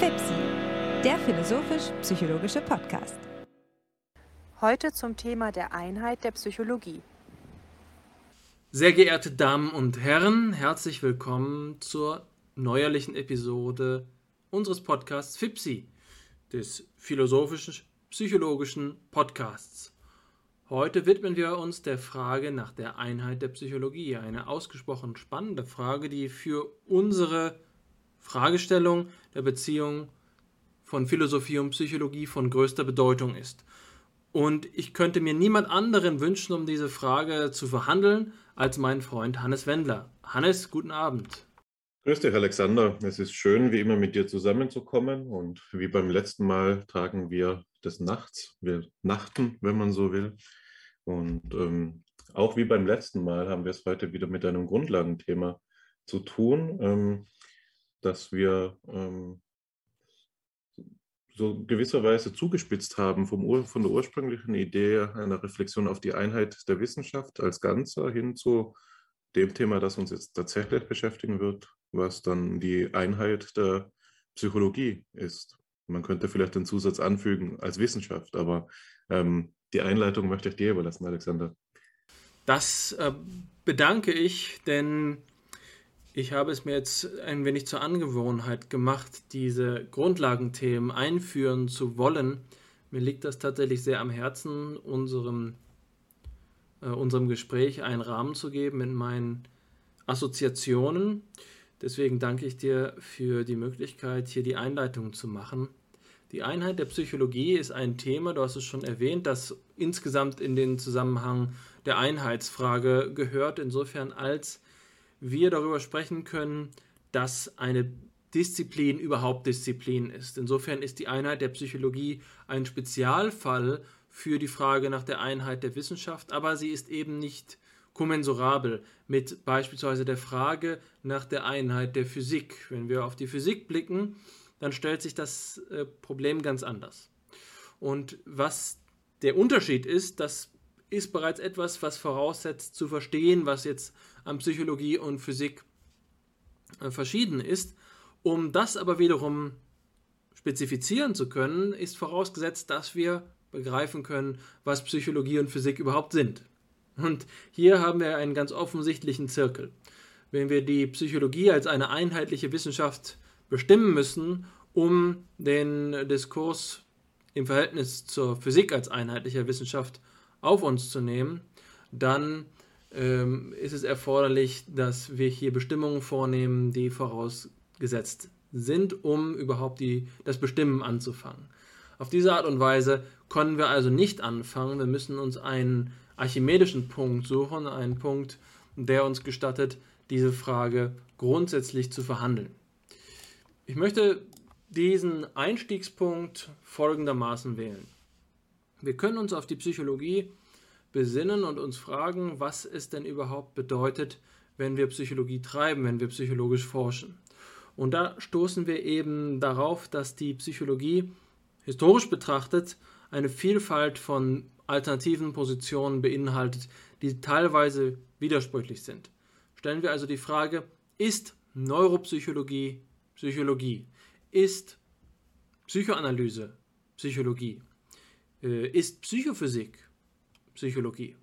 FIPSI, der philosophisch-psychologische Podcast. Heute zum Thema der Einheit der Psychologie. Sehr geehrte Damen und Herren, herzlich willkommen zur neuerlichen Episode unseres Podcasts FIPSI, des philosophisch-psychologischen Podcasts. Heute widmen wir uns der Frage nach der Einheit der Psychologie, eine ausgesprochen spannende Frage, die für unsere Fragestellung der Beziehung von Philosophie und Psychologie von größter Bedeutung ist. Und ich könnte mir niemand anderen wünschen, um diese Frage zu verhandeln, als meinen Freund Hannes Wendler. Hannes, guten Abend. Grüß dich, Alexander. Es ist schön, wie immer mit dir zusammenzukommen. Und wie beim letzten Mal tragen wir des Nachts. Wir nachten, wenn man so will. Und ähm, auch wie beim letzten Mal haben wir es heute wieder mit einem Grundlagenthema zu tun. Ähm, dass wir ähm, so gewisserweise zugespitzt haben vom von der ursprünglichen Idee einer Reflexion auf die Einheit der Wissenschaft als Ganzer hin zu dem Thema, das uns jetzt tatsächlich beschäftigen wird, was dann die Einheit der Psychologie ist. Man könnte vielleicht den Zusatz anfügen als Wissenschaft, aber ähm, die Einleitung möchte ich dir überlassen, Alexander. Das äh, bedanke ich, denn ich habe es mir jetzt ein wenig zur Angewohnheit gemacht, diese Grundlagenthemen einführen zu wollen. Mir liegt das tatsächlich sehr am Herzen, unserem, äh, unserem Gespräch einen Rahmen zu geben in meinen Assoziationen. Deswegen danke ich dir für die Möglichkeit, hier die Einleitung zu machen. Die Einheit der Psychologie ist ein Thema, du hast es schon erwähnt, das insgesamt in den Zusammenhang der Einheitsfrage gehört, insofern als wir darüber sprechen können, dass eine Disziplin überhaupt Disziplin ist. Insofern ist die Einheit der Psychologie ein Spezialfall für die Frage nach der Einheit der Wissenschaft, aber sie ist eben nicht kommensurabel mit beispielsweise der Frage nach der Einheit der Physik. Wenn wir auf die Physik blicken, dann stellt sich das äh, Problem ganz anders. Und was der Unterschied ist, das ist bereits etwas, was voraussetzt zu verstehen, was jetzt an Psychologie und Physik äh, verschieden ist. Um das aber wiederum spezifizieren zu können, ist vorausgesetzt, dass wir begreifen können, was Psychologie und Physik überhaupt sind. Und hier haben wir einen ganz offensichtlichen Zirkel. Wenn wir die Psychologie als eine einheitliche Wissenschaft bestimmen müssen, um den Diskurs im Verhältnis zur Physik als einheitlicher Wissenschaft auf uns zu nehmen, dann ähm, ist es erforderlich, dass wir hier Bestimmungen vornehmen, die vorausgesetzt sind, um überhaupt die, das Bestimmen anzufangen. Auf diese Art und Weise können wir also nicht anfangen. Wir müssen uns einen archimedischen Punkt suchen, einen Punkt, der uns gestattet, diese Frage grundsätzlich zu verhandeln. Ich möchte diesen Einstiegspunkt folgendermaßen wählen. Wir können uns auf die Psychologie besinnen und uns fragen, was es denn überhaupt bedeutet, wenn wir Psychologie treiben, wenn wir psychologisch forschen. Und da stoßen wir eben darauf, dass die Psychologie historisch betrachtet eine Vielfalt von alternativen Positionen beinhaltet, die teilweise widersprüchlich sind. Stellen wir also die Frage, ist Neuropsychologie Psychologie? Ist Psychoanalyse Psychologie? Äh, ist Psychophysik Psychologie.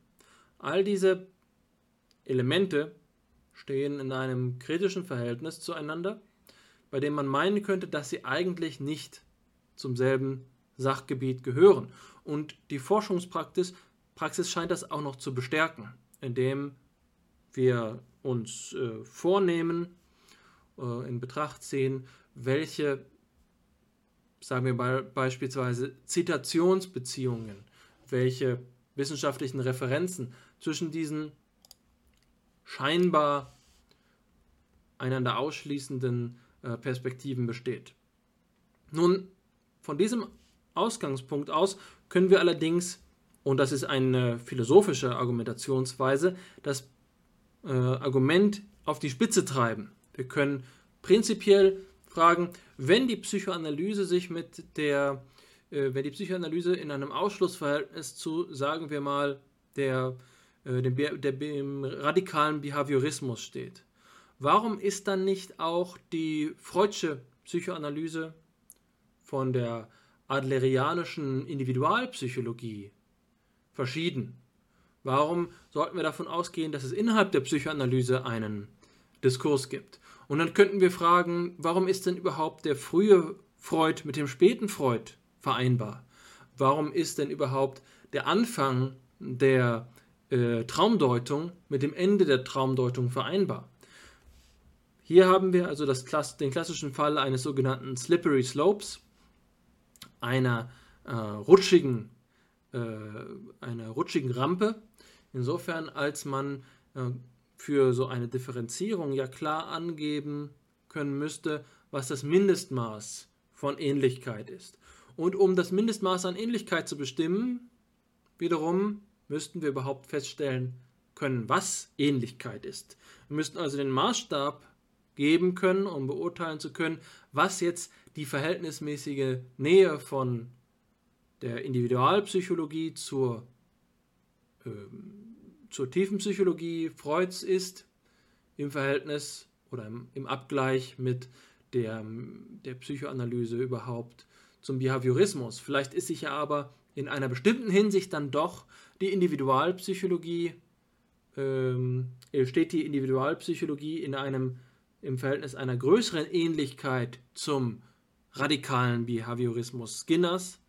All diese Elemente stehen in einem kritischen Verhältnis zueinander, bei dem man meinen könnte, dass sie eigentlich nicht zum selben Sachgebiet gehören. Und die Forschungspraxis Praxis scheint das auch noch zu bestärken, indem wir uns äh, vornehmen, äh, in Betracht ziehen, welche, sagen wir mal beispielsweise, Zitationsbeziehungen, welche wissenschaftlichen Referenzen zwischen diesen scheinbar einander ausschließenden äh, Perspektiven besteht. Nun, von diesem Ausgangspunkt aus können wir allerdings, und das ist eine philosophische Argumentationsweise, das äh, Argument auf die Spitze treiben. Wir können prinzipiell fragen, wenn die Psychoanalyse sich mit der wenn die Psychoanalyse in einem Ausschlussverhältnis zu, sagen wir mal, der, äh, dem, dem radikalen Behaviorismus steht. Warum ist dann nicht auch die Freudsche Psychoanalyse von der adlerianischen Individualpsychologie verschieden? Warum sollten wir davon ausgehen, dass es innerhalb der Psychoanalyse einen Diskurs gibt? Und dann könnten wir fragen, warum ist denn überhaupt der frühe Freud mit dem späten Freud vereinbar? Warum ist denn überhaupt der Anfang der äh, Traumdeutung mit dem Ende der Traumdeutung vereinbar? Hier haben wir also das, den klassischen Fall eines sogenannten Slippery Slopes, einer äh, rutschigen, äh, einer rutschigen Rampe, insofern als man äh, für so eine Differenzierung ja klar angeben können müsste, was das Mindestmaß von Ähnlichkeit ist. Und um das Mindestmaß an Ähnlichkeit zu bestimmen, wiederum müssten wir überhaupt feststellen können, was Ähnlichkeit ist. Wir müssten also den Maßstab geben können, um beurteilen zu können, was jetzt die verhältnismäßige Nähe von der Individualpsychologie zur ähm, zur Tiefenpsychologie Freuds ist im Verhältnis oder im, im Abgleich mit der, der Psychoanalyse überhaupt zum Behaviorismus. Vielleicht ist sich ja aber in einer bestimmten Hinsicht dann doch die Individualpsychologie, ähm, steht die Individualpsychologie in einem, im Verhältnis einer größeren Ähnlichkeit zum radikalen Behaviorismus Skinners,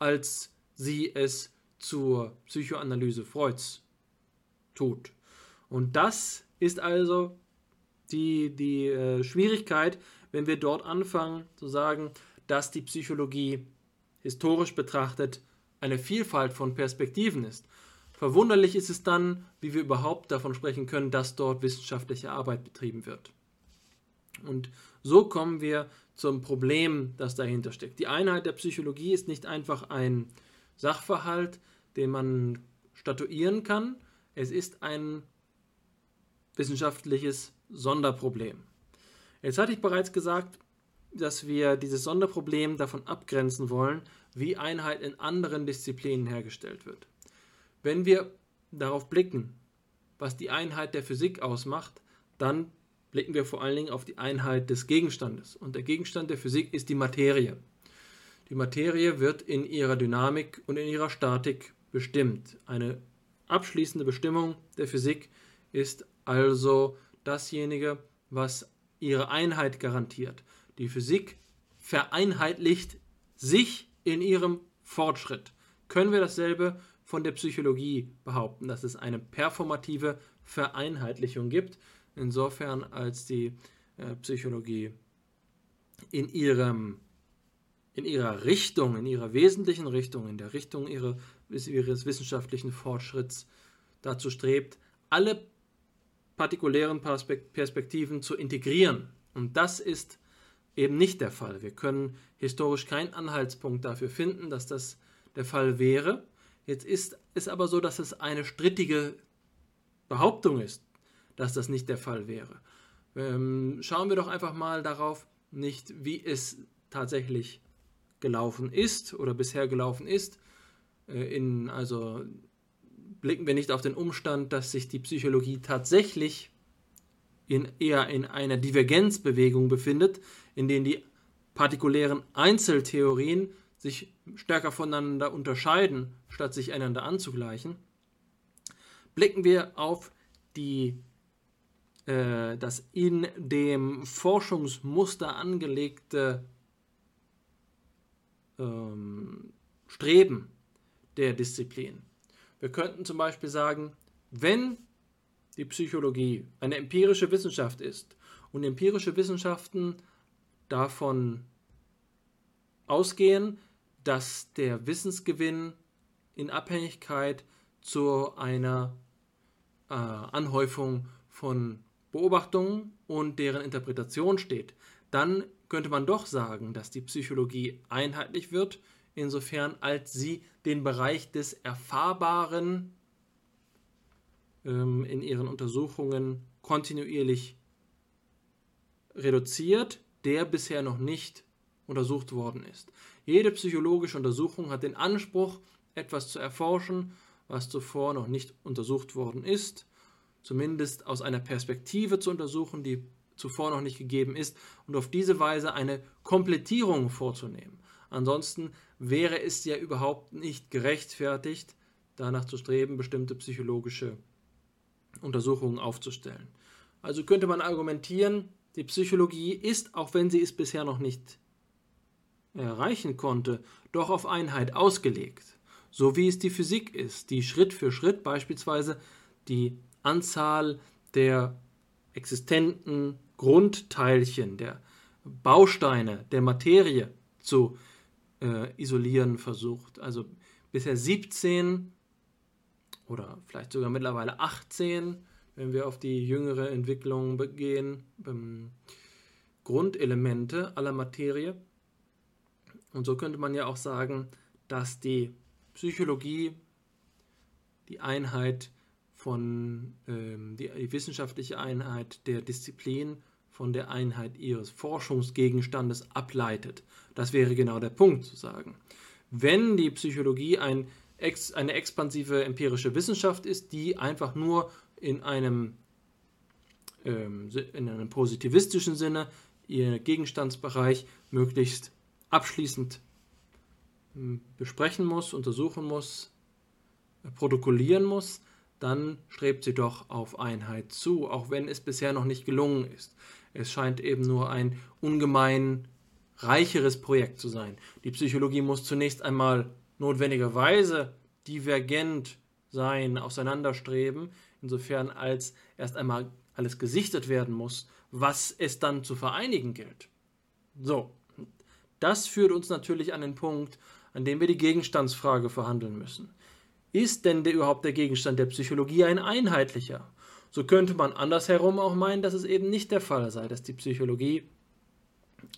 als sie es zur Psychoanalyse Freuds tut. Und das ist also die, die äh, Schwierigkeit, wenn wir dort anfangen zu sagen, dass die Psychologie historisch betrachtet eine Vielfalt von Perspektiven ist. Verwunderlich ist es dann, wie wir überhaupt davon sprechen können, dass dort wissenschaftliche Arbeit betrieben wird. Und so kommen wir zum Problem, das dahinter steckt. Die Einheit der Psychologie ist nicht einfach ein Sachverhalt, den man statuieren kann, es ist ein wissenschaftliches Sonderproblem. Jetzt hatte ich bereits gesagt, dass wir dieses Sonderproblem davon abgrenzen wollen, wie Einheit in anderen Disziplinen hergestellt wird. Wenn wir darauf blicken, was die Einheit der Physik ausmacht, dann blicken wir vor allen Dingen auf die Einheit des Gegenstandes. Und der Gegenstand der Physik ist die Materie. Die Materie wird in ihrer Dynamik und in ihrer Statik bestimmt. Eine abschließende Bestimmung der Physik ist also dasjenige, was ihre Einheit garantiert. Die Physik vereinheitlicht sich in ihrem Fortschritt. Können wir dasselbe von der Psychologie behaupten, dass es eine performative Vereinheitlichung gibt, insofern als die äh, Psychologie in ihrem in ihrer Richtung, in ihrer wesentlichen Richtung, in der Richtung ihrer, ihres wissenschaftlichen Fortschritts dazu strebt, alle partikulären Perspektiven zu integrieren. Und das ist eben nicht der Fall. Wir können historisch keinen Anhaltspunkt dafür finden, dass das der Fall wäre. Jetzt ist es aber so, dass es eine strittige Behauptung ist, dass das nicht der Fall wäre. Ähm, schauen wir doch einfach mal darauf, nicht wie es tatsächlich gelaufen ist oder bisher gelaufen ist. Äh, in, also blicken wir nicht auf den Umstand, dass sich die Psychologie tatsächlich in, eher in einer Divergenzbewegung befindet, in denen die partikulären Einzeltheorien sich stärker voneinander unterscheiden, statt sich einander anzugleichen, blicken wir auf die, äh, das in dem Forschungsmuster angelegte ähm, Streben der Disziplin. Wir könnten zum Beispiel sagen, wenn die Psychologie eine empirische Wissenschaft ist und empirische Wissenschaften davon ausgehen, dass der Wissensgewinn in Abhängigkeit zu einer äh, Anhäufung von Beobachtungen und deren Interpretation steht, dann könnte man doch sagen, dass die Psychologie einheitlich wird, insofern als sie den Bereich des Erfahrbaren ähm, in ihren Untersuchungen kontinuierlich reduziert, der bisher noch nicht untersucht worden ist. Jede psychologische Untersuchung hat den Anspruch, etwas zu erforschen, was zuvor noch nicht untersucht worden ist, zumindest aus einer Perspektive zu untersuchen, die zuvor noch nicht gegeben ist und auf diese Weise eine Komplettierung vorzunehmen. Ansonsten wäre es ja überhaupt nicht gerechtfertigt, danach zu streben, bestimmte psychologische Untersuchungen aufzustellen. Also könnte man argumentieren, die Psychologie ist, auch wenn sie es bisher noch nicht erreichen konnte, doch auf Einheit ausgelegt. So wie es die Physik ist, die Schritt für Schritt beispielsweise die Anzahl der existenten Grundteilchen, der Bausteine der Materie zu äh, isolieren versucht. Also bisher 17 oder vielleicht sogar mittlerweile 18, wenn wir auf die jüngere Entwicklung gehen, ähm, Grundelemente aller Materie. Und so könnte man ja auch sagen, dass die Psychologie die Einheit von, ähm, die, die wissenschaftliche Einheit der Disziplin von der Einheit ihres Forschungsgegenstandes ableitet. Das wäre genau der Punkt zu sagen. Wenn die Psychologie ein, eine expansive empirische Wissenschaft ist, die einfach nur in einem, ähm, in einem positivistischen Sinne ihr Gegenstandsbereich möglichst abschließend hm, besprechen muss, untersuchen muss, protokollieren muss, dann strebt sie doch auf Einheit zu, auch wenn es bisher noch nicht gelungen ist. Es scheint eben nur ein ungemein reicheres Projekt zu sein. Die Psychologie muss zunächst einmal notwendigerweise divergent sein, auseinanderstreben, insofern als erst einmal alles gesichtet werden muss, was es dann zu vereinigen gilt. So, das führt uns natürlich an den Punkt, an dem wir die Gegenstandsfrage verhandeln müssen. Ist denn der, überhaupt der Gegenstand der Psychologie ein einheitlicher? So könnte man andersherum auch meinen, dass es eben nicht der Fall sei, dass die Psychologie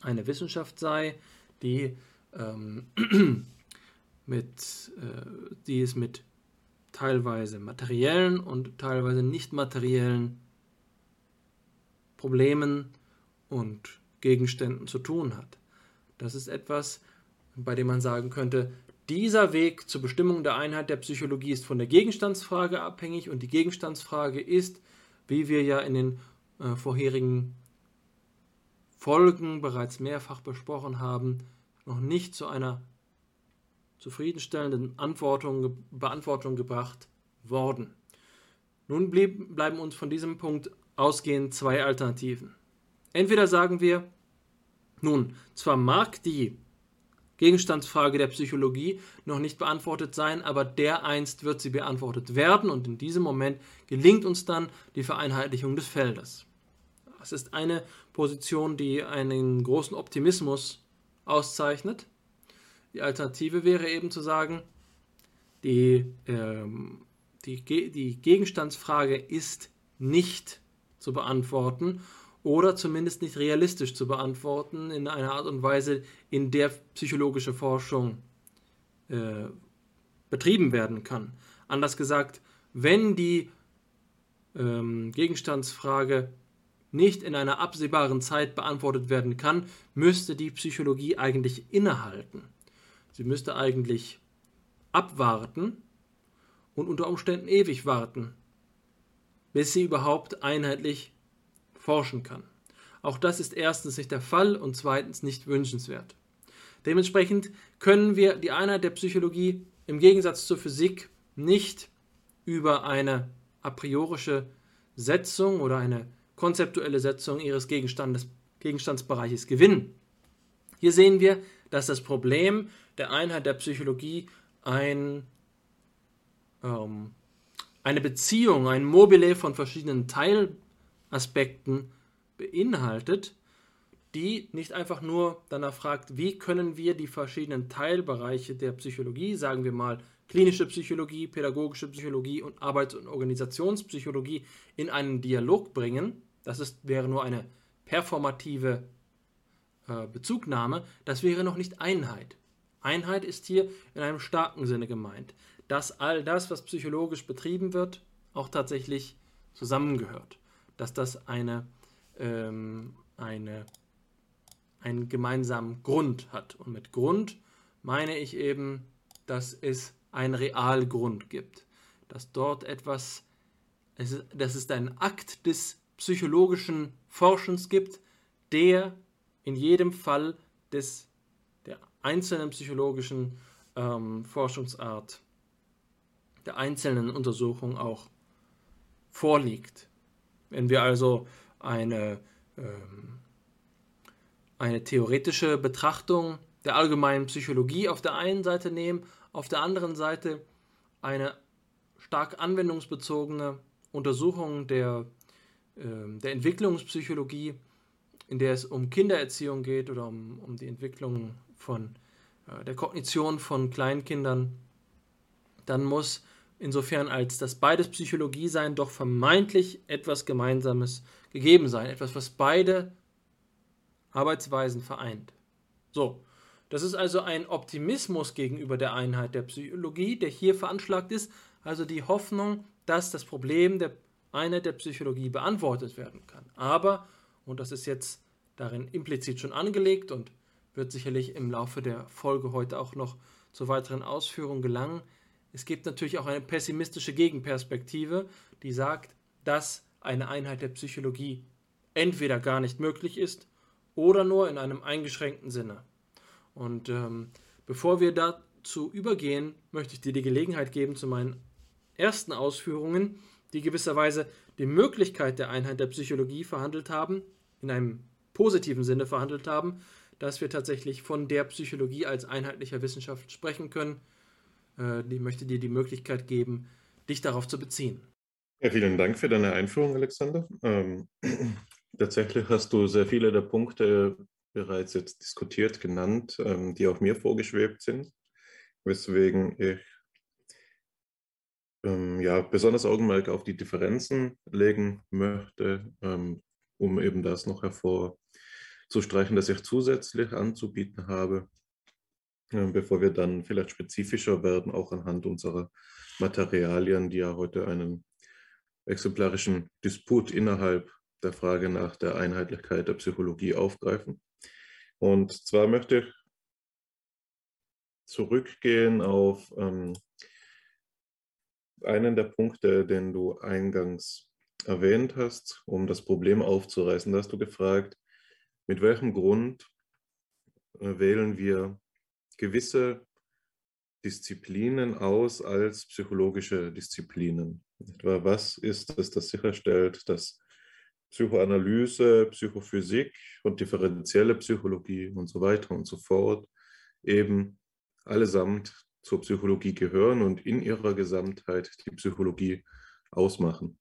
eine Wissenschaft sei, die, ähm, mit, äh, die es mit teilweise materiellen und teilweise nicht materiellen Problemen und Gegenständen zu tun hat. Das ist etwas, bei dem man sagen könnte, dieser Weg zur Bestimmung der Einheit der Psychologie ist von der Gegenstandsfrage abhängig und die Gegenstandsfrage ist, wie wir ja in den äh, vorherigen Folgen bereits mehrfach besprochen haben, noch nicht zu einer zufriedenstellenden Antwortung, Beantwortung gebracht worden. Nun blieb, bleiben uns von diesem Punkt ausgehend zwei Alternativen. Entweder sagen wir, nun, zwar mag die Gegenstandsfrage der Psychologie noch nicht beantwortet sein, aber dereinst wird sie beantwortet werden und in diesem Moment gelingt uns dann die Vereinheitlichung des Feldes. Das ist eine Position, die einen großen Optimismus auszeichnet. Die Alternative wäre eben zu sagen, die, ähm, die, die Gegenstandsfrage ist nicht zu beantworten oder zumindest nicht realistisch zu beantworten in einer Art und Weise, in der psychologische Forschung äh, betrieben werden kann. Anders gesagt, wenn die ähm, Gegenstandsfrage nicht in einer absehbaren Zeit beantwortet werden kann, müsste die Psychologie eigentlich innehalten. Sie müsste eigentlich abwarten und unter Umständen ewig warten, bis sie überhaupt einheitlich forschen kann. Auch das ist erstens nicht der Fall und zweitens nicht wünschenswert. Dementsprechend können wir die Einheit der Psychologie im Gegensatz zur Physik nicht über eine a priorische Setzung oder eine konzeptuelle Setzung ihres Gegenstandes, Gegenstandsbereiches gewinnen. Hier sehen wir, dass das Problem der Einheit der Psychologie ein, ähm, eine Beziehung, ein Mobile von verschiedenen Teilen Aspekten beinhaltet, die nicht einfach nur danach fragt, wie können wir die verschiedenen Teilbereiche der Psychologie, sagen wir mal klinische Psychologie, pädagogische Psychologie und Arbeits- und Organisationspsychologie in einen Dialog bringen. Das ist, wäre nur eine performative äh, Bezugnahme. Das wäre noch nicht Einheit. Einheit ist hier in einem starken Sinne gemeint, dass all das, was psychologisch betrieben wird, auch tatsächlich zusammengehört. Dass das eine, ähm, eine, einen gemeinsamen Grund hat. Und mit Grund meine ich eben, dass es einen Realgrund gibt, dass dort etwas, es ist, dass es einen Akt des psychologischen Forschens gibt, der in jedem Fall des, einzelnen psychologischen ähm, Forschungsart, der einzelnen Untersuchung auch vorliegt. Wenn wir also eine, ähm, eine theoretische Betrachtung der allgemeinen Psychologie auf der einen Seite nehmen, auf der anderen Seite eine stark anwendungsbezogene Untersuchung der, äh, der Entwicklungspsychologie, in der es um Kindererziehung geht oder um, um die Entwicklung von äh, der Kognition von Kleinkindern, dann muss insofern als das beides Psychologie sein, doch vermeintlich etwas Gemeinsames gegeben sein, etwas, was beide Arbeitsweisen vereint. So, das ist also ein Optimismus gegenüber der Einheit der Psychologie, der hier veranschlagt ist, also die Hoffnung, dass das Problem der Einheit der Psychologie beantwortet werden kann. Aber, und das ist jetzt darin implizit schon angelegt und wird sicherlich im Laufe der Folge heute auch noch zu weiteren Ausführungen gelangen, es gibt natürlich auch eine pessimistische Gegenperspektive, die sagt, dass eine Einheit der Psychologie entweder gar nicht möglich ist oder nur in einem eingeschränkten Sinne. Und ähm, bevor wir dazu übergehen, möchte ich dir die Gelegenheit geben zu meinen ersten Ausführungen, die gewisserweise die Möglichkeit der Einheit der Psychologie verhandelt haben, in einem positiven Sinne verhandelt haben, dass wir tatsächlich von der Psychologie als einheitlicher Wissenschaft sprechen können. Äh, ich möchte dir die Möglichkeit geben, dich darauf zu beziehen. Ja, vielen Dank für deine Einführung, Alexander. Ähm, tatsächlich hast du sehr viele der Punkte bereits jetzt diskutiert, genannt, ähm, die auch mir vorgeschwebt sind, weswegen ich ähm, ja, besonders Augenmerk auf die Differenzen legen möchte, ähm, um eben das noch hervorzustreichen, dass ich zusätzlich anzubieten habe, äh, bevor wir dann vielleicht spezifischer werden, auch anhand unserer Materialien, die ja heute einen exemplarischen Disput innerhalb der Frage nach der Einheitlichkeit der Psychologie aufgreifen. Und zwar möchte ich zurückgehen auf ähm, einen der Punkte, den du eingangs erwähnt hast, um das Problem aufzureißen. Da hast du gefragt, mit welchem Grund äh, wählen wir gewisse Disziplinen aus als psychologische Disziplinen? Was ist es, das sicherstellt, dass Psychoanalyse, Psychophysik und differenzielle Psychologie und so weiter und so fort eben allesamt zur Psychologie gehören und in ihrer Gesamtheit die Psychologie ausmachen.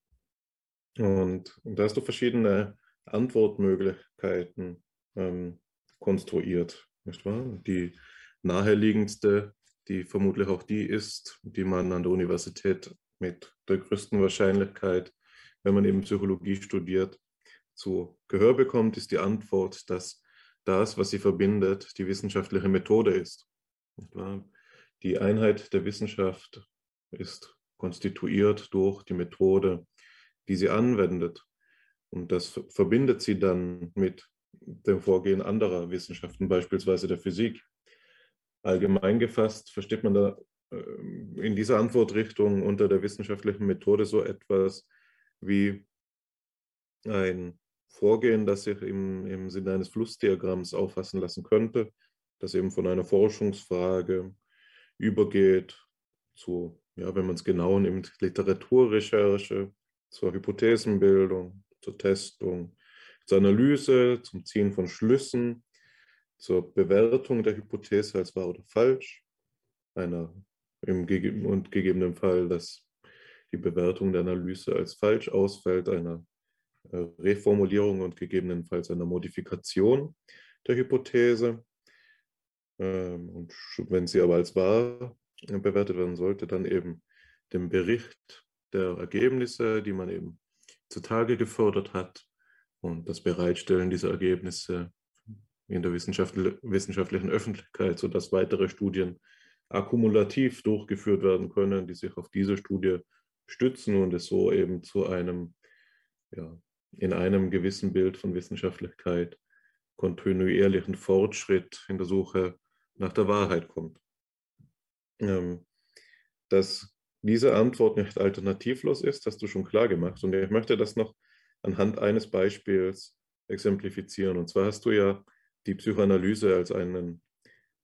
Und, da hast du verschiedene Antwortmöglichkeiten ähm, konstruiert, nicht wahr? Die naheliegendste, die vermutlich auch die ist, die man an der Universität mit der größten Wahrscheinlichkeit wenn man eben Psychologie studiert, zu Gehör bekommt, ist die Antwort, dass das, was sie verbindet, die wissenschaftliche Methode ist. Die Einheit der Wissenschaft ist konstituiert durch die Methode, die sie anwendet. Und das verbindet sie dann mit dem Vorgehen anderer Wissenschaften, beispielsweise der Physik. Allgemein gefasst versteht man da ähm, in dieser Antwortrichtung unter der wissenschaftlichen Methode so etwas wie ein Vorgehen, das sich im, im Sinne eines Flussdiagramms auffassen lassen könnte, das eben von einer Forschungsfrage übergeht zu, ja, wenn man es genau nimmt, Literaturrecherche, zur Hypothesenbildung, zur Testung, zur Analyse, zum Ziehen von Schlüssen, zur Bewertung der Hypothese als wahr oder falsch, einer im und gegebenen Fall das die Bewertung der Analyse als falsch ausfällt, einer äh, Reformulierung und gegebenenfalls einer Modifikation der Hypothese. Ähm, und wenn sie aber als wahr bewertet werden sollte, dann eben dem Bericht der Ergebnisse, die man eben zutage gefördert hat und das Bereitstellen dieser Ergebnisse in der wissenschaftlichen Öffentlichkeit, sodass weitere Studien akkumulativ durchgeführt werden können, die sich auf diese Studie stützen und es so eben zu einem, ja, in einem gewissen Bild von Wissenschaftlichkeit kontinuierlichen Fortschritt in der Suche nach der Wahrheit kommt. Ähm, dass diese Antwort nicht alternativlos ist, hast du schon klar gemacht. Und ich möchte das noch anhand eines Beispiels exemplifizieren. Und zwar hast du ja die Psychoanalyse als einen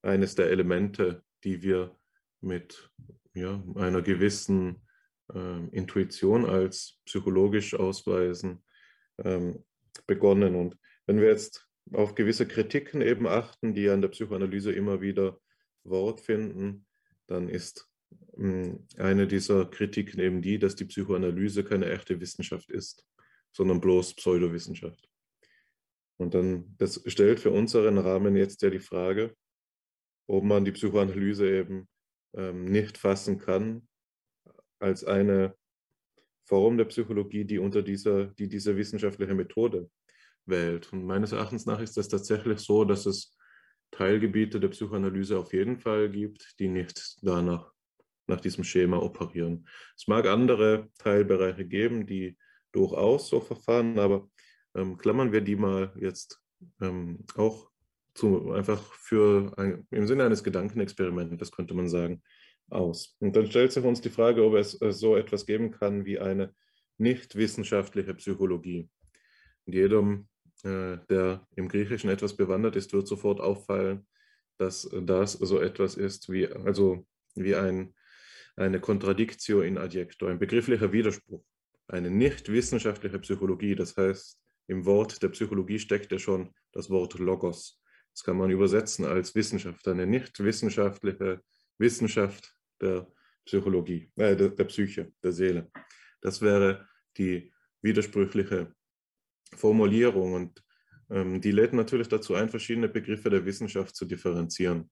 eines der Elemente, die wir mit ja, einer gewissen äh, Intuition als psychologisch ausweisen, ähm, begonnen. Und wenn wir jetzt auf gewisse Kritiken eben achten, die an der Psychoanalyse immer wieder Wort finden, dann ist eine dieser Kritiken eben die, dass die Psychoanalyse keine echte Wissenschaft ist, sondern bloß Pseudowissenschaft. Und dann, das stellt für unseren Rahmen jetzt ja die Frage, ob man die Psychoanalyse eben ähm, nicht fassen kann als eine Form der Psychologie, die unter dieser, die diese wissenschaftliche Methode wählt. Und meines Erachtens nach ist das tatsächlich so, dass es Teilgebiete der Psychoanalyse auf jeden Fall gibt, die nicht danach nach diesem Schema operieren. Es mag andere Teilbereiche geben, die durchaus so verfahren, aber ähm, klammern wir die mal jetzt ähm, auch zu, einfach für ein, im Sinne eines Gedankenexperiments, das könnte man sagen, aus. Und dann stellt sich uns die Frage, ob es äh, so etwas geben kann wie eine nicht wissenschaftliche Psychologie. Und jedem, äh, der im Griechischen etwas bewandert ist, wird sofort auffallen, dass das so etwas ist wie, also wie ein, eine Contradictio in adjecto, ein begrifflicher Widerspruch. Eine nicht wissenschaftliche Psychologie, das heißt, im Wort der Psychologie steckt ja schon das Wort Logos. Das kann man übersetzen als Wissenschaft, eine nicht wissenschaftliche Wissenschaft der Psychologie, äh, der, der Psyche, der Seele. Das wäre die widersprüchliche Formulierung und ähm, die lädt natürlich dazu ein, verschiedene Begriffe der Wissenschaft zu differenzieren.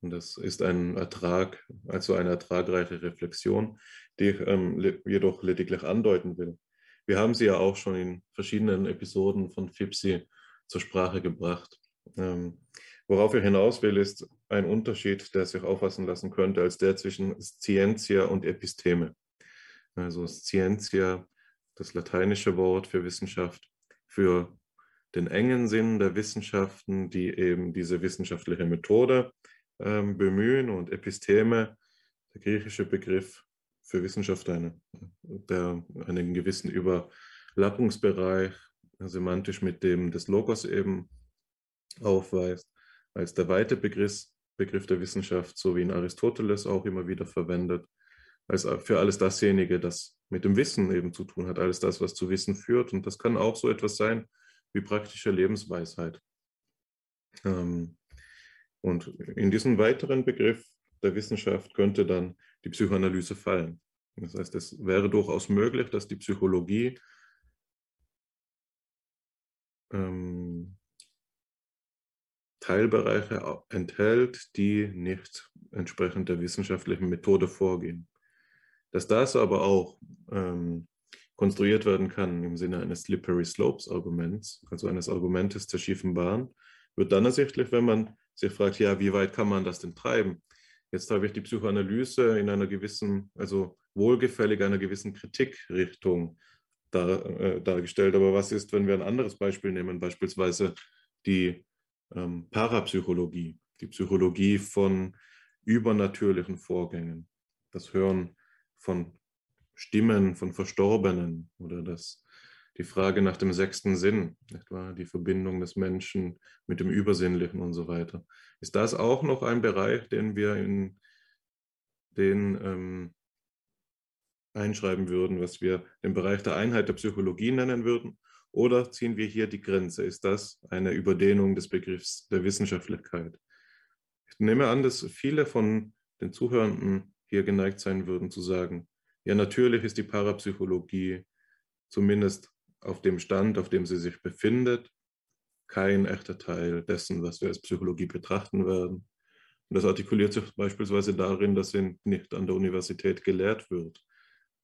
Und das ist ein Ertrag, also eine ertragreiche Reflexion, die ich ähm, jedoch lediglich andeuten will. Wir haben sie ja auch schon in verschiedenen Episoden von FIPSI zur Sprache gebracht. Ähm, worauf ich hinaus will, ist ein Unterschied, der sich auffassen lassen könnte, als der zwischen Scientia und Episteme. Also Scientia, das lateinische Wort für Wissenschaft, für den engen Sinn der Wissenschaften, die eben diese wissenschaftliche Methode ähm, bemühen und Episteme, der griechische Begriff für Wissenschaft, eine, der einen gewissen Überlappungsbereich semantisch mit dem des Logos eben aufweist, als der weite Begriff, Begriff der Wissenschaft, so wie ihn Aristoteles auch immer wieder verwendet, als für alles dasjenige, das mit dem Wissen eben zu tun hat, alles das, was zu Wissen führt. Und das kann auch so etwas sein wie praktische Lebensweisheit. Ähm, und in diesen weiteren Begriff der Wissenschaft könnte dann die Psychoanalyse fallen. Das heißt, es wäre durchaus möglich, dass die Psychologie ähm, Teilbereiche enthält, die nicht entsprechend der wissenschaftlichen Methode vorgehen. Dass das aber auch ähm, konstruiert werden kann im Sinne eines Slippery Slopes Arguments, also eines Argumentes der schiefen Bahn, wird dann ersichtlich, wenn man sich fragt, ja, wie weit kann man das denn treiben? Jetzt habe ich die Psychoanalyse in einer gewissen, also wohlgefällig einer gewissen Kritikrichtung dar, äh, dargestellt. Aber was ist, wenn wir ein anderes Beispiel nehmen, beispielsweise die ähm, Parapsychologie, die Psychologie von übernatürlichen Vorgängen, das Hören von Stimmen von Verstorbenen oder das, die Frage nach dem sechsten Sinn, etwa die Verbindung des Menschen mit dem Übersinnlichen und so weiter. Ist das auch noch ein Bereich, den wir in den ähm, einschreiben würden, was wir den Bereich der Einheit der Psychologie nennen würden? Oder ziehen wir hier die Grenze? Ist das eine Überdehnung des Begriffs der Wissenschaftlichkeit? Ich nehme an, dass viele von den Zuhörenden hier geneigt sein würden zu sagen, ja, natürlich ist die Parapsychologie zumindest auf dem Stand, auf dem sie sich befindet, kein echter Teil dessen, was wir als Psychologie betrachten werden. Und das artikuliert sich beispielsweise darin, dass sie nicht an der Universität gelehrt wird.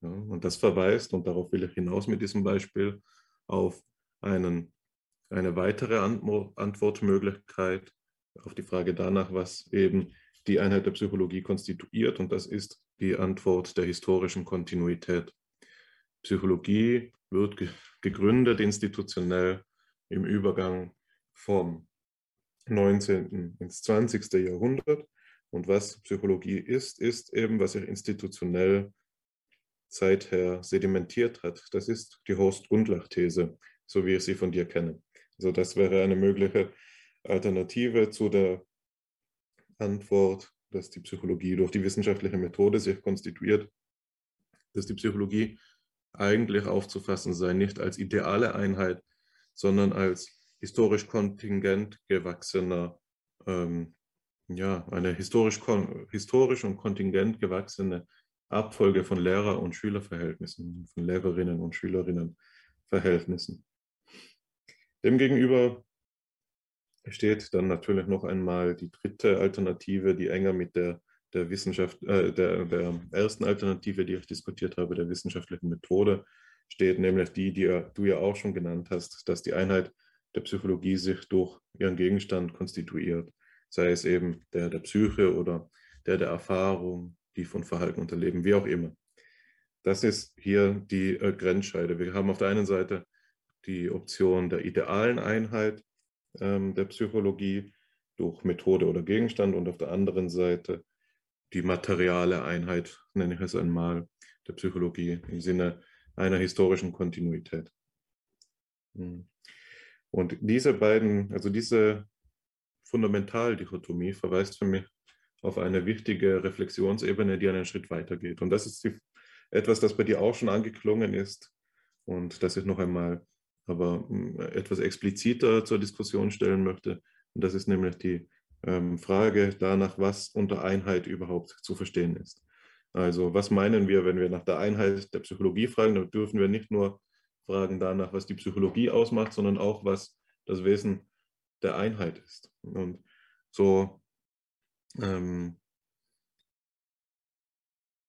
Ja, und das verweist, und darauf will ich hinaus mit diesem Beispiel, auf einen, eine weitere Antwortmöglichkeit auf die Frage danach, was eben die Einheit der Psychologie konstituiert. Und das ist die Antwort der historischen Kontinuität. Psychologie wird gegründet institutionell im Übergang vom 19. ins 20. Jahrhundert. Und was Psychologie ist, ist eben, was sich institutionell seither sedimentiert hat. Das ist die Horst-Gundlach-These, so wie ich sie von dir kenne. Also das wäre eine mögliche Alternative zu der Antwort, dass die Psychologie durch die wissenschaftliche Methode sich konstituiert, dass die Psychologie eigentlich aufzufassen sei, nicht als ideale Einheit, sondern als historisch kontingent gewachsener, ähm, ja, eine historisch, historisch und kontingent gewachsene Abfolge von Lehrer- und Schülerverhältnissen, von Lehrerinnen und Schülerinnenverhältnissen. Demgegenüber steht dann natürlich noch einmal die dritte Alternative, die enger mit der, der Wissenschaft, äh, der, der ersten Alternative, die ich diskutiert habe, der wissenschaftlichen Methode, steht, nämlich die, die du ja auch schon genannt hast, dass die Einheit der Psychologie sich durch ihren Gegenstand konstituiert, sei es eben der der Psyche oder der der Erfahrung, die von Verhalten und Erleben, wie auch immer. Das ist hier die äh, Grenzscheide. Wir haben auf der einen Seite die Option der idealen Einheit ähm, der Psychologie durch Methode oder Gegenstand und auf der anderen Seite die materiale Einheit, nenne ich es einmal, der Psychologie im Sinne einer historischen Kontinuität. Hm. Und diese beiden, also diese Fundamentaldichotomie verweist für mich auf eine wichtige Reflexionsebene, die einen Schritt weitergeht. Und das ist die, etwas, das bei dir auch schon angeklungen ist und das ich noch einmal aber hm, etwas expliziter zur Diskussion stellen möchte. Und das ist nämlich die Frage danach, was unter Einheit überhaupt zu verstehen ist. Also was meinen wir, wenn wir nach der Einheit der Psychologie fragen? Dann dürfen wir nicht nur fragen danach, was die Psychologie ausmacht, sondern auch, was das Wesen der Einheit ist. Und so ähm,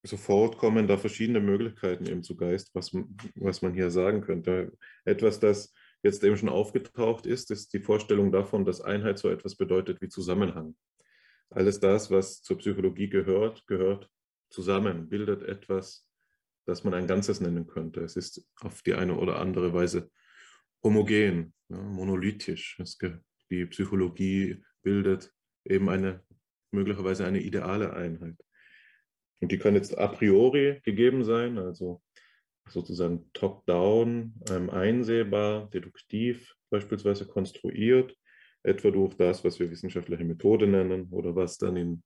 sofort kommen da verschiedene Möglichkeiten eben zu Geist, was, was man hier sagen könnte. Etwas, das jetzt eben schon aufgetaucht ist, ist die Vorstellung davon, dass Einheit so etwas bedeutet wie Zusammenhang. Alles das, was zur Psychologie gehört, gehört zusammen, bildet etwas, das man ein Ganzes nennen könnte. Es ist auf die eine oder andere Weise homogen, ja, monolithisch. Die Psychologie bildet eben eine möglicherweise eine ideale Einheit. Und die kann jetzt a priori gegeben sein, also sozusagen top-down, ähm, einsehbar, deduktiv beispielsweise konstruiert, etwa durch das, was wir wissenschaftliche Methode nennen oder was dann in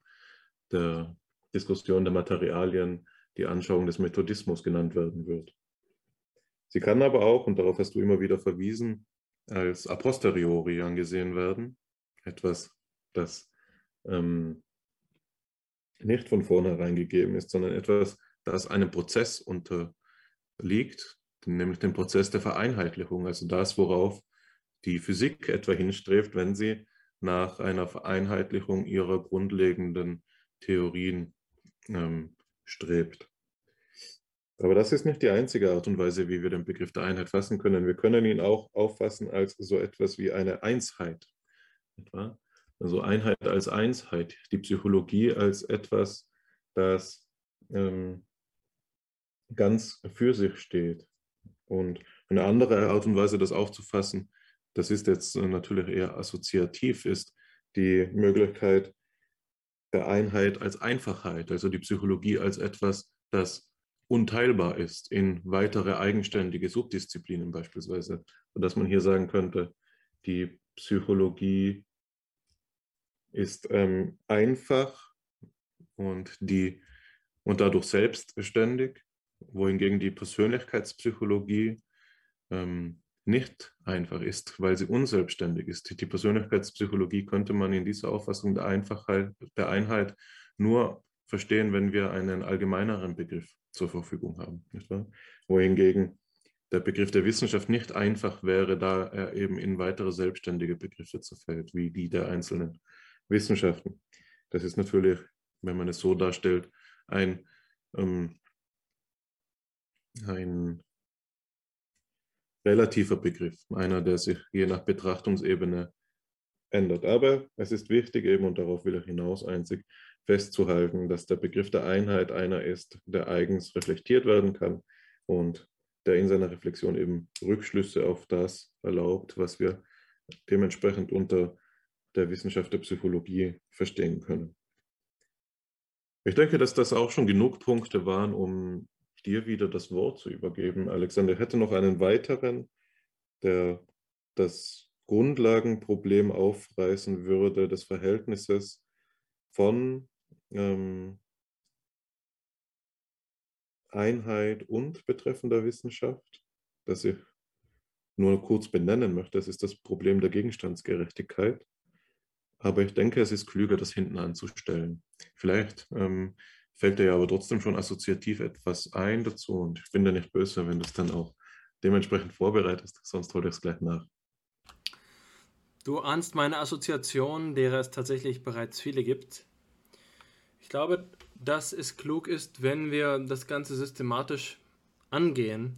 der Diskussion der Materialien die Anschauung des Methodismus genannt werden wird. Sie kann aber auch, und darauf hast du immer wieder verwiesen, als a posteriori angesehen werden, etwas, das ähm, nicht von vornherein gegeben ist, sondern etwas, das einem Prozess unterliegt, nämlich dem Prozess der Vereinheitlichung, also das, worauf die Physik etwa hinstrebt, wenn sie nach einer Vereinheitlichung ihrer grundlegenden Theorien ähm, strebt. Aber das ist nicht die einzige Art und Weise, wie wir den Begriff der Einheit fassen können. Wir können ihn auch auffassen als so etwas wie eine Einsheit. Etwa? Also Einheit als Einsheit, die Psychologie als etwas, das ähm, ganz für sich steht. Und eine andere Art und Weise, das aufzufassen, das ist jetzt natürlich eher assoziativ, ist die Möglichkeit der Einheit als Einfachheit, also die Psychologie als etwas, das unteilbar ist in weitere eigenständige Subdisziplinen beispielsweise, sodass man hier sagen könnte, die Psychologie ist ähm, einfach und, die, und dadurch selbstständig, wohingegen die Persönlichkeitspsychologie ähm, nicht einfach ist, weil sie unselbstständig ist. Die Persönlichkeitspsychologie könnte man in dieser Auffassung der Einfachheit, der Einheit nur verstehen, wenn wir einen allgemeineren Begriff zur Verfügung haben. Wohingegen der Begriff der Wissenschaft nicht einfach wäre, da er eben in weitere selbstständige Begriffe zerfällt, wie die der einzelnen Wissenschaften. Das ist natürlich, wenn man es so darstellt, ein, ähm, ein relativer Begriff, einer, der sich je nach Betrachtungsebene ändert. Aber es ist wichtig eben, und darauf will ich hinaus einzig festzuhalten, dass der Begriff der Einheit einer ist, der eigens reflektiert werden kann und der in seiner Reflexion eben Rückschlüsse auf das erlaubt, was wir dementsprechend unter der Wissenschaft der Psychologie verstehen können. Ich denke, dass das auch schon genug Punkte waren, um dir wieder das Wort zu übergeben. Alexander hätte noch einen weiteren, der das Grundlagenproblem aufreißen würde des Verhältnisses von ähm, Einheit und betreffender Wissenschaft, das ich nur kurz benennen möchte. Das ist das Problem der Gegenstandsgerechtigkeit. Aber ich denke, es ist klüger, das hinten anzustellen. Vielleicht ähm, fällt dir ja aber trotzdem schon assoziativ etwas ein dazu und ich bin da nicht böse, wenn du es dann auch dementsprechend vorbereitest, sonst hole ich es gleich nach. Du ahnst meine Assoziation, derer es tatsächlich bereits viele gibt. Ich glaube, dass es klug ist, wenn wir das Ganze systematisch angehen.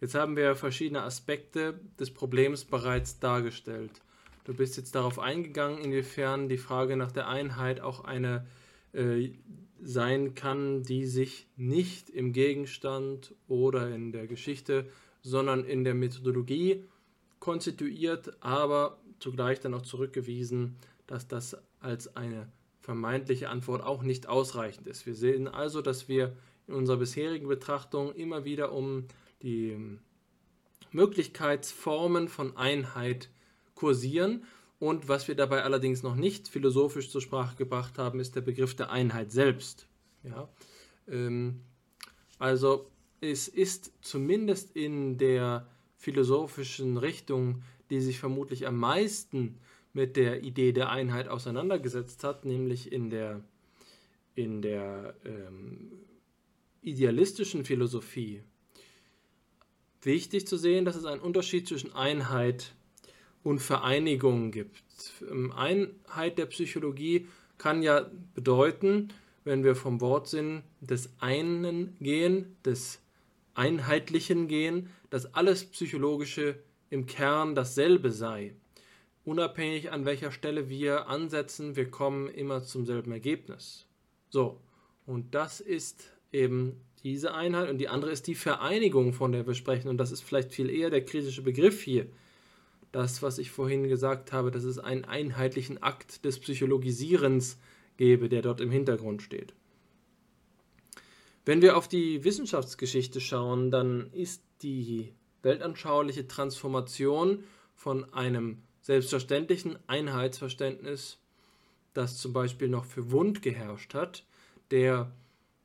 Jetzt haben wir verschiedene Aspekte des Problems bereits dargestellt. Du bist jetzt darauf eingegangen, inwiefern die Frage nach der Einheit auch eine äh, sein kann, die sich nicht im Gegenstand oder in der Geschichte, sondern in der Methodologie konstituiert, aber zugleich dann auch zurückgewiesen, dass das als eine vermeintliche Antwort auch nicht ausreichend ist. Wir sehen also, dass wir in unserer bisherigen Betrachtung immer wieder um die Möglichkeitsformen von Einheit kursieren. Und was wir dabei allerdings noch nicht philosophisch zur Sprache gebracht haben, ist der Begriff der Einheit selbst. Ja? Ähm, also es ist zumindest in der philosophischen Richtung, die sich vermutlich am meisten mit der Idee der Einheit auseinandergesetzt hat, nämlich in der, in der ähm, idealistischen Philosophie, wichtig zu sehen, dass es einen Unterschied zwischen Einheit und Vereinigung gibt. Ähm, Einheit der Psychologie kann ja bedeuten, wenn wir vom Wortsinn des einen gehen, des Einheitlichen gehen, dass alles Psychologische im Kern dasselbe sei. Unabhängig an welcher Stelle wir ansetzen, wir kommen immer zum selben Ergebnis. So, und das ist eben diese Einheit und die andere ist die Vereinigung, von der wir sprechen. Und das ist vielleicht viel eher der kritische Begriff hier. Das, was ich vorhin gesagt habe, dass es einen einheitlichen Akt des Psychologisierens gebe, der dort im Hintergrund steht. Wenn wir auf die Wissenschaftsgeschichte schauen, dann ist die weltanschauliche Transformation von einem selbstverständlichen Einheitsverständnis, das zum Beispiel noch für Wund geherrscht hat, der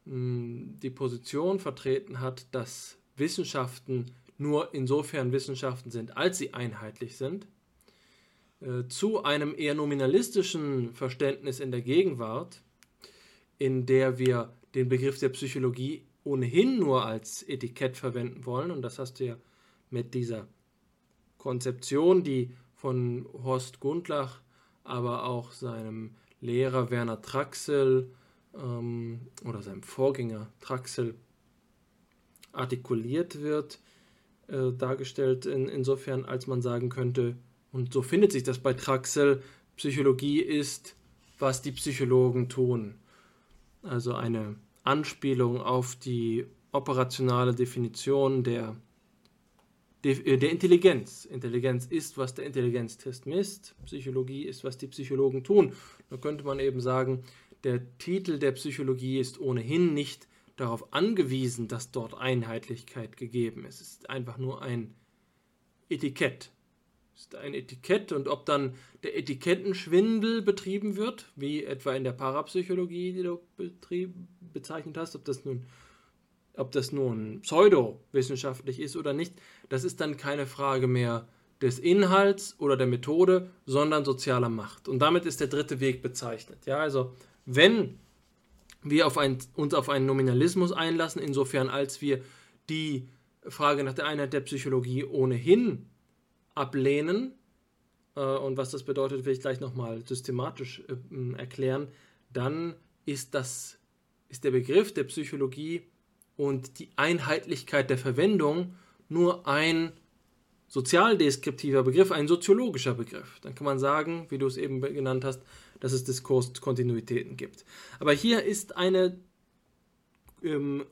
mh, hm, die Position vertreten hat, dass Wissenschaften nur insofern Wissenschaften sind, als sie einheitlich sind, äh, zu einem eher nominalistischen Verständnis in der Gegenwart, in der wir den Begriff der Psychologie ohnehin nur als Etikett verwenden wollen. Und das hast du ja mit dieser Konzeption, die von Horst Gundlach, aber auch seinem Lehrer Werner Traxel ähm, oder seinem Vorgänger Traxel artikuliert wird, äh, dargestellt, in, insofern als man sagen könnte, und so findet sich das bei Traxel, Psychologie ist, was die Psychologen tun. Also eine Anspielung auf die operationale Definition der, äh, der Intelligenz. Intelligenz ist, was der Intelligenztest misst. Psychologie ist, was die Psychologen tun. Da könnte man eben sagen, der Titel der Psychologie ist ohnehin nicht darauf angewiesen, dass dort Einheitlichkeit gegeben ist. Es ist einfach nur ein Etikett. Es ist ein Etikett und ob dann der Etikettenschwindel betrieben wird, wie etwa in der Parapsychologie, die du bezeichnet hast, ob das nun ob das nun pseudowissenschaftlich ist oder nicht, das ist dann keine Frage mehr des Inhalts oder der Methode, sondern sozialer Macht. Und damit ist der dritte Weg bezeichnet. Ja, also wenn wir auf ein, uns auf einen Nominalismus einlassen, insofern als wir die Frage nach der Einheit der Psychologie ohnehin ablehnen, äh, und was das bedeutet, will ich gleich nochmal systematisch äh, erklären, dann ist, das, ist der Begriff der Psychologie und die Einheitlichkeit der Verwendung nur ein sozialdeskriptiver Begriff, ein soziologischer Begriff. Dann kann man sagen, wie du es eben genannt hast, dass es Diskurskontinuitäten gibt. Aber hier ist eine ähm,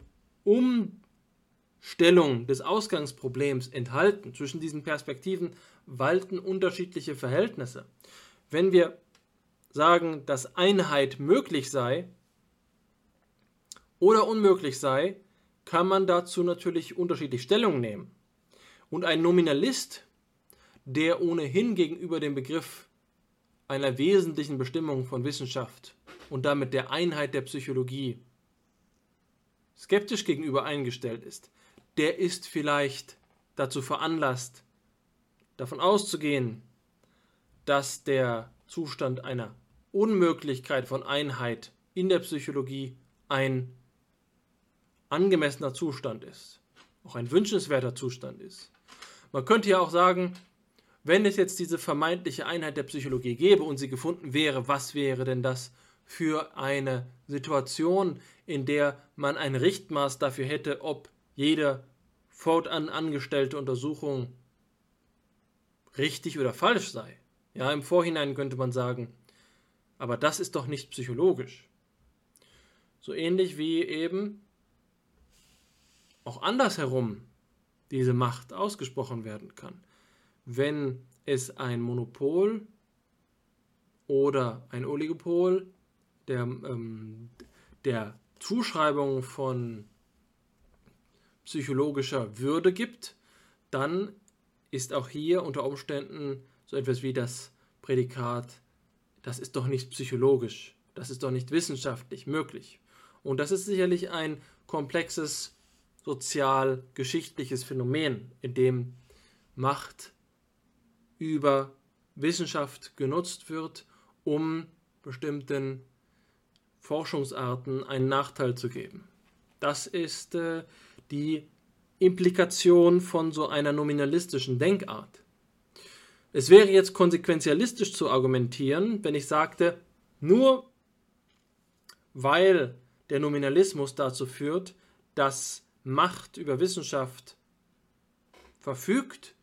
Umstellung des Ausgangsproblems enthalten. Zwischen diesen Perspektiven walten unterschiedliche Verhältnisse. Wenn wir sagen, dass Einheit möglich sei oder unmöglich sei, kann man dazu natürlich unterschiedlich Stellung nehmen. Und ein Nominalist, der ohnehin gegenüber dem Begriff einer wesentlichen Bestimmung von Wissenschaft und damit der Einheit der Psychologie skeptisch gegenüber eingestellt ist, der ist vielleicht dazu veranlasst, davon auszugehen, dass der Zustand einer Unmöglichkeit von Einheit in der Psychologie ein angemessener Zustand ist, auch ein wünschenswerter Zustand ist. Man könnte ja auch sagen, wenn es jetzt diese vermeintliche Einheit der Psychologie gäbe und sie gefunden wäre, was wäre denn das für eine Situation, in der man ein Richtmaß dafür hätte, ob jede fortan angestellte Untersuchung richtig oder falsch sei. Ja, im Vorhinein könnte man sagen, aber das ist doch nicht psychologisch. So ähnlich wie eben auch andersherum diese Macht ausgesprochen werden kann. Wenn es ein Monopol oder ein Oligopol der, ähm, der Zuschreibung von psychologischer Würde gibt, dann ist auch hier unter Umständen so etwas wie das Prädikat, das ist doch nicht psychologisch, das ist doch nicht wissenschaftlich möglich. Und das ist sicherlich ein komplexes sozial-geschichtliches Phänomen, in dem Macht über Wissenschaft genutzt wird, um bestimmten Forschungsarten einen Nachteil zu geben. Das ist äh, die Implikation von so einer nominalistischen Denkart. Es wäre jetzt konsequenzialistisch zu argumentieren, wenn ich sagte, nur weil der Nominalismus dazu führt, dass Macht über Wissenschaft verfügt,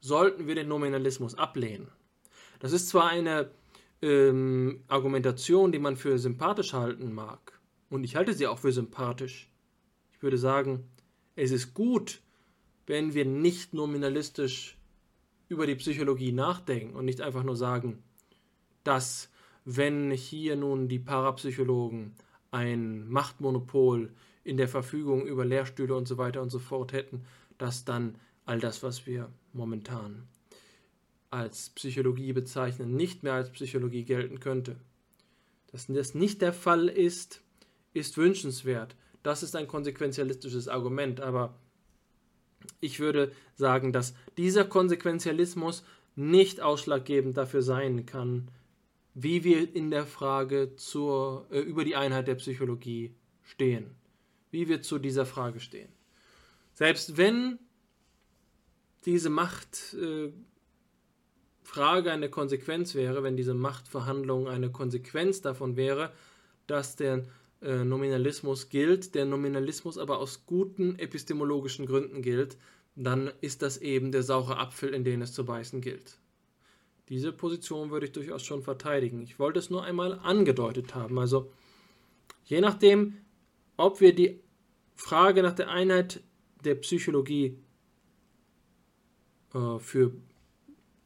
sollten wir den Nominalismus ablehnen. Das ist zwar eine ähm, Argumentation, die man für sympathisch halten mag, und ich halte sie auch für sympathisch. Ich würde sagen, es ist gut, wenn wir nicht nominalistisch über die Psychologie nachdenken und nicht einfach nur sagen, dass wenn hier nun die Parapsychologen ein Machtmonopol in der Verfügung über Lehrstühle und so weiter und so fort hätten, dass dann all das, was wir momentan als Psychologie bezeichnen, nicht mehr als Psychologie gelten könnte. Dass das nicht der Fall ist, ist wünschenswert. Das ist ein konsequenzialistisches Argument, aber ich würde sagen, dass dieser Konsequenzialismus nicht ausschlaggebend dafür sein kann, wie wir in der Frage zur, äh, über die Einheit der Psychologie stehen wie wir zu dieser Frage stehen. Selbst wenn diese Machtfrage äh, eine Konsequenz wäre, wenn diese Machtverhandlung eine Konsequenz davon wäre, dass der äh, Nominalismus gilt, der Nominalismus aber aus guten epistemologischen Gründen gilt, dann ist das eben der saure Apfel, in den es zu beißen gilt. Diese Position würde ich durchaus schon verteidigen. Ich wollte es nur einmal angedeutet haben. Also je nachdem, ob wir die Frage nach der Einheit der Psychologie äh, für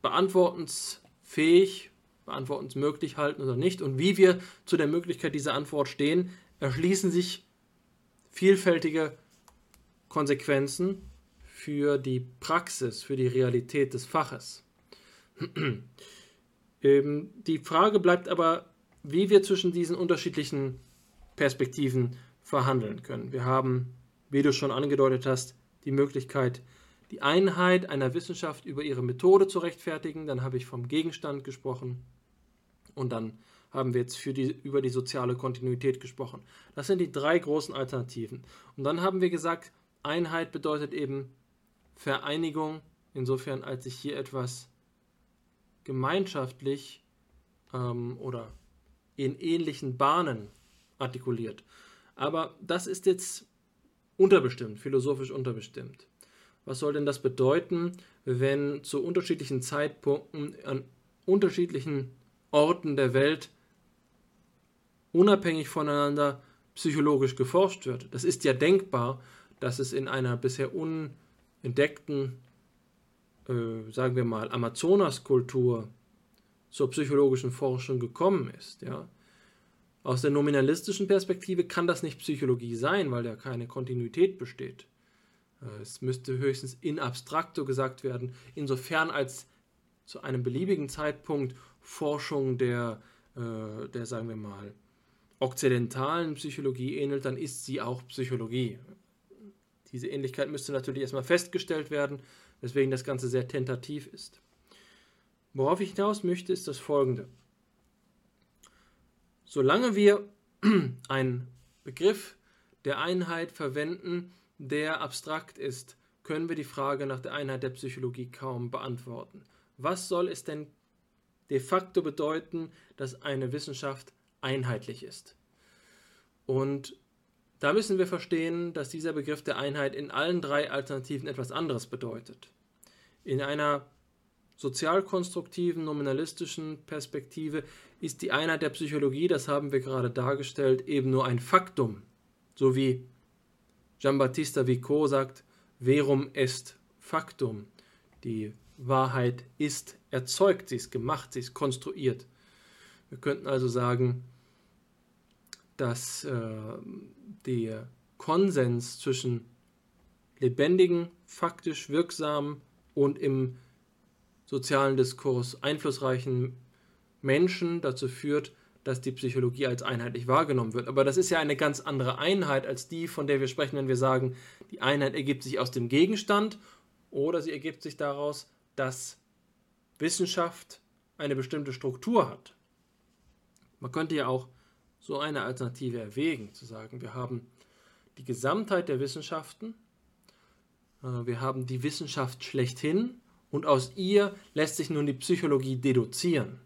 beantwortensfähig, beantwortensmöglich halten oder nicht und wie wir zu der Möglichkeit dieser Antwort stehen, erschließen sich vielfältige Konsequenzen für die Praxis, für die Realität des Faches. ähm, die Frage bleibt aber, wie wir zwischen diesen unterschiedlichen Perspektiven verhandeln können. Wir haben, wie du schon angedeutet hast, die Möglichkeit, die Einheit einer Wissenschaft über ihre Methode zu rechtfertigen. Dann habe ich vom Gegenstand gesprochen und dann haben wir jetzt die, über die soziale Kontinuität gesprochen. Das sind die drei großen Alternativen. Und dann haben wir gesagt, Einheit bedeutet eben Vereinigung, insofern als sich hier etwas gemeinschaftlich ähm, oder in ähnlichen Bahnen artikuliert. Aber das ist jetzt unterbestimmt, philosophisch unterbestimmt. Was soll denn das bedeuten, wenn zu unterschiedlichen Zeitpunkten an unterschiedlichen Orten der Welt unabhängig voneinander psychologisch geforscht wird? Das ist ja denkbar, dass es in einer bisher unentdeckten, äh, sagen wir mal, Amazonaskultur zur psychologischen Forschung gekommen ist. Ja? Aus der nominalistischen Perspektive kann das nicht Psychologie sein, weil da keine Kontinuität besteht. Äh, es müsste höchstens in abstrakto gesagt werden, insofern als zu einem beliebigen Zeitpunkt Forschung der, äh, der, sagen wir mal, okzidentalen Psychologie ähnelt, dann ist sie auch Psychologie. Diese Ähnlichkeit müsste natürlich erstmal festgestellt werden, weswegen das Ganze sehr tentativ ist. Worauf ich hinaus möchte, ist das folgende. Solange wir einen Begriff der Einheit verwenden, der abstrakt ist, können wir die Frage nach der Einheit der Psychologie kaum beantworten. Was soll es denn de facto bedeuten, dass eine Wissenschaft einheitlich ist? Und da müssen wir verstehen, dass dieser Begriff der Einheit in allen drei Alternativen etwas anderes bedeutet. In einer sozialkonstruktiven, nominalistischen Perspektive ist die Einheit der Psychologie, das haben wir gerade dargestellt, eben nur ein Faktum. So wie Giambattista Vico sagt, verum est factum. Die Wahrheit ist erzeugt, sie ist gemacht, sie ist konstruiert. Wir könnten also sagen, dass äh, der Konsens zwischen lebendigen, faktisch wirksamen und im sozialen Diskurs einflussreichen Menschen dazu führt, dass die Psychologie als einheitlich wahrgenommen wird. Aber das ist ja eine ganz andere Einheit als die, von der wir sprechen, wenn wir sagen, die Einheit ergibt sich aus dem Gegenstand oder sie ergibt sich daraus, dass Wissenschaft eine bestimmte Struktur hat. Man könnte ja auch so eine Alternative erwägen, zu sagen, wir haben die Gesamtheit der Wissenschaften, äh, wir haben die Wissenschaft schlechthin und aus ihr lässt sich nun die Psychologie deduzieren.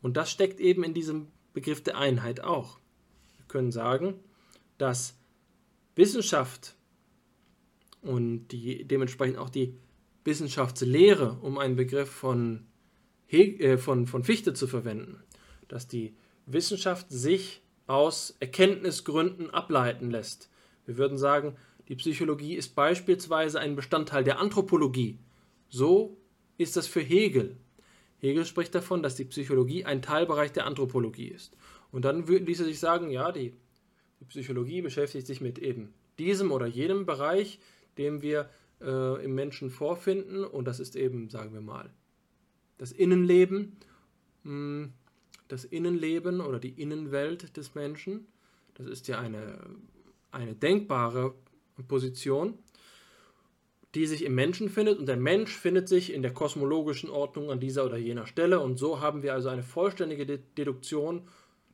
Und das steckt eben in diesem Begriff der Einheit auch. Wir können sagen, dass Wissenschaft und die, dementsprechend auch die Wissenschaftslehre, um einen Begriff von, He äh, von, von Fichte zu verwenden, dass die Wissenschaft sich aus Erkenntnisgründen ableiten lässt. Wir würden sagen, die Psychologie ist beispielsweise ein Bestandteil der Anthropologie. So ist das für Hegel. Hegel spricht davon, dass die Psychologie ein Teilbereich der Anthropologie ist. Und dann ließ er sich sagen, ja, die, die Psychologie beschäftigt sich mit eben diesem oder jenem Bereich, den wir äh, im Menschen vorfinden. Und das ist eben, sagen wir mal, das Innenleben, hm, das Innenleben oder die Innenwelt des Menschen. Das ist ja eine, eine denkbare Position die sich im Menschen findet und der Mensch findet sich in der kosmologischen Ordnung an dieser oder jener Stelle. Und so haben wir also eine vollständige Deduktion,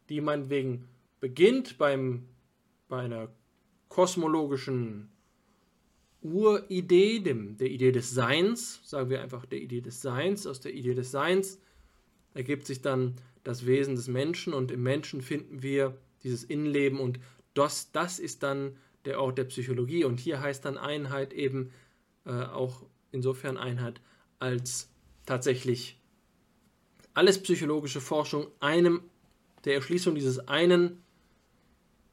die meinetwegen beginnt beim, bei einer kosmologischen Uridee, dem, der Idee des Seins, sagen wir einfach der Idee des Seins, aus der Idee des Seins ergibt sich dann das Wesen des Menschen und im Menschen finden wir dieses Innenleben und das, das ist dann der Ort der Psychologie. Und hier heißt dann Einheit eben äh, auch insofern Einheit, als tatsächlich alles psychologische Forschung einem der Erschließung dieses einen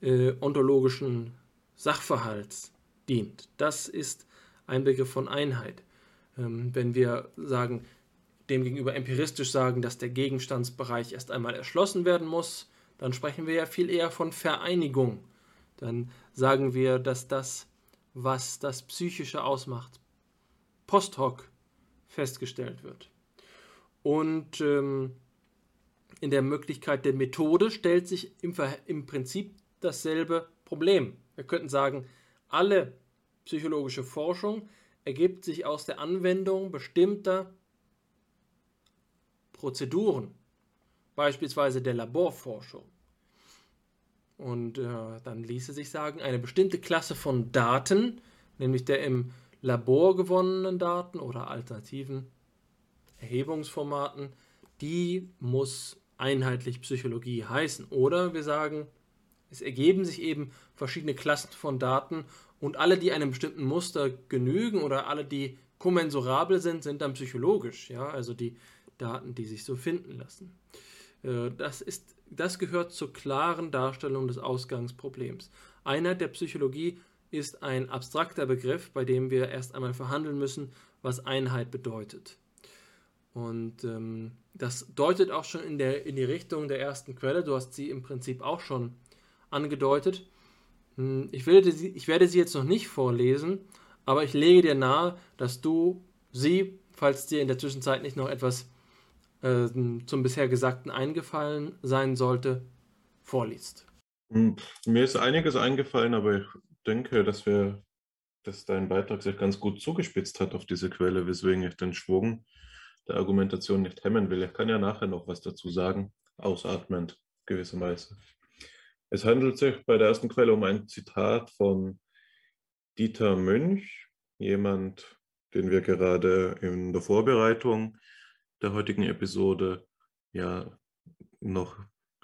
äh, ontologischen Sachverhalts dient. Das ist ein Begriff von Einheit. Ähm, wenn wir sagen, demgegenüber empiristisch sagen, dass der Gegenstandsbereich erst einmal erschlossen werden muss, dann sprechen wir ja viel eher von Vereinigung. Dann sagen wir, dass das, was das Psychische ausmacht, post hoc festgestellt wird. Und ähm, in der Möglichkeit der Methode stellt sich im, im Prinzip dasselbe Problem. Wir könnten sagen, alle psychologische Forschung ergibt sich aus der Anwendung bestimmter Prozeduren, beispielsweise der Laborforschung. Und äh, dann ließe sich sagen, eine bestimmte Klasse von Daten, nämlich der im laborgewonnenen Daten oder alternativen Erhebungsformaten, die muss einheitlich Psychologie heißen. Oder wir sagen, es ergeben sich eben verschiedene Klassen von Daten und alle, die einem bestimmten Muster genügen oder alle, die kommensurabel sind, sind dann psychologisch. Ja? Also die Daten, die sich so finden lassen. Äh, das, ist, das gehört zur klaren Darstellung des Ausgangsproblems. Einheit der Psychologie ist ein abstrakter Begriff, bei dem wir erst einmal verhandeln müssen, was Einheit bedeutet. Und ähm, das deutet auch schon in, der, in die Richtung der ersten Quelle. Du hast sie im Prinzip auch schon angedeutet. Hm, ich werde, sie, ich werde sie jetzt noch nicht vorlesen, aber ich lege dir nahe, dass du sie, falls dir in der Zwischenzeit nicht noch etwas äh, zum bisher Gesagten eingefallen sein sollte, vorliest. Hm, mir ist einiges eingefallen, aber ich denke, dass wir, dass dein Beitrag sich ganz gut zugespitzt hat auf diese Quelle, weswegen ich den Schwung der Argumentation nicht hemmen will. Ich kann ja nachher noch was dazu sagen, ausatmend gewisserweise. Es handelt sich bei der ersten Quelle um ein Zitat von Dieter Münch, jemand, den wir gerade in der Vorbereitung der heutigen Episode ja noch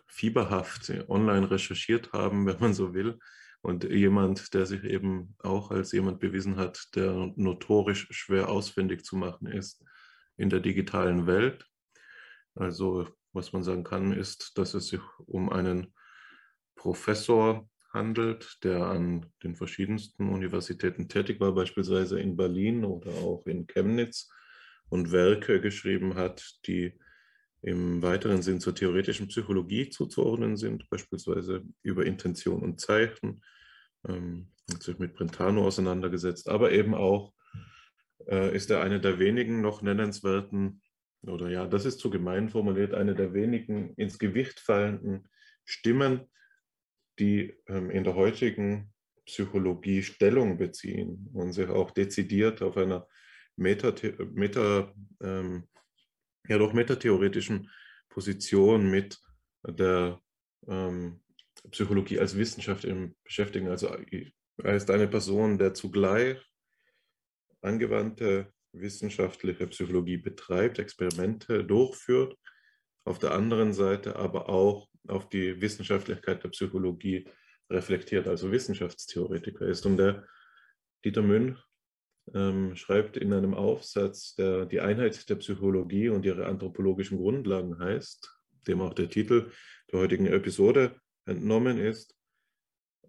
fieberhaft online recherchiert haben, wenn man so will. Und jemand, der sich eben auch als jemand bewiesen hat, der notorisch schwer ausfindig zu machen ist in der digitalen Welt. Also was man sagen kann, ist, dass es sich um einen Professor handelt, der an den verschiedensten Universitäten tätig war, beispielsweise in Berlin oder auch in Chemnitz und Werke geschrieben hat, die im weiteren Sinn zur theoretischen Psychologie zuzuordnen sind, beispielsweise über Intention und Zeichen, ähm, hat sich mit Brentano auseinandergesetzt, aber eben auch äh, ist er eine der wenigen noch nennenswerten, oder ja, das ist zu gemein formuliert, eine der wenigen ins Gewicht fallenden Stimmen, die ähm, in der heutigen Psychologie Stellung beziehen und sich auch dezidiert auf einer Meta, Meta ähm, ja doch metatheoretischen Position mit der ähm, Psychologie als Wissenschaft im beschäftigen. Also er ist eine Person, der zugleich angewandte wissenschaftliche Psychologie betreibt, Experimente durchführt, auf der anderen Seite aber auch auf die Wissenschaftlichkeit der Psychologie reflektiert, also Wissenschaftstheoretiker ist. Und der Dieter Münch ähm, schreibt in einem Aufsatz, der die Einheit der Psychologie und ihre anthropologischen Grundlagen heißt, dem auch der Titel der heutigen Episode entnommen ist,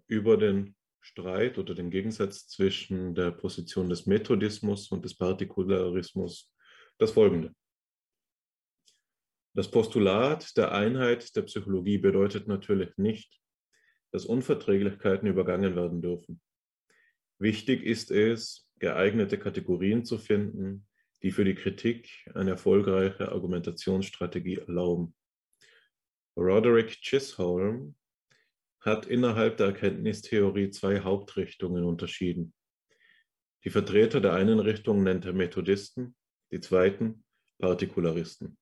über den Streit oder den Gegensatz zwischen der Position des Methodismus und des Partikularismus das folgende. Das Postulat der Einheit der Psychologie bedeutet natürlich nicht, dass Unverträglichkeiten übergangen werden dürfen. Wichtig ist es, geeignete Kategorien zu finden, die für die Kritik eine erfolgreiche Argumentationsstrategie erlauben. Roderick Chisholm hat innerhalb der Erkenntnistheorie zwei Hauptrichtungen unterschieden. Die Vertreter der einen Richtung nennt er Methodisten, die zweiten Partikularisten.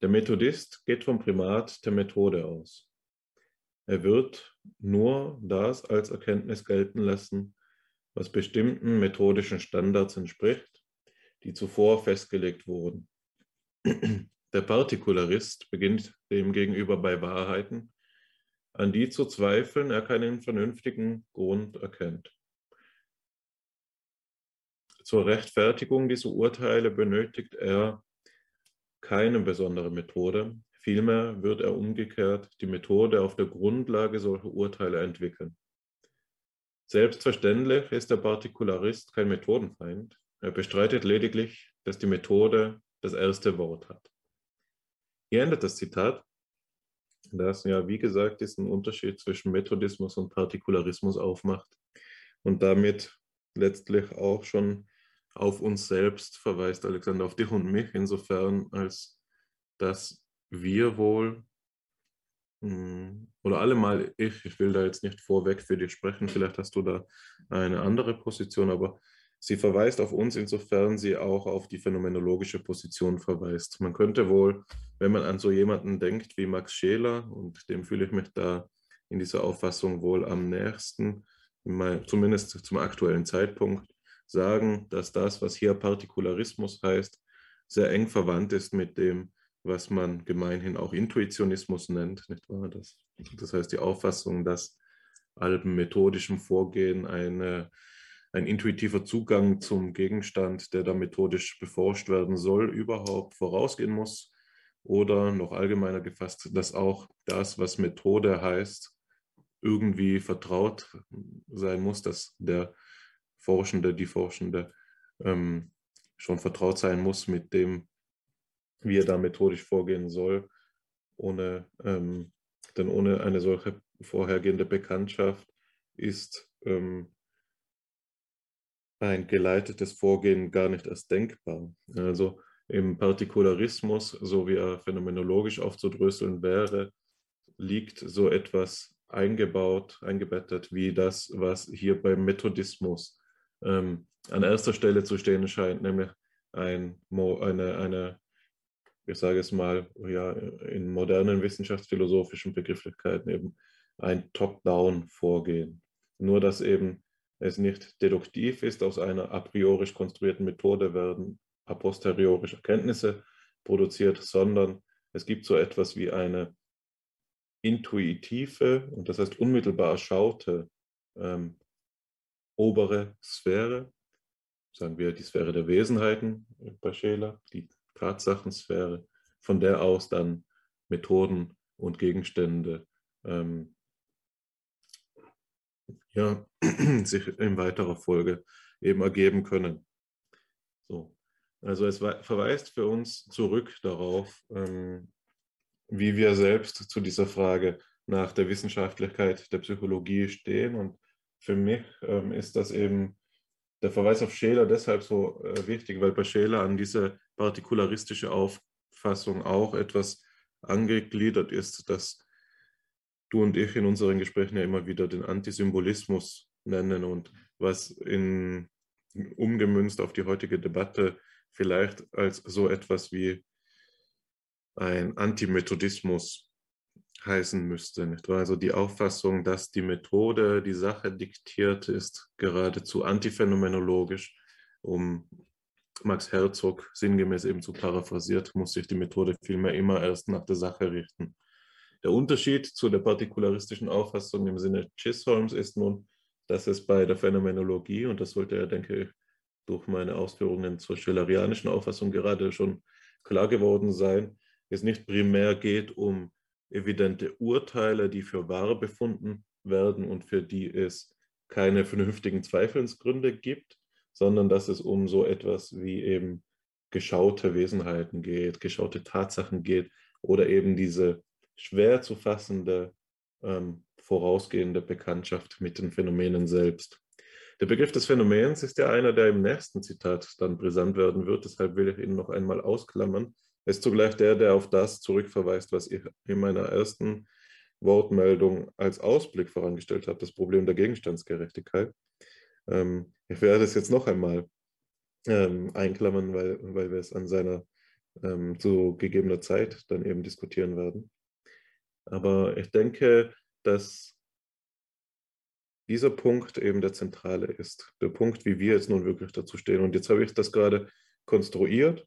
Der Methodist geht vom Primat der Methode aus. Er wird nur das als Erkenntnis gelten lassen, was bestimmten methodischen Standards entspricht, die zuvor festgelegt wurden. Der Partikularist beginnt demgegenüber bei Wahrheiten, an die zu zweifeln er keinen vernünftigen Grund erkennt. Zur Rechtfertigung dieser Urteile benötigt er keine besondere Methode, vielmehr wird er umgekehrt die Methode auf der Grundlage solcher Urteile entwickeln. Selbstverständlich ist der Partikularist kein Methodenfeind. Er bestreitet lediglich, dass die Methode das erste Wort hat. Hier endet das Zitat, das ja, wie gesagt, diesen Unterschied zwischen Methodismus und Partikularismus aufmacht und damit letztlich auch schon auf uns selbst verweist, Alexander, auf dich und mich, insofern als dass wir wohl oder allemal ich, ich will da jetzt nicht vorweg für dich sprechen, vielleicht hast du da eine andere Position, aber sie verweist auf uns, insofern sie auch auf die phänomenologische Position verweist. Man könnte wohl, wenn man an so jemanden denkt wie Max Scheler, und dem fühle ich mich da in dieser Auffassung wohl am nächsten, zumindest zum aktuellen Zeitpunkt, sagen, dass das, was hier Partikularismus heißt, sehr eng verwandt ist mit dem, was man gemeinhin auch Intuitionismus nennt, nicht wahr? Das, das heißt die Auffassung, dass allem methodischen Vorgehen eine, ein intuitiver Zugang zum Gegenstand, der da methodisch beforscht werden soll, überhaupt vorausgehen muss. Oder noch allgemeiner gefasst, dass auch das, was Methode heißt, irgendwie vertraut sein muss, dass der Forschende, die Forschende ähm, schon vertraut sein muss mit dem, wie er da methodisch vorgehen soll, ohne, ähm, denn ohne eine solche vorhergehende Bekanntschaft ist ähm, ein geleitetes Vorgehen gar nicht erst denkbar. Also im Partikularismus, so wie er phänomenologisch aufzudröseln wäre, liegt so etwas eingebaut, eingebettet, wie das, was hier beim Methodismus ähm, an erster Stelle zu stehen scheint, nämlich ein, eine, eine, ich sage es mal, ja, in modernen wissenschaftsphilosophischen Begrifflichkeiten eben ein Top-Down-Vorgehen. Nur dass eben es nicht deduktiv ist, aus einer a priori konstruierten Methode werden a posteriori Erkenntnisse produziert, sondern es gibt so etwas wie eine intuitive und das heißt unmittelbar erschaute ähm, obere Sphäre, sagen wir die Sphäre der Wesenheiten bei Scheler, die Tatsachensphäre, von der aus dann Methoden und Gegenstände ähm, ja, sich in weiterer Folge eben ergeben können. So. Also es verweist für uns zurück darauf, ähm, wie wir selbst zu dieser Frage nach der Wissenschaftlichkeit der Psychologie stehen. Und für mich ähm, ist das eben der Verweis auf Scheler deshalb so äh, wichtig, weil bei Scheler an diese partikularistische Auffassung auch etwas angegliedert ist, das du und ich in unseren Gesprächen ja immer wieder den Antisymbolismus nennen und was in, umgemünzt auf die heutige Debatte vielleicht als so etwas wie ein Antimethodismus heißen müsste. Nicht wahr? Also die Auffassung, dass die Methode die Sache diktiert, ist geradezu antiphänomenologisch. Um Max Herzog sinngemäß eben zu paraphrasiert, muss sich die Methode vielmehr immer erst nach der Sache richten. Der Unterschied zu der partikularistischen Auffassung im Sinne Chisholms ist nun, dass es bei der Phänomenologie, und das sollte ja, denke ich, durch meine Ausführungen zur schillerianischen Auffassung gerade schon klar geworden sein, es nicht primär geht um evidente Urteile, die für wahr befunden werden und für die es keine vernünftigen Zweifelsgründe gibt, sondern dass es um so etwas wie eben geschaute Wesenheiten geht, geschaute Tatsachen geht oder eben diese schwer zu fassende ähm, vorausgehende Bekanntschaft mit den Phänomenen selbst. Der Begriff des Phänomens ist ja einer, der im nächsten Zitat dann brisant werden wird, deshalb will ich ihn noch einmal ausklammern, ist zugleich der, der auf das zurückverweist, was ich in meiner ersten Wortmeldung als Ausblick vorangestellt habe, das Problem der Gegenstandsgerechtigkeit. Ähm, ich werde es jetzt noch einmal ähm, einklammern, weil, weil wir es an seiner ähm, zu gegebener Zeit dann eben diskutieren werden. Aber ich denke, dass dieser Punkt eben der zentrale ist. Der Punkt, wie wir jetzt nun wirklich dazu stehen. Und jetzt habe ich das gerade konstruiert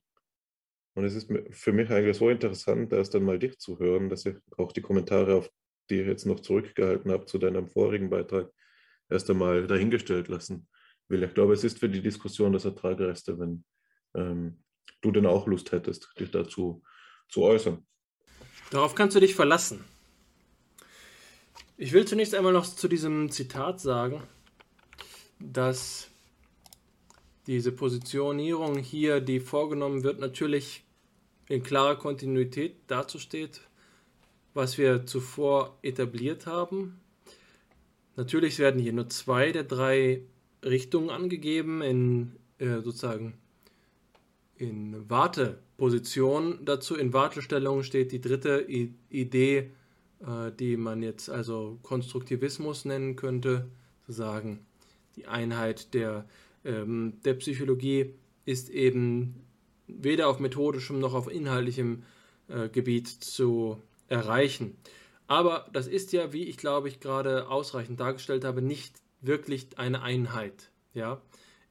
und es ist für mich eigentlich so interessant, erst einmal dich zu hören, dass ich auch die Kommentare, auf die ich jetzt noch zurückgehalten habe zu deinem vorigen Beitrag, erst einmal dahingestellt lassen will. Ich glaube, es ist für die Diskussion das Ertragreichste, wenn ähm, du denn auch Lust hättest, dich dazu zu äußern. Darauf kannst du dich verlassen. Ich will zunächst einmal noch zu diesem Zitat sagen, dass diese Positionierung hier, die vorgenommen wird, natürlich in klarer Kontinuität dazu steht, was wir zuvor etabliert haben. Natürlich werden hier nur zwei der drei Richtungen angegeben, in äh, sozusagen in Warteposition dazu. In Wartestellung steht die dritte I Idee, äh, die man jetzt also Konstruktivismus nennen könnte, zu sagen, die Einheit der, ähm, der Psychologie ist eben weder auf methodischem noch auf inhaltlichem äh, Gebiet zu erreichen. Aber das ist ja, wie ich glaube ich gerade ausreichend dargestellt habe, nicht wirklich eine Einheit. Ja?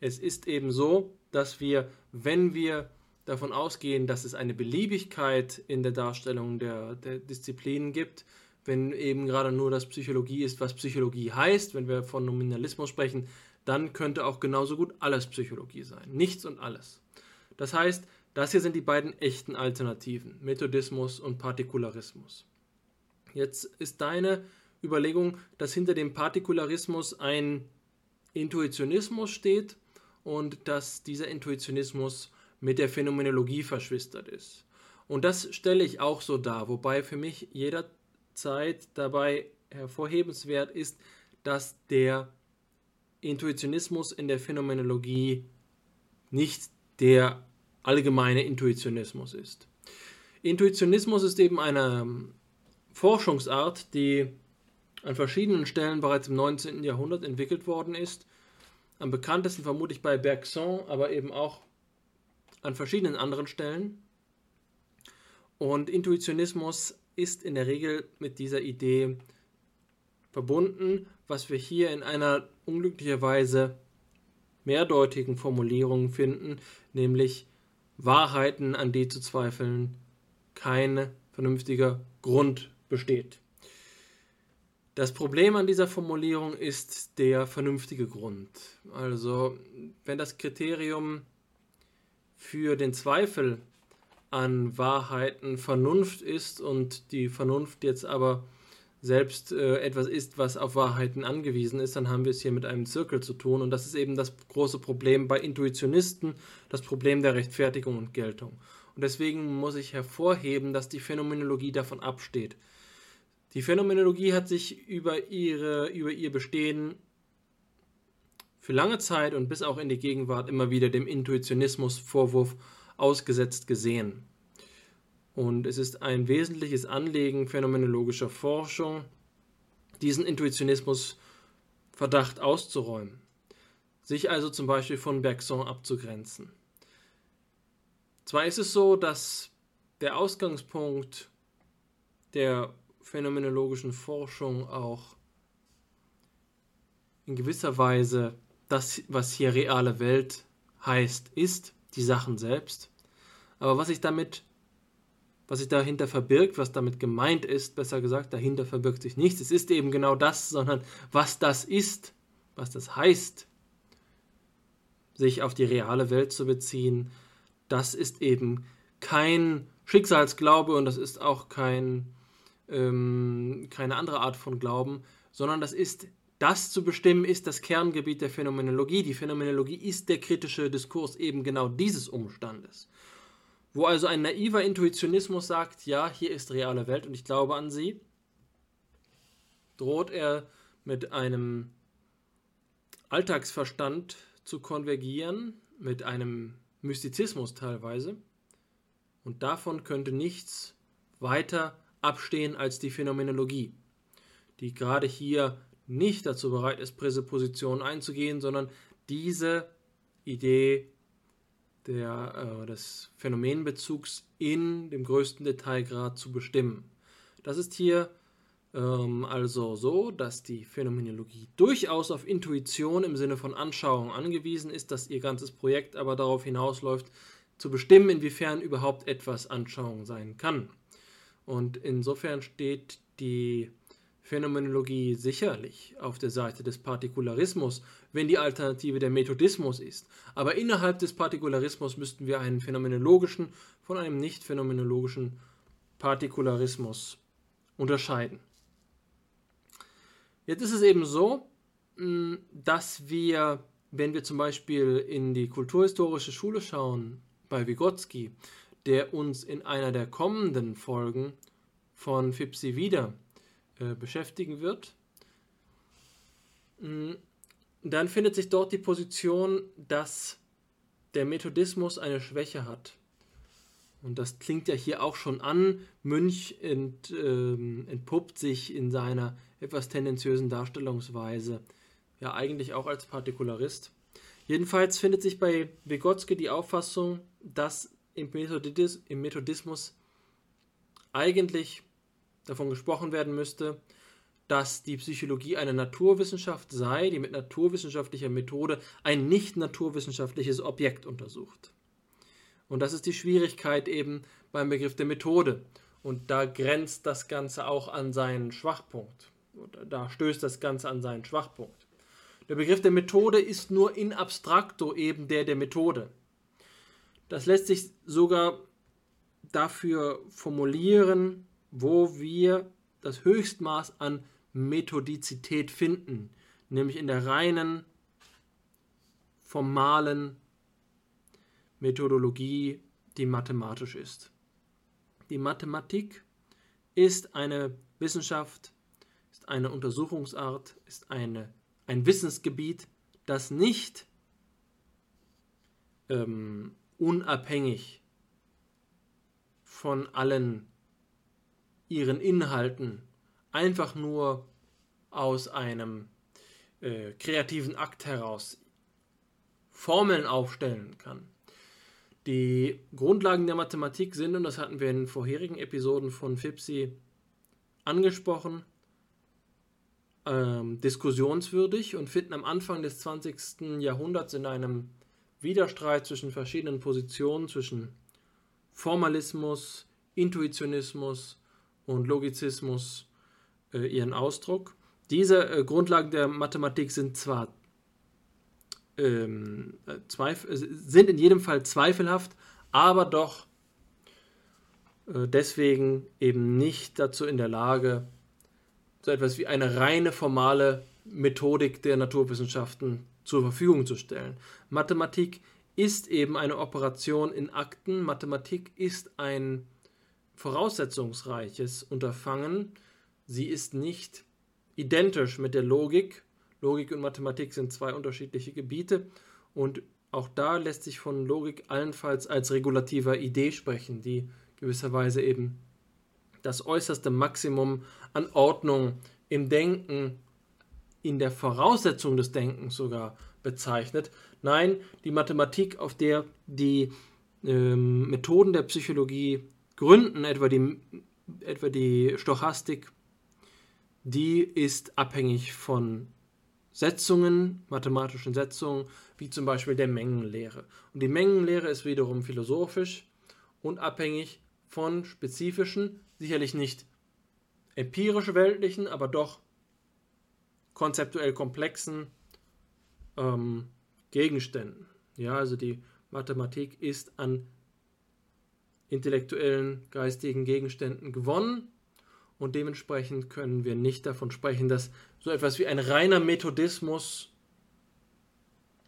Es ist eben so, dass wir, wenn wir davon ausgehen, dass es eine Beliebigkeit in der Darstellung der, der Disziplinen gibt, wenn eben gerade nur das Psychologie ist, was Psychologie heißt, wenn wir von Nominalismus sprechen, dann könnte auch genauso gut alles Psychologie sein. Nichts und alles. Das heißt, das hier sind die beiden echten Alternativen, Methodismus und Partikularismus. Jetzt ist deine Überlegung, dass hinter dem Partikularismus ein Intuitionismus steht und dass dieser Intuitionismus mit der Phänomenologie verschwistert ist. Und das stelle ich auch so dar, wobei für mich jederzeit dabei hervorhebenswert ist, dass der Intuitionismus in der Phänomenologie nicht der allgemeine Intuitionismus ist. Intuitionismus ist eben eine Forschungsart, die an verschiedenen Stellen bereits im 19. Jahrhundert entwickelt worden ist. Am bekanntesten vermutlich bei Bergson, aber eben auch an verschiedenen anderen Stellen. Und Intuitionismus ist in der Regel mit dieser Idee verbunden, was wir hier in einer unglücklicherweise mehrdeutigen Formulierung finden, nämlich Wahrheiten, an die zu zweifeln kein vernünftiger Grund besteht. Das Problem an dieser Formulierung ist der vernünftige Grund. Also wenn das Kriterium für den Zweifel an Wahrheiten Vernunft ist und die Vernunft jetzt aber selbst äh, etwas ist, was auf Wahrheiten angewiesen ist, dann haben wir es hier mit einem Zirkel zu tun. Und das ist eben das große Problem bei Intuitionisten, das Problem der Rechtfertigung und Geltung. Und deswegen muss ich hervorheben, dass die Phänomenologie davon absteht. Die Phänomenologie hat sich über, ihre, über ihr Bestehen für lange Zeit und bis auch in die Gegenwart immer wieder dem Intuitionismus-Vorwurf ausgesetzt gesehen. Und es ist ein wesentliches Anliegen phänomenologischer Forschung, diesen Intuitionismus-Verdacht auszuräumen, sich also zum Beispiel von Bergson abzugrenzen. Zwar ist es so, dass der Ausgangspunkt der phänomenologischen Forschung auch in gewisser Weise das, was hier reale Welt heißt, ist, die Sachen selbst. Aber was sich damit, was sich dahinter verbirgt, was damit gemeint ist, besser gesagt, dahinter verbirgt sich nichts. Es ist eben genau das, sondern was das ist, was das heißt, sich auf die reale Welt zu beziehen, das ist eben kein Schicksalsglaube und das ist auch kein, ähm, keine andere Art von Glauben, sondern das ist, das zu bestimmen, ist das Kerngebiet der Phänomenologie. Die Phänomenologie ist der kritische Diskurs eben genau dieses Umstandes. Wo also ein naiver Intuitionismus sagt, ja, hier ist reale Welt und ich glaube an sie, droht er mit einem Alltagsverstand zu konvergieren, mit einem Mystizismus teilweise. Und davon könnte nichts weiter abstehen als die Phänomenologie, die gerade hier nicht dazu bereit ist, Präsuppositionen einzugehen, sondern diese Idee der, äh, des Phänomenbezugs in dem größten Detailgrad zu bestimmen. Das ist hier ähm, also so, dass die Phänomenologie durchaus auf Intuition im Sinne von Anschauung angewiesen ist, dass ihr ganzes Projekt aber darauf hinausläuft, zu bestimmen, inwiefern überhaupt etwas Anschauung sein kann. Und insofern steht die Phänomenologie sicherlich auf der Seite des Partikularismus, wenn die Alternative der Methodismus ist. Aber innerhalb des Partikularismus müssten wir einen phänomenologischen von einem nicht phänomenologischen Partikularismus unterscheiden. Jetzt ist es eben so, mm, dass wir, wenn wir zum Beispiel in die kulturhistorische Schule schauen, bei Vygotsky, der uns in einer der kommenden Folgen von Fipsi wieder äh, beschäftigen wird, mm, dann findet sich dort die Position, dass der Methodismus eine Schwäche hat. Und das klingt ja hier auch schon an. Münch ent, ähm, entpuppt sich in seiner etwas tendenziösen Darstellungsweise ja eigentlich auch als Partikularist. Jedenfalls findet sich bei Vygotsky die Auffassung, dass im, Methodis im Methodismus eigentlich davon gesprochen werden müsste, dass die Psychologie eine Naturwissenschaft sei, die mit naturwissenschaftlicher Methode ein nicht naturwissenschaftliches Objekt untersucht. Und das ist die Schwierigkeit eben beim Begriff der Methode. Und da grenzt das Ganze auch an seinen Schwachpunkt. Da stößt das Ganze an seinen Schwachpunkt. Der Begriff der Methode ist nur in abstracto eben der der Methode. Das lässt sich sogar dafür formulieren, wo wir das Höchstmaß an Methodizität finden, nämlich in der reinen, formalen Methodologie, die mathematisch ist. Die Mathematik ist eine Wissenschaft, ist eine Untersuchungsart, ist eine, ein Wissensgebiet, das nicht ähm, unabhängig von allen ihren Inhalten einfach nur aus einem äh, kreativen Akt heraus Formeln aufstellen kann. Die Grundlagen der Mathematik sind, und das hatten wir in vorherigen Episoden von FIPSI angesprochen, ähm, diskussionswürdig und finden am Anfang des 20. Jahrhunderts in einem Widerstreit zwischen verschiedenen Positionen, zwischen Formalismus, Intuitionismus und Logizismus äh, ihren Ausdruck. Diese äh, Grundlagen der Mathematik sind zwar ähm, zweif sind in jedem Fall zweifelhaft, aber doch äh, deswegen eben nicht dazu in der Lage, so etwas wie eine reine formale Methodik der Naturwissenschaften zur Verfügung zu stellen. Mathematik ist eben eine Operation in Akten. Mathematik ist ein voraussetzungsreiches Unterfangen. Sie ist nicht identisch mit der Logik. Logik und Mathematik sind zwei unterschiedliche Gebiete und auch da lässt sich von Logik allenfalls als regulativer Idee sprechen, die gewisserweise eben das äußerste Maximum an Ordnung im Denken, in der Voraussetzung des Denkens sogar bezeichnet. Nein, die Mathematik, auf der die ähm, Methoden der Psychologie gründen, etwa die, etwa die Stochastik, die ist abhängig von Setzungen, mathematischen Setzungen, wie zum Beispiel der Mengenlehre. Und die Mengenlehre ist wiederum philosophisch und abhängig von spezifischen, sicherlich nicht empirisch weltlichen, aber doch konzeptuell komplexen ähm, Gegenständen. Ja, also die Mathematik ist an intellektuellen, geistigen Gegenständen gewonnen und dementsprechend können wir nicht davon sprechen, dass so etwas wie ein reiner Methodismus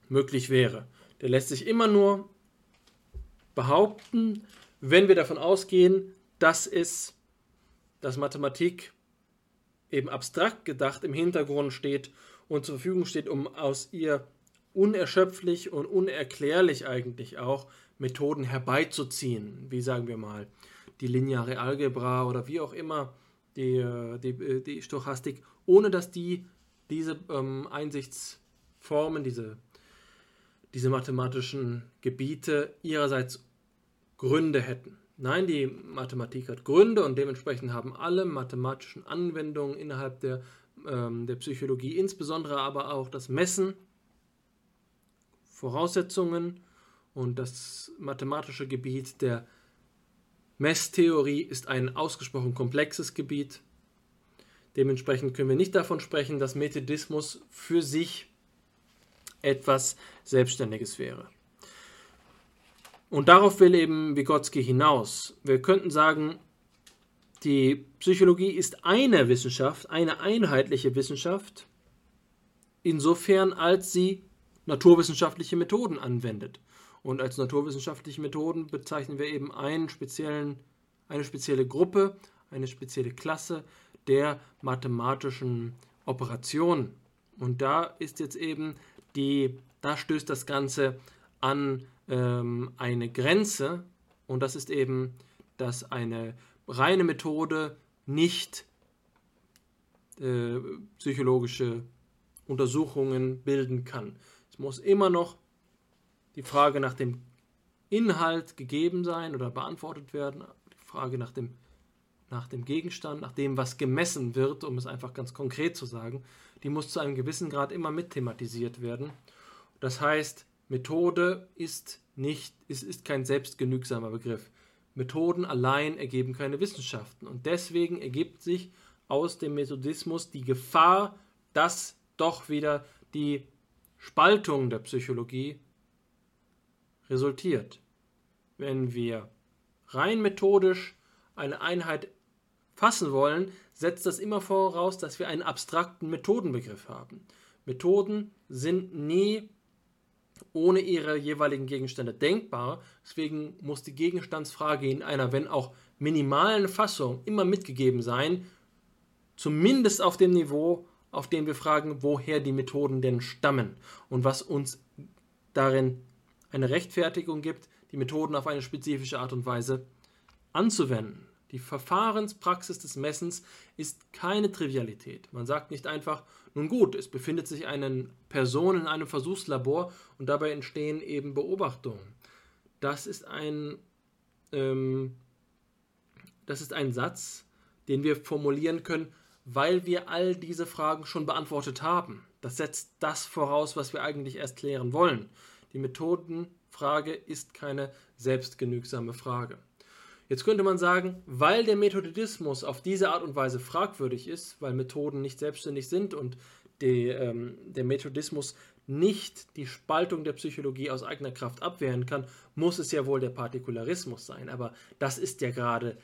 möglich wäre. Der lässt sich immer nur behaupten, wenn wir davon ausgehen, dass es, dass Mathematik eben abstrakt gedacht im Hintergrund steht und zur Verfügung steht, um aus ihr unerschöpflich und unerklärlich eigentlich auch Methoden herbeizuziehen, wie sagen wir mal, die lineare Algebra oder wie auch immer die, äh, die, äh, die Stochastik, ohne dass die diese ähm, Einsichtsformen, diese, diese mathematischen Gebiete ihrerseits Gründe hätten. Nein, die Mathematik hat Gründe und dementsprechend haben alle mathematischen Anwendungen innerhalb der, ähm, der Psychologie, insbesondere aber auch das Messen, Voraussetzungen und das mathematische Gebiet der Messtheorie ist ein ausgesprochen komplexes Gebiet. Dementsprechend können wir nicht davon sprechen, dass Methodismus für sich etwas Selbstständiges wäre. Und darauf will eben Vygotsky hinaus. Wir könnten sagen, die Psychologie ist eine Wissenschaft, eine einheitliche Wissenschaft, insofern als sie naturwissenschaftliche Methoden anwendet. Und als naturwissenschaftliche Methoden bezeichnen wir eben einen speziellen, eine spezielle Gruppe, eine spezielle Klasse der mathematischen Operationen. Und da ist jetzt eben die, da stößt das Ganze an ähm, eine Grenze und das ist eben, dass eine reine Methode nicht äh, psychologische Untersuchungen bilden kann. Es muss immer noch die Frage nach dem Inhalt gegeben sein oder beantwortet werden, die Frage nach dem, nach dem Gegenstand, nach dem, was gemessen wird, um es einfach ganz konkret zu sagen, die muss zu einem gewissen Grad immer mit thematisiert werden. Das heißt, Methode ist nicht, ist, ist kein selbstgenügsamer Begriff. Methoden allein ergeben keine Wissenschaften. Und deswegen ergibt sich aus dem Methodismus die Gefahr, dass doch wieder die Spaltung der Psychologie resultiert. Wenn wir rein methodisch eine Einheit fassen wollen, setzt das immer voraus, dass wir einen abstrakten Methodenbegriff haben. Methoden sind nie ohne ihre jeweiligen Gegenstände denkbar. Deswegen muss die Gegenstandsfrage in einer, wenn auch minimalen Fassung immer mitgegeben sein, zumindest auf dem Niveau, auf dem wir fragen, woher die Methoden denn stammen und was uns darin eine Rechtfertigung gibt, die Methoden auf eine spezifische Art und Weise anzuwenden. Die Verfahrenspraxis des Messens ist keine Trivialität. Man sagt nicht einfach, nun gut, es befindet sich eine Person in einem Versuchslabor und dabei entstehen eben Beobachtungen. Das ist ein, ähm, das ist ein Satz, den wir formulieren können, weil wir all diese Fragen schon beantwortet haben. Das setzt das voraus, was wir eigentlich erst klären wollen. Die Methodenfrage ist keine selbstgenügsame Frage. Jetzt könnte man sagen, weil der Methodismus auf diese Art und Weise fragwürdig ist, weil Methoden nicht selbstständig sind und die, ähm, der Methodismus nicht die Spaltung der Psychologie aus eigener Kraft abwehren kann, muss es ja wohl der Partikularismus sein. Aber das ist ja gerade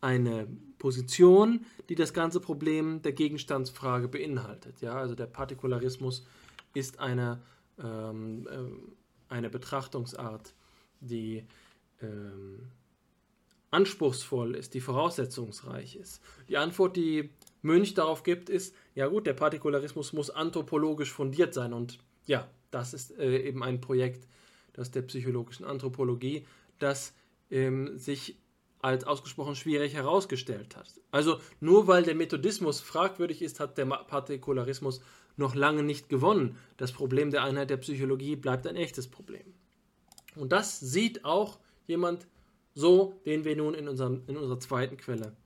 eine Position, die das ganze Problem der Gegenstandsfrage beinhaltet. Ja, also der Partikularismus ist eine, ähm, äh, eine Betrachtungsart, die ähm, anspruchsvoll ist, die voraussetzungsreich ist. Die Antwort, die Münch darauf gibt, ist, ja gut, der Partikularismus muss anthropologisch fundiert sein und ja, das ist äh, eben ein Projekt, das der psychologischen Anthropologie, das ähm, sich als ausgesprochen schwierig herausgestellt hat. Also nur weil der Methodismus fragwürdig ist, hat der Partikularismus noch lange nicht gewonnen. Das Problem der Einheit der Psychologie bleibt ein echtes Problem. Und das sieht auch jemand so, den wir nun in, unserem, in unserer zweiten Quelle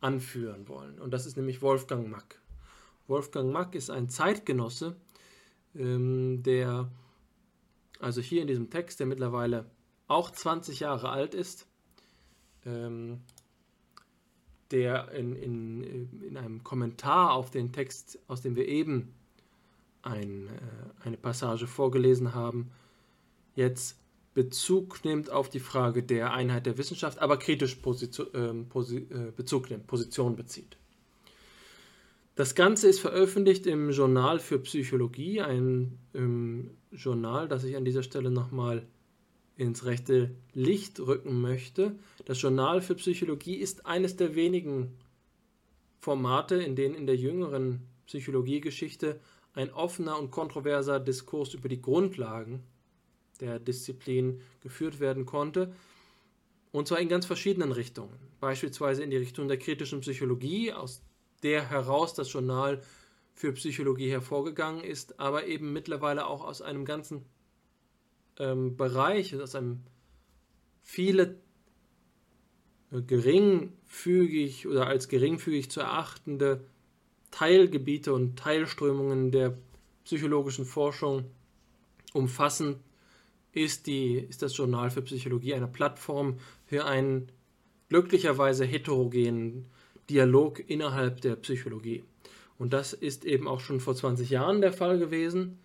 anführen wollen. Und das ist nämlich Wolfgang Mack. Wolfgang Mack ist ein Zeitgenosse, ähm, der, also hier in diesem Text, der mittlerweile auch 20 Jahre alt ist, ähm, der in, in, in einem Kommentar auf den Text, aus dem wir eben ein, äh, eine Passage vorgelesen haben, jetzt Bezug nimmt auf die Frage der Einheit der Wissenschaft, aber kritisch Position, ähm, äh, Bezug nimmt, Position bezieht. Das Ganze ist veröffentlicht im Journal für Psychologie, ein ähm, Journal, das ich an dieser Stelle nochmal ins rechte Licht rücken möchte. Das Journal für Psychologie ist eines der wenigen Formate, in denen in der jüngeren Psychologiegeschichte ein offener und kontroverser Diskurs über die Grundlagen der Disziplin geführt werden konnte. Und zwar in ganz verschiedenen Richtungen. Beispielsweise in die Richtung der kritischen Psychologie, aus der heraus das Journal für Psychologie hervorgegangen ist, aber eben mittlerweile auch aus einem ganzen ähm, Bereich, aus einem viele äh, geringfügig oder als geringfügig zu erachtende Teilgebiete und Teilströmungen der psychologischen Forschung umfassen ist, die, ist das Journal für Psychologie eine Plattform für einen glücklicherweise heterogenen Dialog innerhalb der Psychologie. Und das ist eben auch schon vor 20 Jahren der Fall gewesen.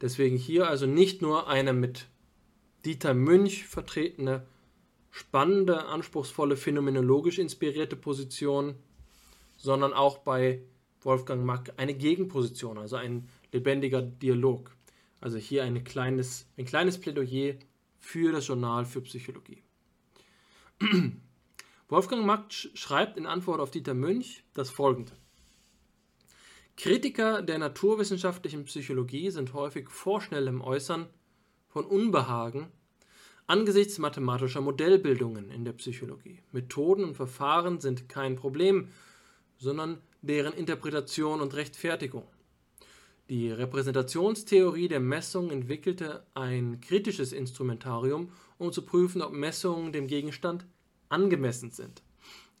Deswegen hier also nicht nur eine mit Dieter Münch vertretene, spannende, anspruchsvolle, phänomenologisch inspirierte Position, sondern auch bei Wolfgang Mack eine Gegenposition, also ein lebendiger Dialog. Also hier ein kleines, ein kleines Plädoyer für das Journal für Psychologie. Wolfgang Mack schreibt in Antwort auf Dieter Münch das folgende. Kritiker der naturwissenschaftlichen Psychologie sind häufig vorschnell im Äußern von Unbehagen angesichts mathematischer Modellbildungen in der Psychologie. Methoden und Verfahren sind kein Problem, sondern deren Interpretation und Rechtfertigung. Die Repräsentationstheorie der Messung entwickelte ein kritisches Instrumentarium, um zu prüfen, ob Messungen dem Gegenstand angemessen sind.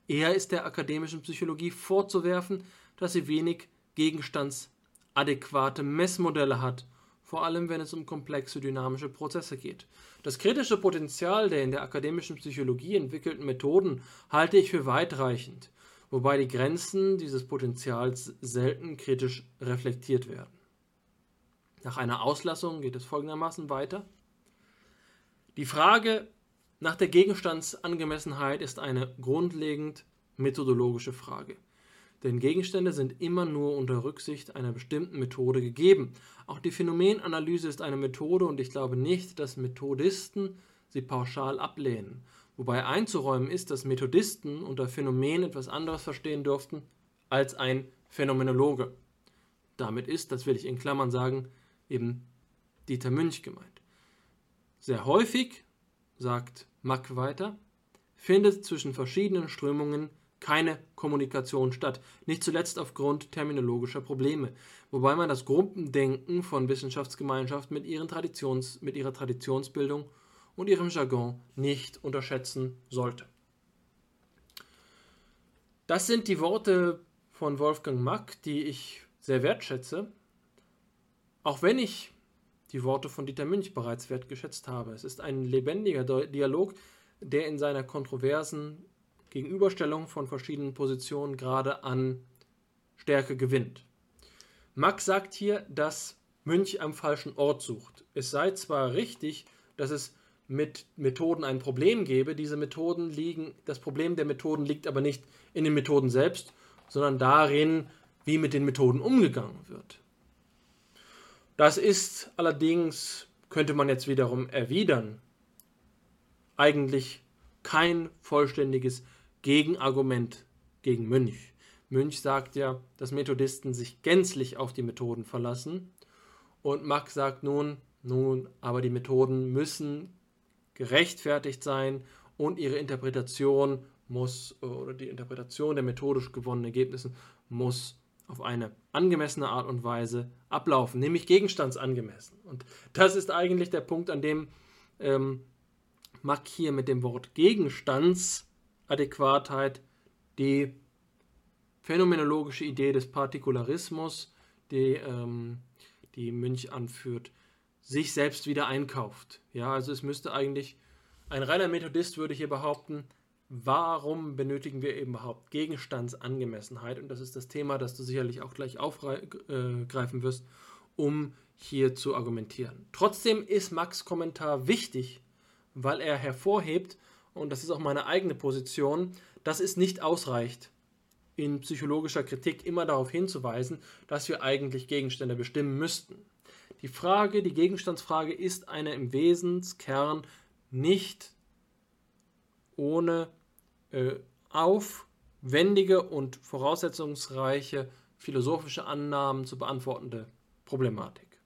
Eher ist der akademischen Psychologie vorzuwerfen, dass sie wenig gegenstandsadäquate Messmodelle hat, vor allem wenn es um komplexe dynamische Prozesse geht. Das kritische Potenzial der in der akademischen Psychologie entwickelten Methoden halte ich für weitreichend wobei die Grenzen dieses Potenzials selten kritisch reflektiert werden. Nach einer Auslassung geht es folgendermaßen weiter. Die Frage nach der Gegenstandsangemessenheit ist eine grundlegend methodologische Frage. Denn Gegenstände sind immer nur unter Rücksicht einer bestimmten Methode gegeben. Auch die Phänomenanalyse ist eine Methode und ich glaube nicht, dass Methodisten sie pauschal ablehnen. Wobei einzuräumen ist, dass Methodisten unter Phänomen etwas anderes verstehen dürften als ein Phänomenologe. Damit ist, das will ich in Klammern sagen, eben Dieter Münch gemeint. Sehr häufig sagt Mack weiter, findet zwischen verschiedenen Strömungen keine Kommunikation statt, nicht zuletzt aufgrund terminologischer Probleme, wobei man das Gruppendenken von Wissenschaftsgemeinschaften mit, ihren Traditions, mit ihrer Traditionsbildung und ihrem Jargon nicht unterschätzen sollte. Das sind die Worte von Wolfgang Mack, die ich sehr wertschätze, auch wenn ich die Worte von Dieter Münch bereits wertgeschätzt habe. Es ist ein lebendiger Dialog, der in seiner kontroversen Gegenüberstellung von verschiedenen Positionen gerade an Stärke gewinnt. Max sagt hier, dass Münch am falschen Ort sucht. Es sei zwar richtig, dass es mit Methoden ein Problem gebe, diese Methoden liegen, das Problem der Methoden liegt aber nicht in den Methoden selbst, sondern darin, wie mit den Methoden umgegangen wird. Das ist allerdings, könnte man jetzt wiederum erwidern, eigentlich kein vollständiges Gegenargument gegen Münch. Münch sagt ja, dass Methodisten sich gänzlich auf die Methoden verlassen. Und Mack sagt nun, nun, aber die Methoden müssen gerechtfertigt sein und ihre Interpretation muss, oder die Interpretation der methodisch gewonnenen Ergebnisse muss auf eine angemessene Art und Weise ablaufen, nämlich gegenstandsangemessen. Und das ist eigentlich der Punkt, an dem ähm, Mack hier mit dem Wort Gegenstands Adäquatheit die phänomenologische Idee des Partikularismus, die, ähm, die Münch anführt, sich selbst wieder einkauft. Ja, also es müsste eigentlich, ein reiner Methodist würde hier behaupten, warum benötigen wir eben überhaupt Gegenstandsangemessenheit? Und das ist das Thema, das du sicherlich auch gleich aufgreifen wirst, um hier zu argumentieren. Trotzdem ist Max Kommentar wichtig, weil er hervorhebt, und das ist auch meine eigene Position, dass es nicht ausreicht, in psychologischer Kritik immer darauf hinzuweisen, dass wir eigentlich Gegenstände bestimmen müssten. Die Frage, die Gegenstandsfrage ist eine im Wesenskern nicht ohne äh, aufwendige und voraussetzungsreiche philosophische Annahmen zu beantwortende Problematik.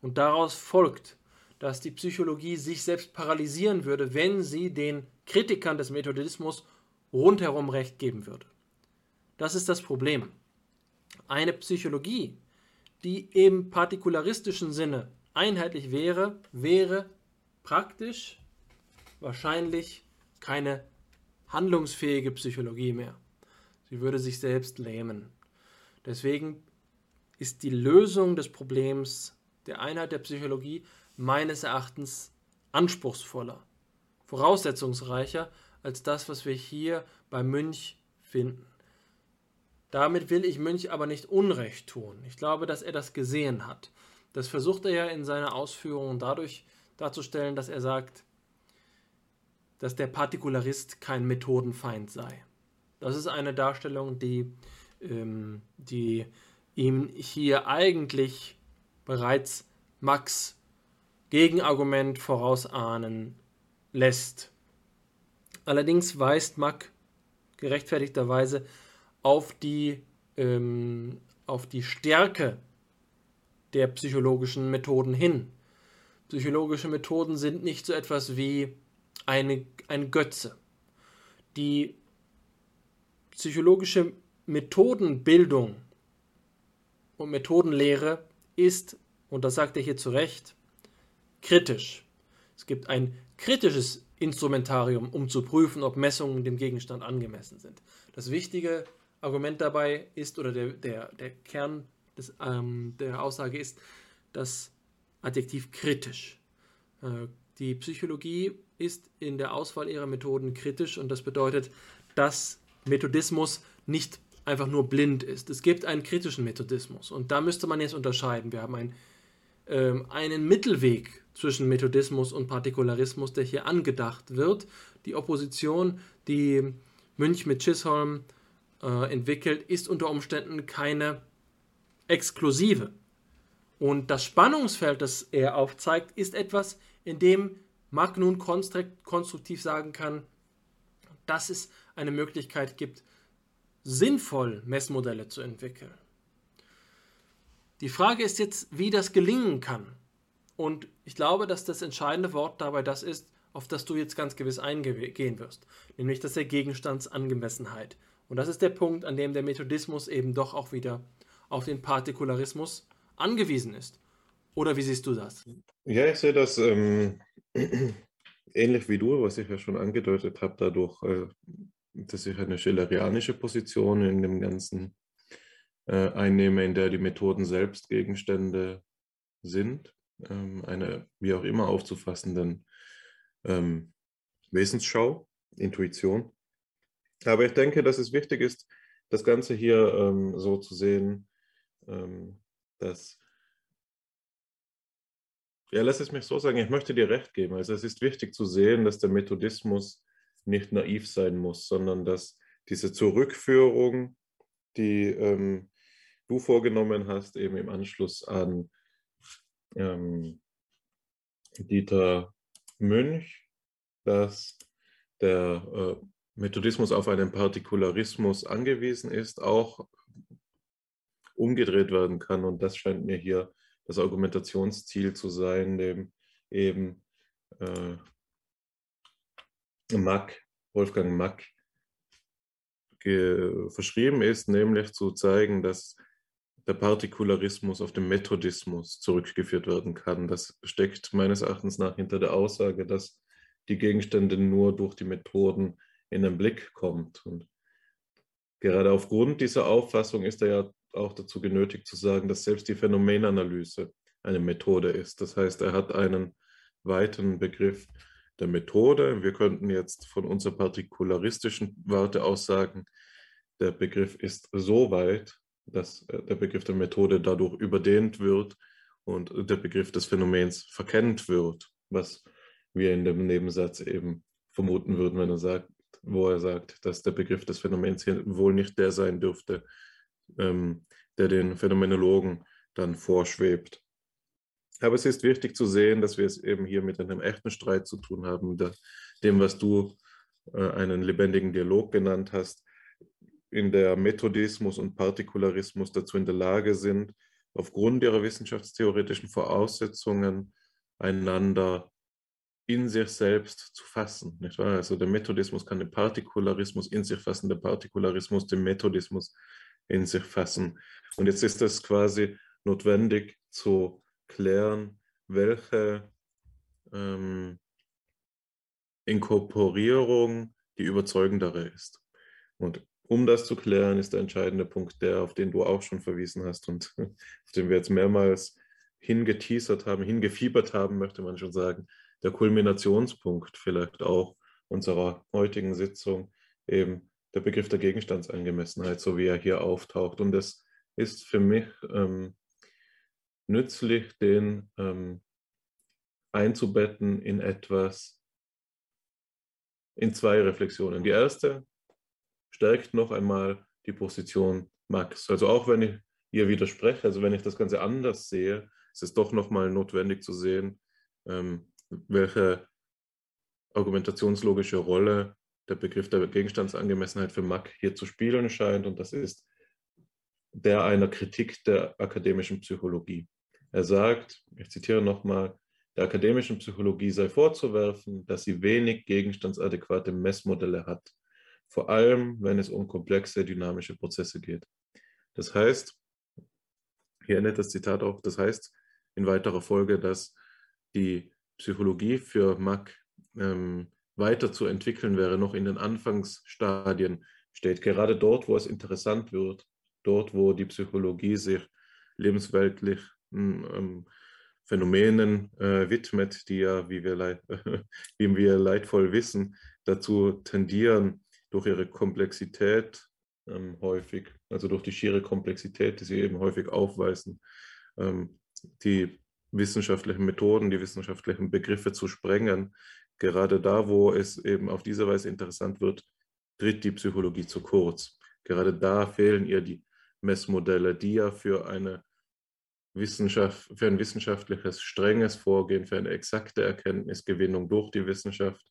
Und daraus folgt, dass die Psychologie sich selbst paralysieren würde, wenn sie den Kritikern des Methodismus rundherum recht geben würde. Das ist das Problem. Eine Psychologie, die im partikularistischen Sinne einheitlich wäre, wäre praktisch wahrscheinlich keine handlungsfähige Psychologie mehr. Sie würde sich selbst lähmen. Deswegen ist die Lösung des Problems der Einheit der Psychologie meines Erachtens anspruchsvoller, voraussetzungsreicher als das, was wir hier bei Münch finden. Damit will ich Münch aber nicht Unrecht tun. Ich glaube, dass er das gesehen hat. Das versucht er ja in seiner Ausführung dadurch darzustellen, dass er sagt, dass der Partikularist kein Methodenfeind sei. Das ist eine Darstellung, die, ähm, die ihm hier eigentlich bereits Max Gegenargument vorausahnen lässt. Allerdings weist Mack gerechtfertigterweise auf die, ähm, auf die Stärke der psychologischen Methoden hin. Psychologische Methoden sind nicht so etwas wie eine, ein Götze. Die psychologische Methodenbildung und Methodenlehre ist, und das sagt er hier zu Recht, kritisch. Es gibt ein kritisches Instrumentarium, um zu prüfen, ob Messungen dem Gegenstand angemessen sind. Das wichtige Argument dabei ist, oder der, der, der Kern des, ähm, der Aussage ist, das Adjektiv kritisch. Äh, die Psychologie ist in der Auswahl ihrer Methoden kritisch und das bedeutet, dass Methodismus nicht einfach nur blind ist. Es gibt einen kritischen Methodismus und da müsste man jetzt unterscheiden. Wir haben ein, äh, einen Mittelweg zwischen Methodismus und Partikularismus, der hier angedacht wird. Die Opposition, die Münch mit Chisholm äh, entwickelt, ist unter Umständen keine exklusive. Und das Spannungsfeld, das er aufzeigt, ist etwas, in dem Mark nun konstruktiv sagen kann, dass es eine Möglichkeit gibt, sinnvoll Messmodelle zu entwickeln. Die Frage ist jetzt, wie das gelingen kann. Und ich glaube, dass das entscheidende Wort dabei das ist, auf das du jetzt ganz gewiss eingehen wirst, nämlich das der Gegenstandsangemessenheit. Und das ist der Punkt, an dem der Methodismus eben doch auch wieder auf den Partikularismus angewiesen ist. Oder wie siehst du das? Ja, ich sehe das ähm, ähnlich wie du, was ich ja schon angedeutet habe, dadurch, äh, dass ich eine schillerianische Position in dem Ganzen äh, einnehme, in der die Methoden selbst Gegenstände sind, ähm, eine wie auch immer aufzufassenden ähm, Wesensschau, Intuition. Aber ich denke, dass es wichtig ist, das Ganze hier ähm, so zu sehen, ähm, dass, ja, lass es mich so sagen, ich möchte dir recht geben. Also es ist wichtig zu sehen, dass der Methodismus nicht naiv sein muss, sondern dass diese Zurückführung, die ähm, du vorgenommen hast, eben im Anschluss an ähm, Dieter Münch, dass der äh, Methodismus auf einen Partikularismus angewiesen ist, auch umgedreht werden kann. Und das scheint mir hier das Argumentationsziel zu sein, dem eben äh, Mack, Wolfgang Mack verschrieben ist, nämlich zu zeigen, dass der Partikularismus auf den Methodismus zurückgeführt werden kann. Das steckt meines Erachtens nach hinter der Aussage, dass die Gegenstände nur durch die Methoden in den Blick kommt. Und gerade aufgrund dieser Auffassung ist er ja auch dazu genötigt zu sagen, dass selbst die Phänomenanalyse eine Methode ist. Das heißt, er hat einen weiten Begriff der Methode. Wir könnten jetzt von unserer partikularistischen Warte aus sagen, der Begriff ist so weit, dass der Begriff der Methode dadurch überdehnt wird und der Begriff des Phänomens verkennt wird, was wir in dem Nebensatz eben vermuten würden, wenn er sagt, wo er sagt, dass der Begriff des Phänomens hier wohl nicht der sein dürfte, ähm, der den Phänomenologen dann vorschwebt. Aber es ist wichtig zu sehen, dass wir es eben hier mit einem echten Streit zu tun haben, der, dem, was du äh, einen lebendigen Dialog genannt hast, in der Methodismus und Partikularismus dazu in der Lage sind, aufgrund ihrer wissenschaftstheoretischen Voraussetzungen einander in sich selbst zu fassen. Nicht wahr? Also der Methodismus kann den Partikularismus in sich fassen, der Partikularismus den Methodismus in sich fassen. Und jetzt ist es quasi notwendig zu klären, welche ähm, Inkorporierung die überzeugendere ist. Und um das zu klären, ist der entscheidende Punkt der, auf den du auch schon verwiesen hast und auf den wir jetzt mehrmals hingeteasert haben, hingefiebert haben, möchte man schon sagen, der Kulminationspunkt vielleicht auch unserer heutigen Sitzung, eben der Begriff der Gegenstandsangemessenheit, so wie er hier auftaucht. Und es ist für mich ähm, nützlich, den ähm, einzubetten in etwas, in zwei Reflexionen. Die erste stärkt noch einmal die Position Max. Also auch wenn ich ihr widerspreche, also wenn ich das Ganze anders sehe, ist es doch nochmal notwendig zu sehen, ähm, welche argumentationslogische Rolle der Begriff der Gegenstandsangemessenheit für Mack hier zu spielen scheint. Und das ist der einer Kritik der akademischen Psychologie. Er sagt, ich zitiere nochmal, der akademischen Psychologie sei vorzuwerfen, dass sie wenig gegenstandsadäquate Messmodelle hat, vor allem wenn es um komplexe dynamische Prozesse geht. Das heißt, hier endet das Zitat auch, das heißt in weiterer Folge, dass die Psychologie für Mack ähm, weiterzuentwickeln wäre, noch in den Anfangsstadien steht. Gerade dort, wo es interessant wird, dort, wo die Psychologie sich lebensweltlich ähm, Phänomenen äh, widmet, die ja, wie wir, leid, wie wir leidvoll wissen, dazu tendieren, durch ihre Komplexität ähm, häufig, also durch die schiere Komplexität, die sie eben häufig aufweisen, ähm, die wissenschaftlichen Methoden, die wissenschaftlichen Begriffe zu sprengen. Gerade da, wo es eben auf diese Weise interessant wird, tritt die Psychologie zu kurz. Gerade da fehlen ihr die Messmodelle, die ja für, eine Wissenschaft, für ein wissenschaftliches, strenges Vorgehen, für eine exakte Erkenntnisgewinnung durch die Wissenschaft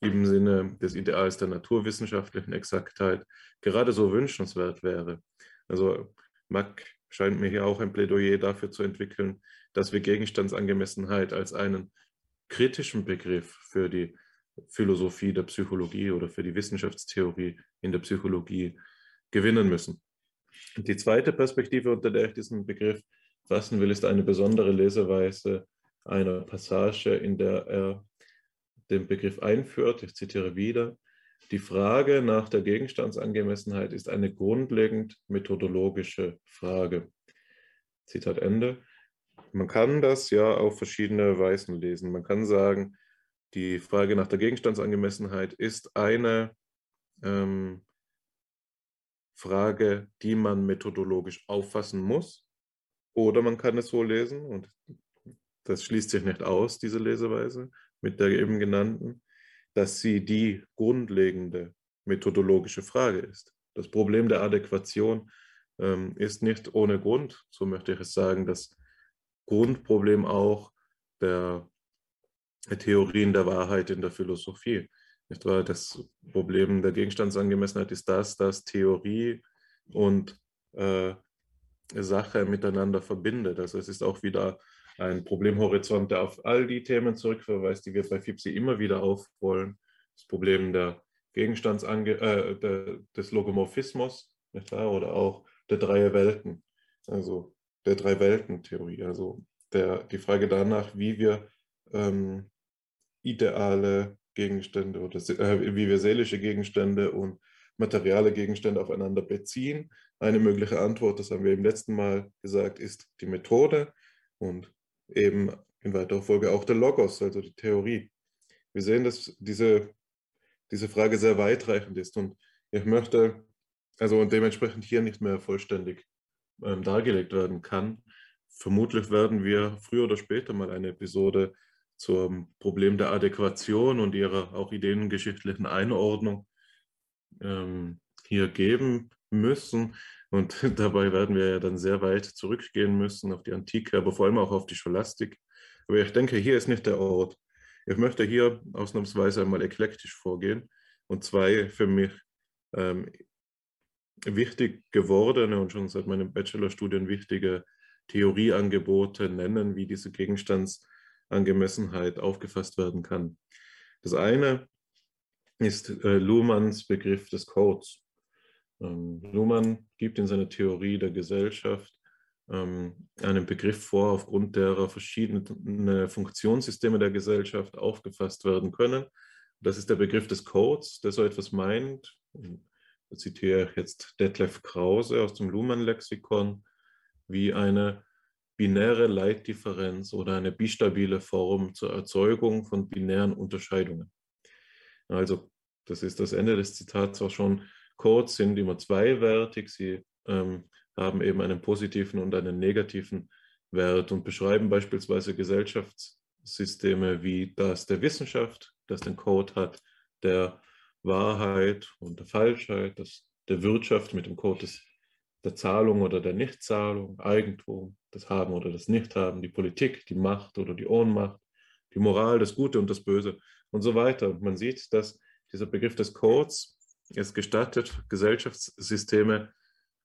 im Sinne des Ideals der naturwissenschaftlichen Exaktheit gerade so wünschenswert wäre. Also Mack scheint mir hier auch ein Plädoyer dafür zu entwickeln, dass wir Gegenstandsangemessenheit als einen kritischen Begriff für die Philosophie der Psychologie oder für die Wissenschaftstheorie in der Psychologie gewinnen müssen. Die zweite Perspektive, unter der ich diesen Begriff fassen will, ist eine besondere Leseweise einer Passage, in der er den Begriff einführt. Ich zitiere wieder. Die Frage nach der Gegenstandsangemessenheit ist eine grundlegend methodologische Frage. Zitat Ende. Man kann das ja auf verschiedene Weisen lesen. Man kann sagen, die Frage nach der Gegenstandsangemessenheit ist eine ähm, Frage, die man methodologisch auffassen muss. Oder man kann es so lesen, und das schließt sich nicht aus, diese Leseweise mit der eben genannten, dass sie die grundlegende methodologische Frage ist. Das Problem der Adäquation ähm, ist nicht ohne Grund, so möchte ich es sagen, das Grundproblem auch der Theorien der Wahrheit in der Philosophie. Nicht wahr? Das Problem der Gegenstandsangemessenheit ist das, dass Theorie und äh, Sache miteinander verbindet. Also es ist auch wieder ein Problemhorizont, der auf all die Themen zurückverweist, die wir bei FIPSI immer wieder aufrollen. Das Problem der Gegenstandsange äh, der, des Logomorphismus oder auch der drei Welten, also der Drei-Welten-Theorie, also der, die Frage danach, wie wir ähm, ideale Gegenstände oder äh, wie wir seelische Gegenstände und materiale Gegenstände aufeinander beziehen. Eine mögliche Antwort, das haben wir im letzten Mal gesagt, ist die Methode und eben in weiterer Folge auch der Logos, also die Theorie. Wir sehen, dass diese, diese Frage sehr weitreichend ist und ich möchte, also und dementsprechend hier nicht mehr vollständig ähm, dargelegt werden kann. Vermutlich werden wir früher oder später mal eine Episode zum Problem der Adäquation und ihrer auch ideengeschichtlichen Einordnung ähm, hier geben müssen. Und dabei werden wir ja dann sehr weit zurückgehen müssen auf die Antike, aber vor allem auch auf die Scholastik. Aber ich denke, hier ist nicht der Ort. Ich möchte hier ausnahmsweise einmal eklektisch vorgehen und zwei für mich ähm, wichtig gewordene und schon seit meinem Bachelorstudien wichtige Theorieangebote nennen, wie diese Gegenstandsangemessenheit aufgefasst werden kann. Das eine ist äh, Luhmanns Begriff des Codes. Ähm, Luhmann gibt in seiner Theorie der Gesellschaft ähm, einen Begriff vor, aufgrund derer verschiedene Funktionssysteme der Gesellschaft aufgefasst werden können. Das ist der Begriff des Codes, der so etwas meint. Da zitiere ich jetzt Detlef Krause aus dem Luhmann-Lexikon, wie eine binäre Leitdifferenz oder eine bistabile Form zur Erzeugung von binären Unterscheidungen. Also, das ist das Ende des Zitats auch schon. Codes sind immer zweiwertig. Sie ähm, haben eben einen positiven und einen negativen Wert und beschreiben beispielsweise Gesellschaftssysteme wie das der Wissenschaft, das den Code hat, der Wahrheit und der Falschheit, das der Wirtschaft mit dem Code des, der Zahlung oder der Nichtzahlung, Eigentum, das Haben oder das Nichthaben, die Politik, die Macht oder die Ohnmacht, die Moral, das Gute und das Böse und so weiter. Man sieht, dass dieser Begriff des Codes es gestattet, Gesellschaftssysteme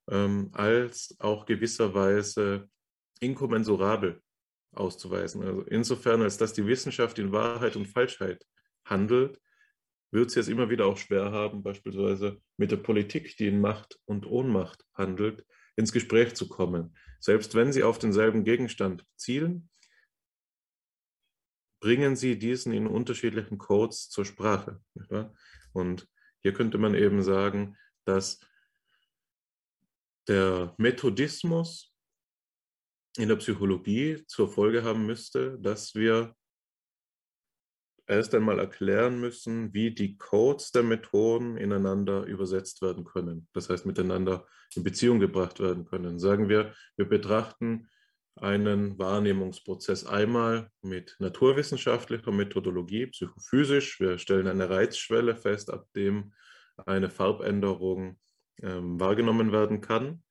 ähm, als auch gewisserweise inkommensurabel auszuweisen. Also insofern, als dass die Wissenschaft in Wahrheit und Falschheit handelt, wird sie es immer wieder auch schwer haben, beispielsweise mit der Politik, die in Macht und Ohnmacht handelt, ins Gespräch zu kommen. Selbst wenn sie auf denselben Gegenstand zielen, bringen sie diesen in unterschiedlichen Codes zur Sprache. Und hier könnte man eben sagen, dass der Methodismus in der Psychologie zur Folge haben müsste, dass wir erst einmal erklären müssen, wie die Codes der Methoden ineinander übersetzt werden können. Das heißt, miteinander in Beziehung gebracht werden können. Sagen wir, wir betrachten einen Wahrnehmungsprozess einmal mit naturwissenschaftlicher Methodologie, psychophysisch. Wir stellen eine Reizschwelle fest, ab dem eine Farbänderung ähm, wahrgenommen werden kann.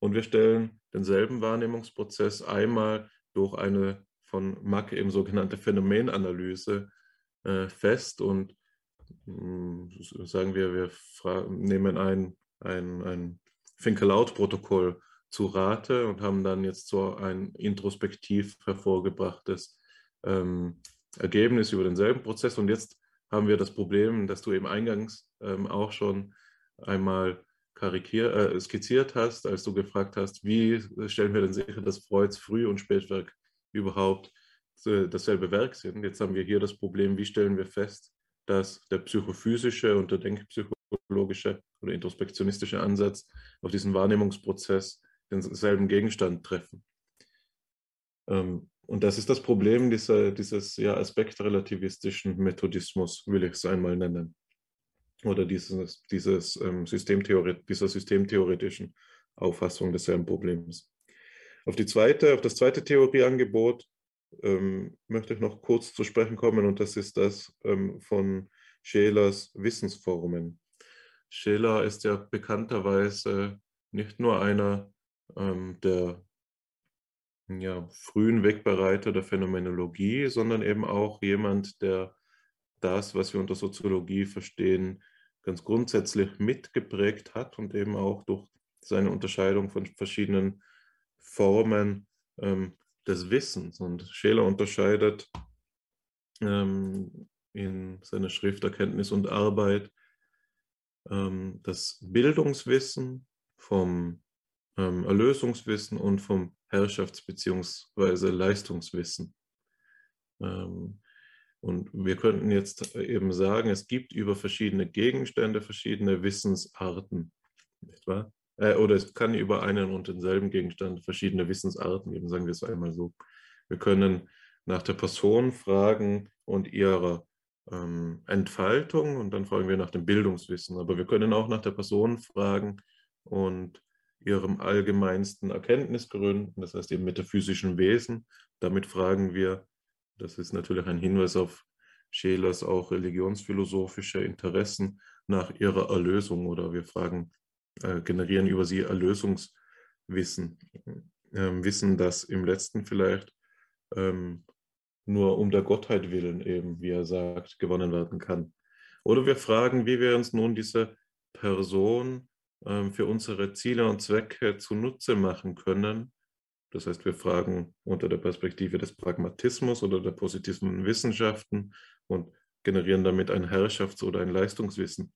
Und wir stellen denselben Wahrnehmungsprozess einmal durch eine von Mack eben sogenannte Phänomenanalyse äh, fest und mh, mm, sagen wir, wir nehmen ein, ein, ein Finkel-Out-Protokoll zu Rate und haben dann jetzt so ein introspektiv hervorgebrachtes ähm, Ergebnis über denselben Prozess. Und jetzt haben wir das Problem, dass du eben eingangs ähm, auch schon einmal karikier, äh, skizziert hast, als du gefragt hast, wie stellen wir denn sicher, dass Freuds Früh- und Spätwerk überhaupt äh, dasselbe Werk sind. Jetzt haben wir hier das Problem, wie stellen wir fest, dass der psychophysische und der denkpsychologische oder introspektionistische Ansatz auf diesen Wahrnehmungsprozess denselben Gegenstand treffen. Ähm, und das ist das Problem dieser, dieses ja, aspektrelativistischen Methodismus, will ich es einmal nennen. Oder dieses, dieses, ähm, Systemtheoret dieser systemtheoretischen Auffassung desselben Problems. Auf, die zweite, auf das zweite Theorieangebot ähm, möchte ich noch kurz zu sprechen kommen und das ist das ähm, von Schelers Wissensformen. Scheler ist ja bekannterweise nicht nur einer ähm, der ja, frühen Wegbereiter der Phänomenologie, sondern eben auch jemand, der das, was wir unter Soziologie verstehen, ganz grundsätzlich mitgeprägt hat und eben auch durch seine Unterscheidung von verschiedenen Formen ähm, des Wissens. Und Scheler unterscheidet ähm, in seiner Schrift Erkenntnis und Arbeit ähm, das Bildungswissen vom ähm, Erlösungswissen und vom Herrschafts- bzw. Leistungswissen. Ähm, und wir könnten jetzt eben sagen, es gibt über verschiedene Gegenstände verschiedene Wissensarten, nicht wahr? Äh, oder es kann über einen und denselben Gegenstand verschiedene Wissensarten geben, sagen wir es einmal so. Wir können nach der Person fragen und ihrer ähm, Entfaltung und dann fragen wir nach dem Bildungswissen. Aber wir können auch nach der Person fragen und ihrem allgemeinsten Erkenntnisgründen, das heißt dem metaphysischen Wesen. Damit fragen wir, das ist natürlich ein Hinweis auf Schelers auch religionsphilosophische Interessen nach ihrer Erlösung oder wir fragen, äh, generieren über sie Erlösungswissen. Ähm, Wissen, das im letzten vielleicht ähm, nur um der Gottheit willen eben, wie er sagt, gewonnen werden kann. Oder wir fragen, wie wir uns nun diese Person für unsere Ziele und Zwecke zunutze machen können. Das heißt, wir fragen unter der Perspektive des Pragmatismus oder der positiven Wissenschaften und generieren damit ein Herrschafts- oder ein Leistungswissen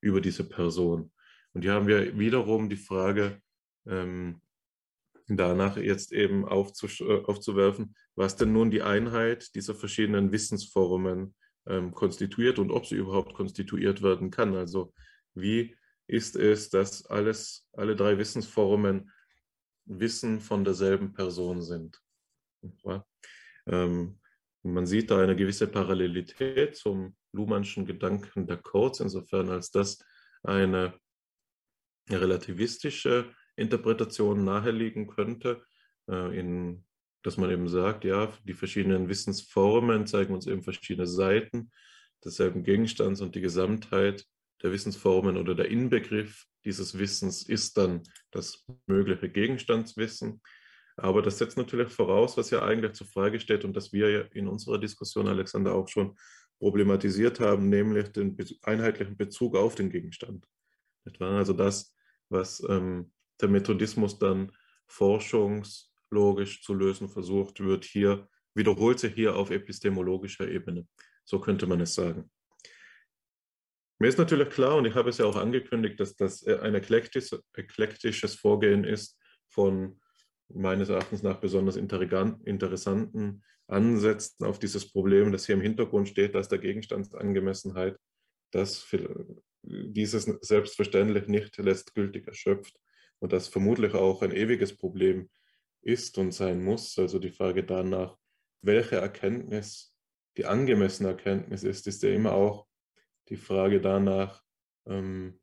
über diese Person. Und hier haben wir wiederum die Frage, ähm, danach jetzt eben äh, aufzuwerfen, was denn nun die Einheit dieser verschiedenen Wissensformen ähm, konstituiert und ob sie überhaupt konstituiert werden kann. Also wie ist es, dass alles, alle drei Wissensformen Wissen von derselben Person sind. Ähm, man sieht da eine gewisse Parallelität zum Luhmannschen Gedanken der Codes, insofern als das eine relativistische Interpretation naheliegen könnte, äh, in, dass man eben sagt, ja, die verschiedenen Wissensformen zeigen uns eben verschiedene Seiten desselben Gegenstands und die Gesamtheit der Wissensformen oder der Inbegriff dieses Wissens ist dann das mögliche Gegenstandswissen. Aber das setzt natürlich voraus, was ja eigentlich zur Frage steht und das wir in unserer Diskussion, Alexander, auch schon problematisiert haben, nämlich den einheitlichen Bezug auf den Gegenstand. Also das, was ähm, der Methodismus dann forschungslogisch zu lösen versucht, wird hier, wiederholt sich hier auf epistemologischer Ebene. So könnte man es sagen. Mir ist natürlich klar, und ich habe es ja auch angekündigt, dass das äh, ein eklektisches Vorgehen ist von meines Erachtens nach besonders interessanten Ansätzen auf dieses Problem, das hier im Hintergrund steht, dass der Gegenstandsangemessenheit, das dieses selbstverständlich nicht letztgültig erschöpft und das vermutlich auch ein ewiges Problem ist und sein muss. Also die Frage danach, welche Erkenntnis die angemessene Erkenntnis ist, ist ja immer auch die Frage danach, ähm,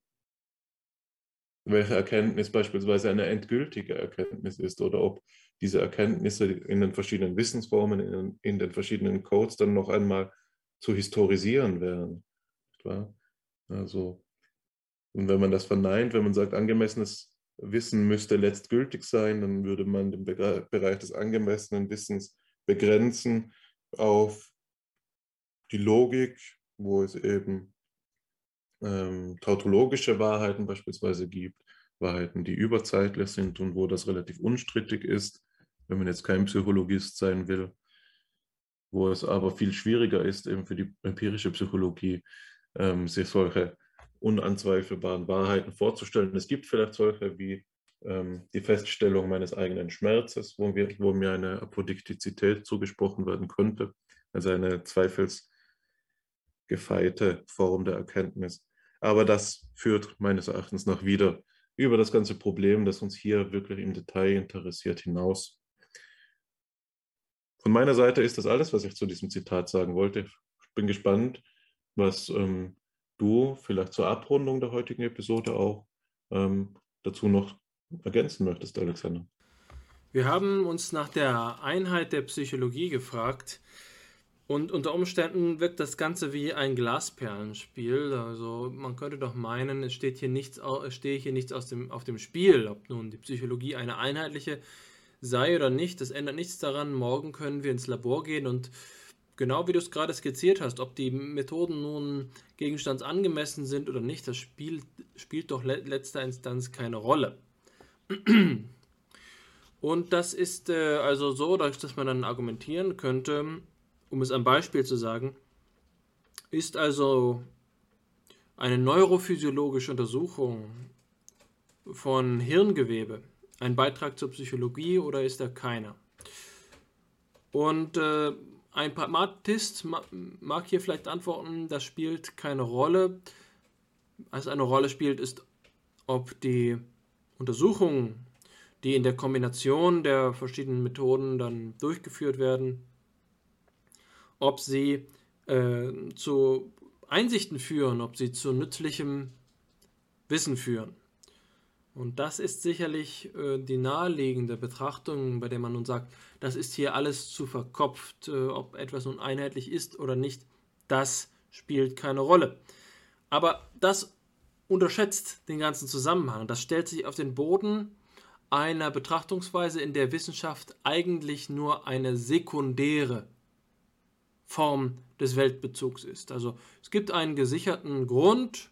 welche Erkenntnis beispielsweise eine endgültige Erkenntnis ist oder ob diese Erkenntnisse in den verschiedenen Wissensformen, in in den verschiedenen Codes dann noch einmal zu historisieren wären. Also, und wenn man das verneint, wenn man sagt, angemessenes Wissen müsste letztgültig sein, dann würde man den Bereich des angemessenen Wissens begrenzen auf die Logik, wo es eben ähm, tautologische Wahrheiten beispielsweise gibt, Wahrheiten, die überzeitlich sind und wo das relativ unstrittig ist, wenn man jetzt kein Psychologist sein will. wo es aber viel schwieriger ist, eben für die empirische Psychologie, ähm, sich solche unanzweifelbaren Wahrheiten vorzustellen. Es gibt vielleicht solche wie ähm, die Feststellung meines eigenen Schmerzes, wo, wir, wo mir eine Apodiktizität zugesprochen werden könnte, also eine zweifelsgefeite Form der Erkenntnis. Aber das führt meines Erachtens noch wieder über das ganze Problem, das uns hier wirklich im Detail interessiert, hinaus. Von meiner Seite ist das alles, was ich zu diesem Zitat sagen wollte. Ich bin gespannt, was ähm, du vielleicht zur Abrundung der heutigen Episode auch ähm, dazu noch ergänzen möchtest, Alexander. Wir haben uns nach der Einheit der Psychologie gefragt und unter Umständen wirkt das Ganze wie ein Glasperlenspiel. Also man könnte doch meinen, es steht hier nichts, stehe hier nichts aus dem, auf dem Spiel, ob nun die Psychologie eine einheitliche sei oder nicht. Das ändert nichts daran. Morgen können wir ins Labor gehen und genau wie du es gerade skizziert hast, ob die Methoden nun gegenstandsangemessen sind oder nicht, das spielt, spielt doch letzter Instanz keine Rolle. Und das ist äh, also so, dass man dann argumentieren könnte, um es am Beispiel zu sagen, ist also eine neurophysiologische Untersuchung von Hirngewebe ein Beitrag zur Psychologie oder ist er keiner? Und äh, ein Pragmatist mag hier vielleicht antworten, das spielt keine Rolle. Was eine Rolle spielt, ist, ob die Untersuchungen, die in der Kombination der verschiedenen Methoden dann durchgeführt werden, ob sie äh, zu Einsichten führen, ob sie zu nützlichem Wissen führen. Und das ist sicherlich äh, die naheliegende Betrachtung, bei der man nun sagt, das ist hier alles zu verkopft, äh, ob etwas nun einheitlich ist oder nicht, das spielt keine Rolle. Aber das unterschätzt den ganzen Zusammenhang. Das stellt sich auf den Boden einer Betrachtungsweise, in der Wissenschaft eigentlich nur eine sekundäre Form des Weltbezugs ist. Also es gibt einen gesicherten Grund,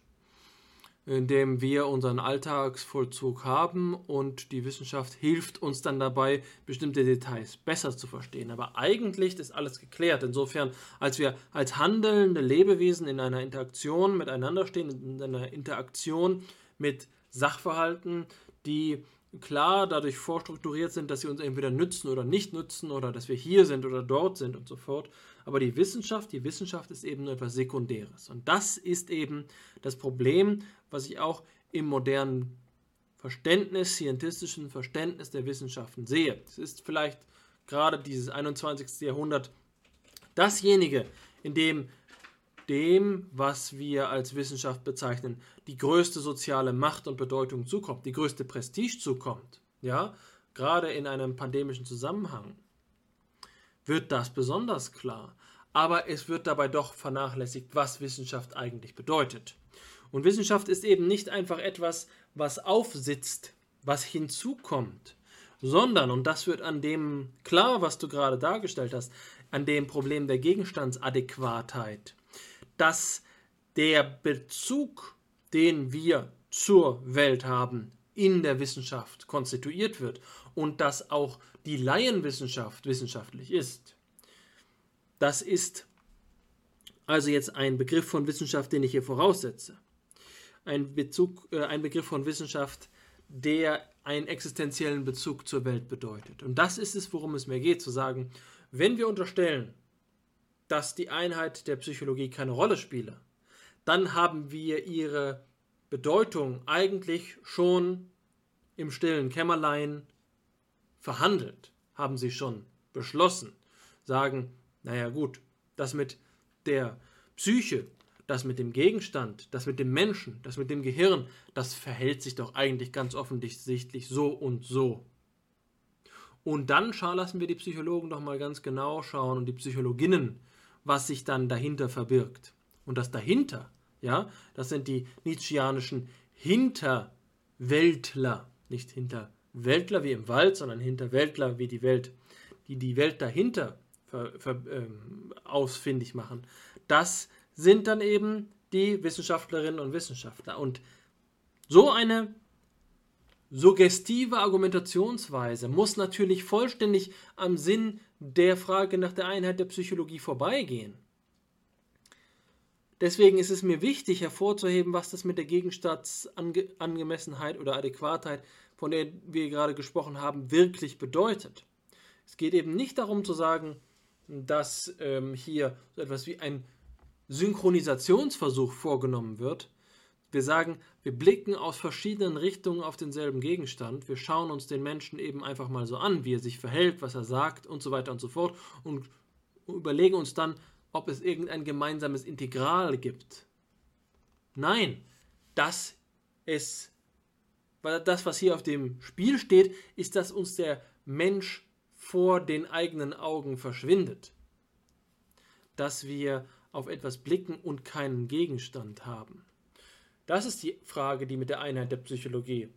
in dem wir unseren Alltagsvollzug haben und die Wissenschaft hilft uns dann dabei, bestimmte Details besser zu verstehen. Aber eigentlich ist alles geklärt. Insofern, als wir als handelnde Lebewesen in einer Interaktion miteinander stehen, in einer Interaktion mit Sachverhalten, die klar dadurch vorstrukturiert sind, dass sie uns entweder nützen oder nicht nützen oder dass wir hier sind oder dort sind und so fort. Aber die Wissenschaft, die Wissenschaft ist eben nur etwas Sekundäres. Und das ist eben das Problem, was ich auch im modernen Verständnis, scientistischen Verständnis der Wissenschaften sehe. Es ist vielleicht gerade dieses 21. Jahrhundert dasjenige, in dem dem, was wir als Wissenschaft bezeichnen, die größte soziale Macht und Bedeutung zukommt, die größte Prestige zukommt, ja, gerade in einem pandemischen Zusammenhang, wird das besonders klar. Aber es wird dabei doch vernachlässigt, was Wissenschaft eigentlich bedeutet. Und Wissenschaft ist eben nicht einfach etwas, was aufsitzt, was hinzukommt, sondern, und das wird an dem klar, was du gerade dargestellt hast, an dem Problem der Gegenstandsadäquatheit, dass der Bezug, den wir zur Welt haben, in der Wissenschaft konstituiert wird und dass auch die Laienwissenschaft wissenschaftlich ist. Das ist also jetzt ein Begriff von Wissenschaft, den ich hier voraussetze. Ein, Bezug, äh, ein Begriff von Wissenschaft, der einen existenziellen Bezug zur Welt bedeutet. Und das ist es, worum es mir geht, zu sagen, wenn wir unterstellen, dass die Einheit der Psychologie keine Rolle spiele, dann haben wir ihre Bedeutung eigentlich schon im stillen Kämmerlein verhandelt, haben sie schon beschlossen, sagen, naja gut, das mit der Psyche, das mit dem Gegenstand, das mit dem Menschen, das mit dem Gehirn, das verhält sich doch eigentlich ganz offensichtlich so und so. Und dann lassen wir die Psychologen doch mal ganz genau schauen und die Psychologinnen, was sich dann dahinter verbirgt. Und das dahinter, ja, das sind die nietzscheanischen Hinterweltler, nicht Hinterweltler wie im Wald, sondern Hinterweltler wie die Welt, die die Welt dahinter ver, ver, ähm, ausfindig machen. Das sind dann eben die Wissenschaftlerinnen und Wissenschaftler. Und so eine suggestive Argumentationsweise muss natürlich vollständig am Sinn der Frage nach der Einheit der Psychologie vorbeigehen. Deswegen ist es mir wichtig hervorzuheben, was das mit der Gegenstandsangemessenheit oder Adäquatheit, von der wir gerade gesprochen haben, wirklich bedeutet. Es geht eben nicht darum zu sagen, dass ähm, hier so etwas wie ein Synchronisationsversuch vorgenommen wird. Wir sagen, wir blicken aus verschiedenen Richtungen auf denselben Gegenstand. Wir schauen uns den Menschen eben einfach mal so an, wie er sich verhält, was er sagt und so weiter und so fort und überlegen uns dann, ob es irgendein gemeinsames Integral gibt. Nein, das ist das, was hier auf dem Spiel steht, ist, dass uns der Mensch vor den eigenen Augen verschwindet. Dass wir auf etwas blicken und keinen Gegenstand haben. Das ist die Frage, die mit der Einheit der Psychologie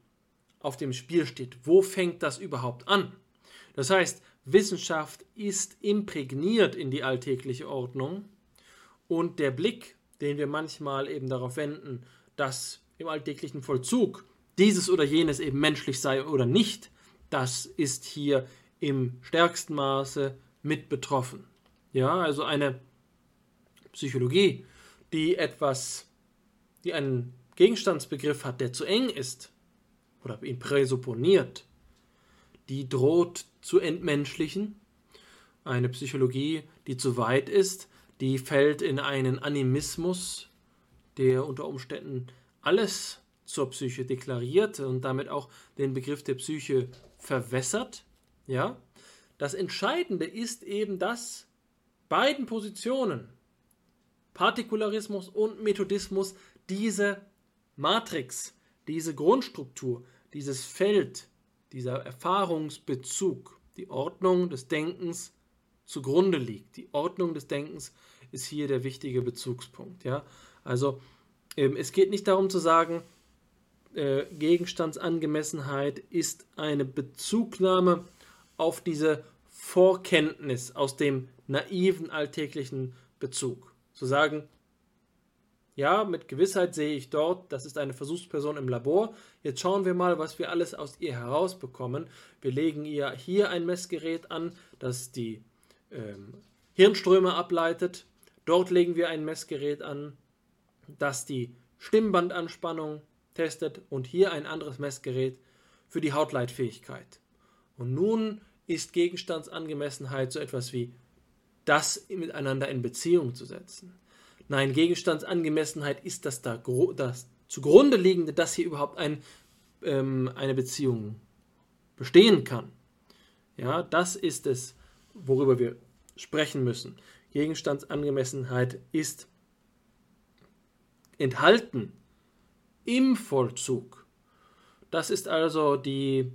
auf dem Spiel steht. Wo fängt das überhaupt an? Das heißt, Wissenschaft ist imprägniert in die alltägliche Ordnung und der Blick, den wir manchmal eben darauf wenden, dass im alltäglichen Vollzug dieses oder jenes eben menschlich sei oder nicht, das ist hier im stärksten Maße mit betroffen. Ja, also eine Psychologie, die etwas, die einen Gegenstandsbegriff hat, der zu eng ist oder ihn präsupponiert, die droht zu entmenschlichen. Eine Psychologie, die zu weit ist, die fällt in einen Animismus, der unter Umständen alles zur Psyche deklariert und damit auch den Begriff der Psyche verwässert. Ja? Das Entscheidende ist eben, dass beiden Positionen, Partikularismus und Methodismus, diese Matrix, diese Grundstruktur, dieses Feld, dieser Erfahrungsbezug, die Ordnung des Denkens zugrunde liegt. Die Ordnung des Denkens ist hier der wichtige Bezugspunkt. Ja? Also ähm, es geht nicht darum zu sagen, äh, Gegenstandsangemessenheit ist eine Bezugnahme auf diese Vorkenntnis aus dem naiven alltäglichen Bezug. Zu sagen, ja, mit Gewissheit sehe ich dort, das ist eine Versuchsperson im Labor. Jetzt schauen wir mal, was wir alles aus ihr herausbekommen. Wir legen ihr hier ein Messgerät an, das die ähm, Hirnströme ableitet. Dort legen wir ein Messgerät an, das die Stimmbandanspannung testet und hier ein anderes Messgerät für die Hautleitfähigkeit. Und nun ist Gegenstandsangemessenheit so etwas wie das miteinander in Beziehung zu setzen. Nein, Gegenstandsangemessenheit ist das, da, das zugrunde liegende, dass hier überhaupt ein, ähm, eine Beziehung bestehen kann. Ja, das ist es, worüber wir sprechen müssen. Gegenstandsangemessenheit ist enthalten im Vollzug. Das ist also die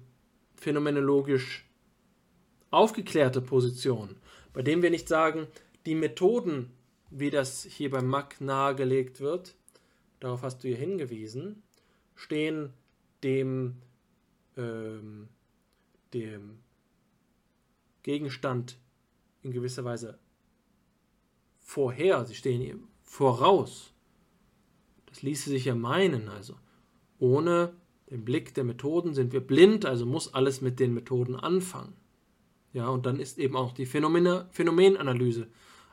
phänomenologisch aufgeklärte Position, bei dem wir nicht sagen, die Methoden wie das hier beim Mack nahegelegt wird, darauf hast du hier hingewiesen, stehen dem, ähm, dem Gegenstand in gewisser Weise vorher, sie stehen ihm voraus. Das ließe sich ja meinen, also ohne den Blick der Methoden sind wir blind, also muss alles mit den Methoden anfangen. Ja, und dann ist eben auch die Phänomene, Phänomenanalyse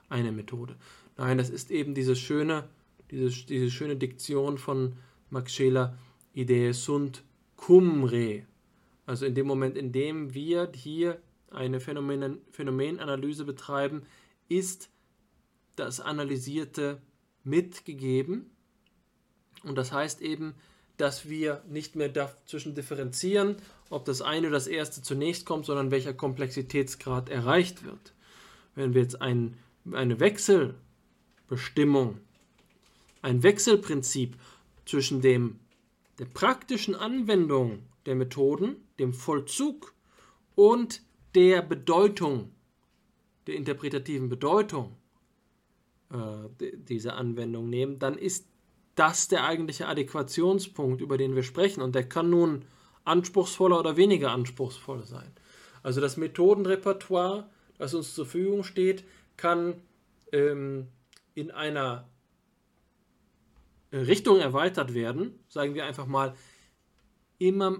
eine Methode. Nein, das ist eben diese schöne, diese, diese schöne Diktion von Max Scheler, Idee sunt cum re. Also in dem Moment, in dem wir hier eine Phänomen Phänomenanalyse betreiben, ist das Analysierte mitgegeben. Und das heißt eben, dass wir nicht mehr dazwischen differenzieren, ob das eine oder das erste zunächst kommt, sondern welcher Komplexitätsgrad erreicht wird. Wenn wir jetzt ein, eine Wechsel Bestimmung. Ein Wechselprinzip zwischen dem, der praktischen Anwendung der Methoden, dem Vollzug und der Bedeutung, der interpretativen Bedeutung äh, dieser Anwendung nehmen, dann ist das der eigentliche Adäquationspunkt, über den wir sprechen. Und der kann nun anspruchsvoller oder weniger anspruchsvoll sein. Also das Methodenrepertoire, das uns zur Verfügung steht, kann ähm, in einer Richtung erweitert werden, sagen wir einfach mal, immer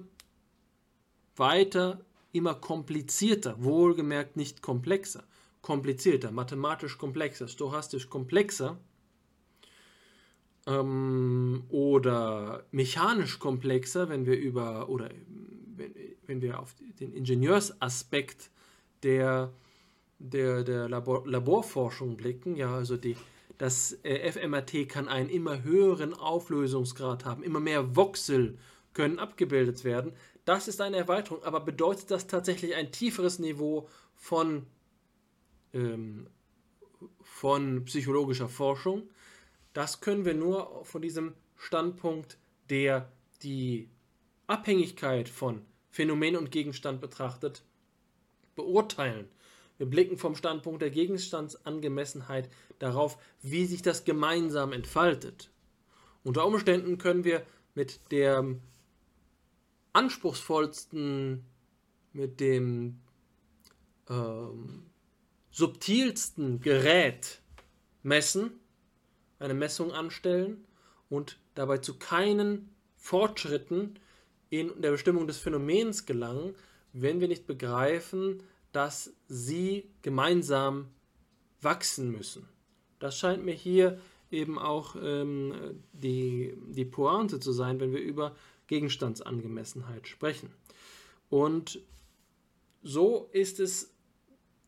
weiter immer komplizierter, wohlgemerkt nicht komplexer, komplizierter, mathematisch komplexer, stochastisch komplexer ähm, oder mechanisch komplexer, wenn wir über oder wenn, wenn wir auf den Ingenieursaspekt der, der, der Labor, Laborforschung blicken, ja, also die, das äh, FMRT kann einen immer höheren Auflösungsgrad haben, immer mehr Voxel können abgebildet werden. Das ist eine Erweiterung, aber bedeutet das tatsächlich ein tieferes Niveau von, ähm, von psychologischer Forschung? Das können wir nur von diesem Standpunkt, der die Abhängigkeit von Phänomen und Gegenstand betrachtet, beurteilen. Wir blicken vom Standpunkt der Gegenstandsangemessenheit darauf, wie sich das gemeinsam entfaltet. Unter Umständen können wir mit dem anspruchsvollsten, mit dem ähm, subtilsten Gerät messen, eine Messung anstellen und dabei zu keinen Fortschritten in der Bestimmung des Phänomens gelangen, wenn wir nicht begreifen, dass sie gemeinsam wachsen müssen. Das scheint mir hier eben auch ähm, die, die Pointe zu sein, wenn wir über Gegenstandsangemessenheit sprechen. Und so ist es,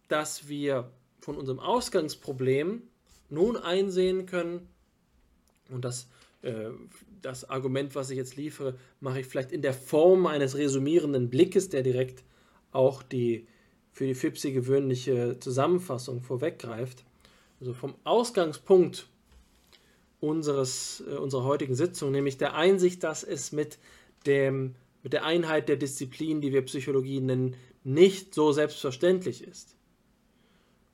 dass wir von unserem Ausgangsproblem nun einsehen können, und das, äh, das Argument, was ich jetzt liefere, mache ich vielleicht in der Form eines resümierenden Blickes, der direkt auch die für die FIPSI gewöhnliche Zusammenfassung vorweggreift. Also vom Ausgangspunkt unseres, äh, unserer heutigen Sitzung, nämlich der Einsicht, dass es mit, dem, mit der Einheit der Disziplin, die wir Psychologie nennen, nicht so selbstverständlich ist.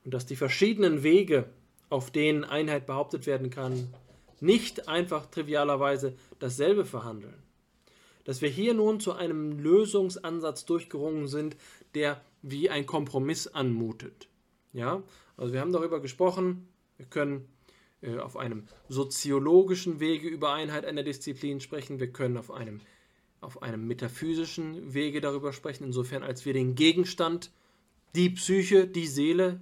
Und dass die verschiedenen Wege, auf denen Einheit behauptet werden kann, nicht einfach trivialerweise dasselbe verhandeln. Dass wir hier nun zu einem Lösungsansatz durchgerungen sind, der wie ein Kompromiss anmutet. Ja, also wir haben darüber gesprochen, wir können äh, auf einem soziologischen Wege über Einheit einer Disziplin sprechen, wir können auf einem, auf einem metaphysischen Wege darüber sprechen, insofern als wir den Gegenstand, die Psyche, die Seele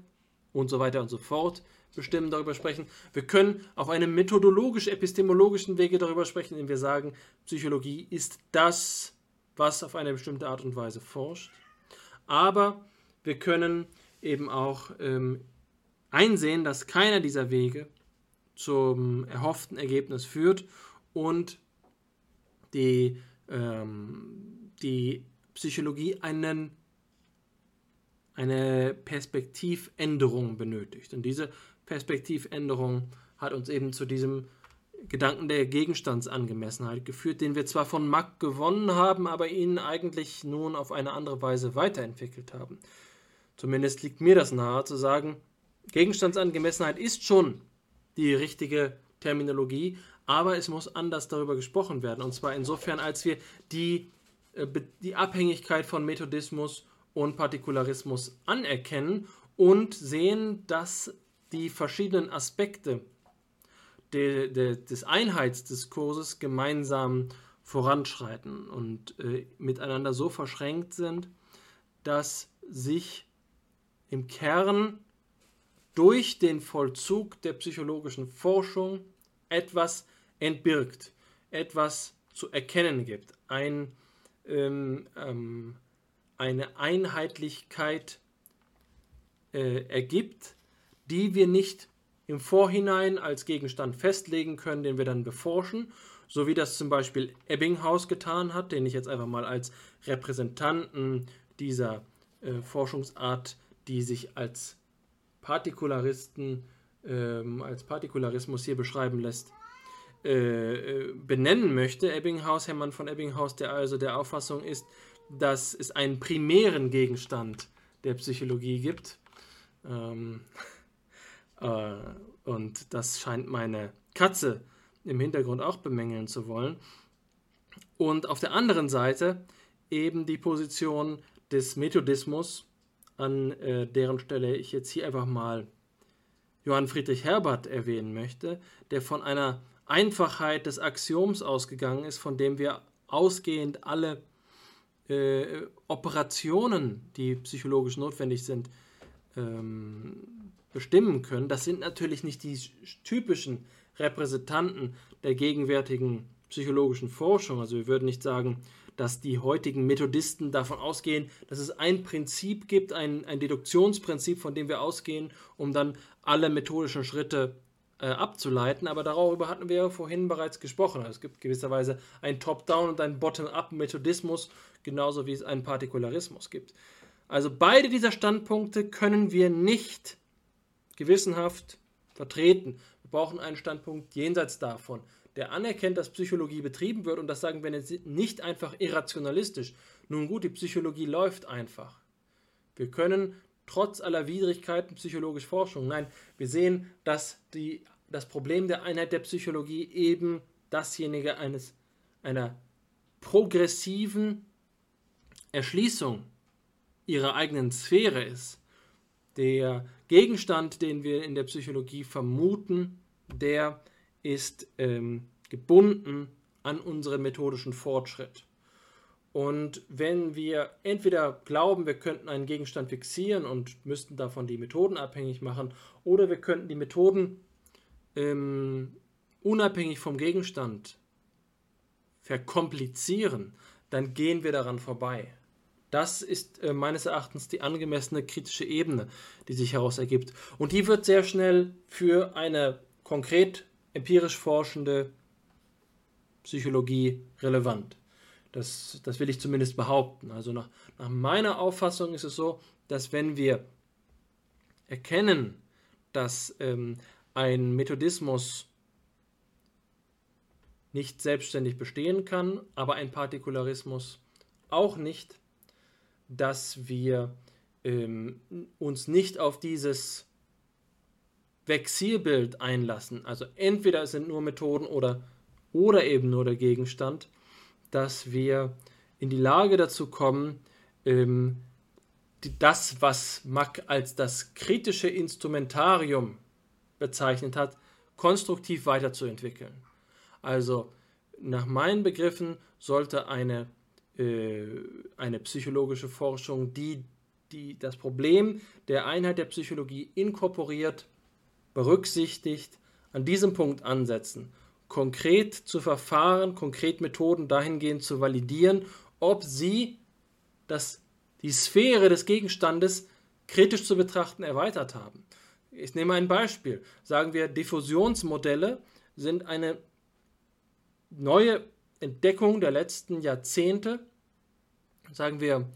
und so weiter und so fort bestimmen, darüber sprechen. Wir können auf einem methodologisch-epistemologischen Wege darüber sprechen, indem wir sagen, Psychologie ist das, was auf eine bestimmte Art und Weise forscht. Aber wir können eben auch ähm, einsehen, dass keiner dieser Wege zum erhofften Ergebnis führt und die, ähm, die Psychologie einen, eine Perspektivänderung benötigt. Und diese Perspektivänderung hat uns eben zu diesem Gedanken der Gegenstandsangemessenheit geführt, den wir zwar von Mack gewonnen haben, aber ihn eigentlich nun auf eine andere Weise weiterentwickelt haben. Zumindest liegt mir das nahe zu sagen, Gegenstandsangemessenheit ist schon die richtige Terminologie, aber es muss anders darüber gesprochen werden. Und zwar insofern, als wir die, äh, die Abhängigkeit von Methodismus und Partikularismus anerkennen und sehen, dass die verschiedenen Aspekte de, de, des Einheitsdiskurses gemeinsam voranschreiten und äh, miteinander so verschränkt sind, dass sich im Kern durch den Vollzug der psychologischen Forschung etwas entbirgt, etwas zu erkennen gibt, ein, ähm, ähm, eine Einheitlichkeit äh, ergibt, die wir nicht im Vorhinein als Gegenstand festlegen können, den wir dann beforschen, so wie das zum Beispiel Ebbinghaus getan hat, den ich jetzt einfach mal als Repräsentanten dieser äh, Forschungsart, die sich als Partikularisten, ähm, als Partikularismus hier beschreiben lässt, äh, äh, benennen möchte. Ebbinghaus, Hermann von Ebbinghaus, der also der Auffassung ist, dass es einen primären Gegenstand der Psychologie gibt. Ähm, äh, und das scheint meine Katze im Hintergrund auch bemängeln zu wollen. Und auf der anderen Seite eben die Position des Methodismus, an äh, deren Stelle ich jetzt hier einfach mal Johann Friedrich Herbert erwähnen möchte, der von einer Einfachheit des Axioms ausgegangen ist, von dem wir ausgehend alle äh, Operationen, die psychologisch notwendig sind, ähm, bestimmen können, das sind natürlich nicht die typischen Repräsentanten der gegenwärtigen psychologischen Forschung. Also wir würden nicht sagen, dass die heutigen Methodisten davon ausgehen, dass es ein Prinzip gibt, ein, ein Deduktionsprinzip, von dem wir ausgehen, um dann alle methodischen Schritte äh, abzuleiten. Aber darüber hatten wir ja vorhin bereits gesprochen. Also es gibt gewisserweise ein Top-Down und ein Bottom-Up-Methodismus, genauso wie es einen Partikularismus gibt. Also beide dieser Standpunkte können wir nicht gewissenhaft vertreten. Wir brauchen einen Standpunkt jenseits davon, der anerkennt, dass Psychologie betrieben wird und das sagen wir nicht einfach irrationalistisch. Nun gut, die Psychologie läuft einfach. Wir können trotz aller Widrigkeiten psychologisch Forschung. Nein, wir sehen, dass die, das Problem der Einheit der Psychologie eben dasjenige eines, einer progressiven Erschließung ihrer eigenen Sphäre ist. Der Gegenstand, den wir in der Psychologie vermuten, der ist ähm, gebunden an unseren methodischen Fortschritt. Und wenn wir entweder glauben, wir könnten einen Gegenstand fixieren und müssten davon die Methoden abhängig machen, oder wir könnten die Methoden ähm, unabhängig vom Gegenstand verkomplizieren, dann gehen wir daran vorbei. Das ist äh, meines Erachtens die angemessene kritische Ebene, die sich heraus ergibt. Und die wird sehr schnell für eine konkret empirisch forschende Psychologie relevant. Das, das will ich zumindest behaupten. Also nach, nach meiner Auffassung ist es so, dass wenn wir erkennen, dass ähm, ein Methodismus nicht selbstständig bestehen kann, aber ein Partikularismus auch nicht, dass wir ähm, uns nicht auf dieses Vexilbild einlassen. Also entweder es sind nur Methoden oder, oder eben nur der Gegenstand, dass wir in die Lage dazu kommen, ähm, die, das, was Mack als das kritische Instrumentarium bezeichnet hat, konstruktiv weiterzuentwickeln. Also nach meinen Begriffen sollte eine äh, eine psychologische Forschung, die, die das Problem der Einheit der Psychologie inkorporiert, berücksichtigt, an diesem Punkt ansetzen, konkret zu verfahren, konkret Methoden dahingehend zu validieren, ob sie das, die Sphäre des Gegenstandes kritisch zu betrachten erweitert haben. Ich nehme ein Beispiel. Sagen wir, Diffusionsmodelle sind eine neue Entdeckung der letzten Jahrzehnte, sagen wir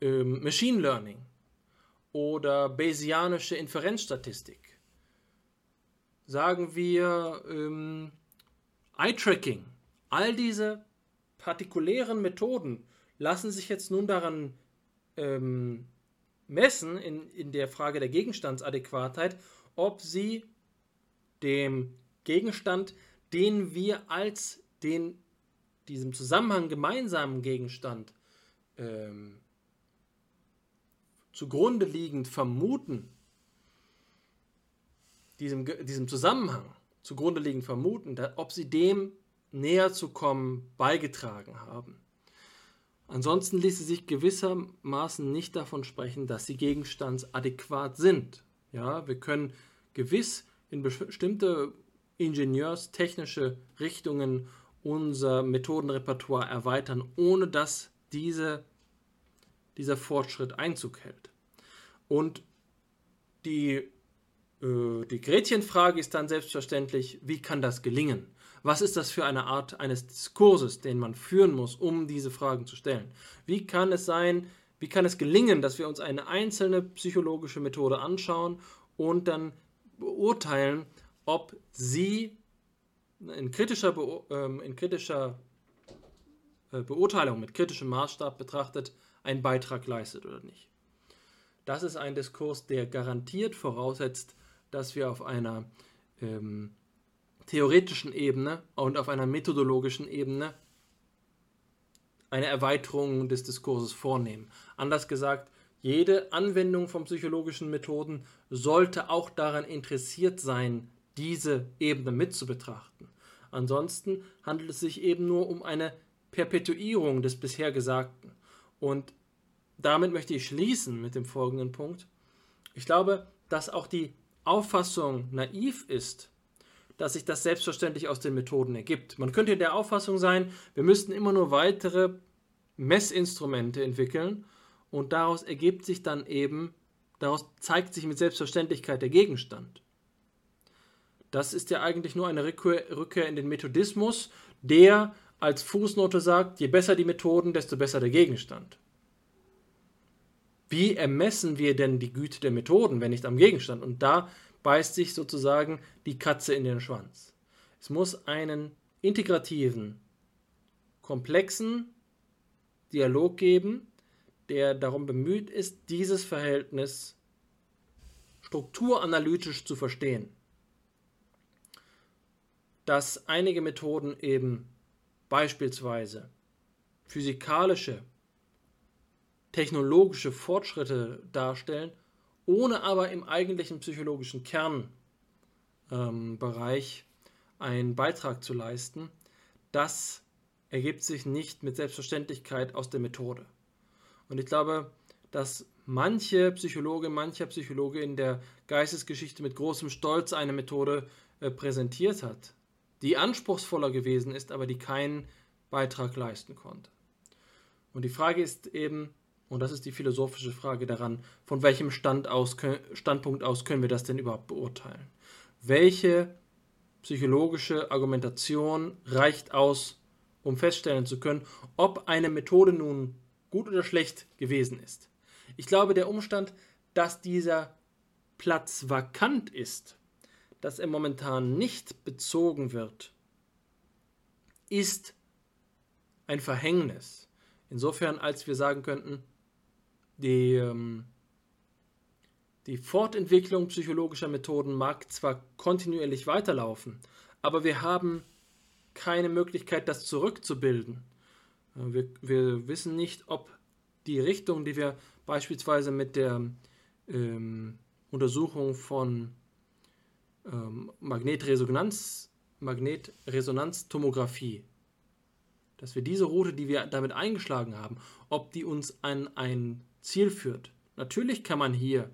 ähm, Machine Learning oder Bayesianische Inferenzstatistik, sagen wir ähm, Eye-Tracking, all diese partikulären Methoden lassen sich jetzt nun daran ähm, messen, in, in der Frage der Gegenstandsadäquatheit, ob sie dem Gegenstand, den wir als den diesem Zusammenhang gemeinsamen Gegenstand ähm, zugrunde liegend vermuten, diesem, diesem Zusammenhang zugrunde liegend vermuten, da, ob sie dem näher zu kommen beigetragen haben. Ansonsten ließe sich gewissermaßen nicht davon sprechen, dass sie gegenstandsadäquat sind. Ja, wir können gewiss in bestimmte ingenieurstechnische Richtungen unser Methodenrepertoire erweitern, ohne dass diese, dieser Fortschritt Einzug hält. Und die, äh, die Gretchenfrage ist dann selbstverständlich, wie kann das gelingen? Was ist das für eine Art eines Diskurses, den man führen muss, um diese Fragen zu stellen? Wie kann es sein, wie kann es gelingen, dass wir uns eine einzelne psychologische Methode anschauen und dann beurteilen, ob sie in kritischer, Be ähm, in kritischer äh, Beurteilung mit kritischem Maßstab betrachtet einen Beitrag leistet oder nicht. Das ist ein Diskurs, der garantiert voraussetzt, dass wir auf einer ähm, theoretischen Ebene und auf einer methodologischen Ebene eine Erweiterung des Diskurses vornehmen. Anders gesagt, jede Anwendung von psychologischen Methoden sollte auch daran interessiert sein, diese Ebene mit zu betrachten. Ansonsten handelt es sich eben nur um eine Perpetuierung des bisher Gesagten. Und damit möchte ich schließen mit dem folgenden Punkt. Ich glaube, dass auch die Auffassung naiv ist, dass sich das selbstverständlich aus den Methoden ergibt. Man könnte der Auffassung sein, wir müssten immer nur weitere Messinstrumente entwickeln und daraus ergibt sich dann eben, daraus zeigt sich mit Selbstverständlichkeit der Gegenstand. Das ist ja eigentlich nur eine Rückkehr in den Methodismus, der als Fußnote sagt, je besser die Methoden, desto besser der Gegenstand. Wie ermessen wir denn die Güte der Methoden, wenn nicht am Gegenstand? Und da beißt sich sozusagen die Katze in den Schwanz. Es muss einen integrativen, komplexen Dialog geben, der darum bemüht ist, dieses Verhältnis strukturanalytisch zu verstehen. Dass einige Methoden eben beispielsweise physikalische, technologische Fortschritte darstellen, ohne aber im eigentlichen psychologischen Kernbereich ähm, einen Beitrag zu leisten, das ergibt sich nicht mit Selbstverständlichkeit aus der Methode. Und ich glaube, dass manche Psychologe, mancher Psychologe in der Geistesgeschichte mit großem Stolz eine Methode äh, präsentiert hat, die anspruchsvoller gewesen ist, aber die keinen Beitrag leisten konnte. Und die Frage ist eben, und das ist die philosophische Frage daran, von welchem Stand aus, Standpunkt aus können wir das denn überhaupt beurteilen? Welche psychologische Argumentation reicht aus, um feststellen zu können, ob eine Methode nun gut oder schlecht gewesen ist. Ich glaube, der Umstand, dass dieser Platz vakant ist, dass er momentan nicht bezogen wird, ist ein Verhängnis. Insofern, als wir sagen könnten, die, ähm, die Fortentwicklung psychologischer Methoden mag zwar kontinuierlich weiterlaufen, aber wir haben keine Möglichkeit, das zurückzubilden. Äh, wir, wir wissen nicht, ob die Richtung, die wir beispielsweise mit der ähm, Untersuchung von ähm, Magnetresonanz, Magnetresonanztomographie, dass wir diese Route, die wir damit eingeschlagen haben, ob die uns an ein Ziel führt. Natürlich kann man hier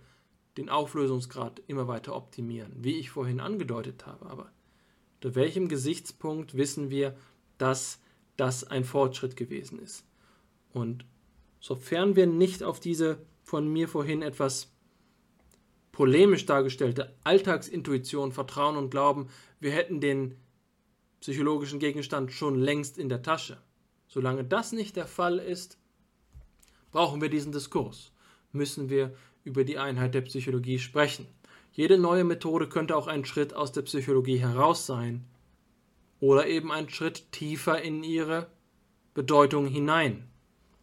den Auflösungsgrad immer weiter optimieren, wie ich vorhin angedeutet habe, aber unter welchem Gesichtspunkt wissen wir, dass das ein Fortschritt gewesen ist. Und sofern wir nicht auf diese von mir vorhin etwas polemisch dargestellte Alltagsintuition vertrauen und glauben, wir hätten den psychologischen Gegenstand schon längst in der Tasche. Solange das nicht der Fall ist, brauchen wir diesen Diskurs, müssen wir über die Einheit der Psychologie sprechen. Jede neue Methode könnte auch ein Schritt aus der Psychologie heraus sein, oder eben einen Schritt tiefer in ihre Bedeutung hinein.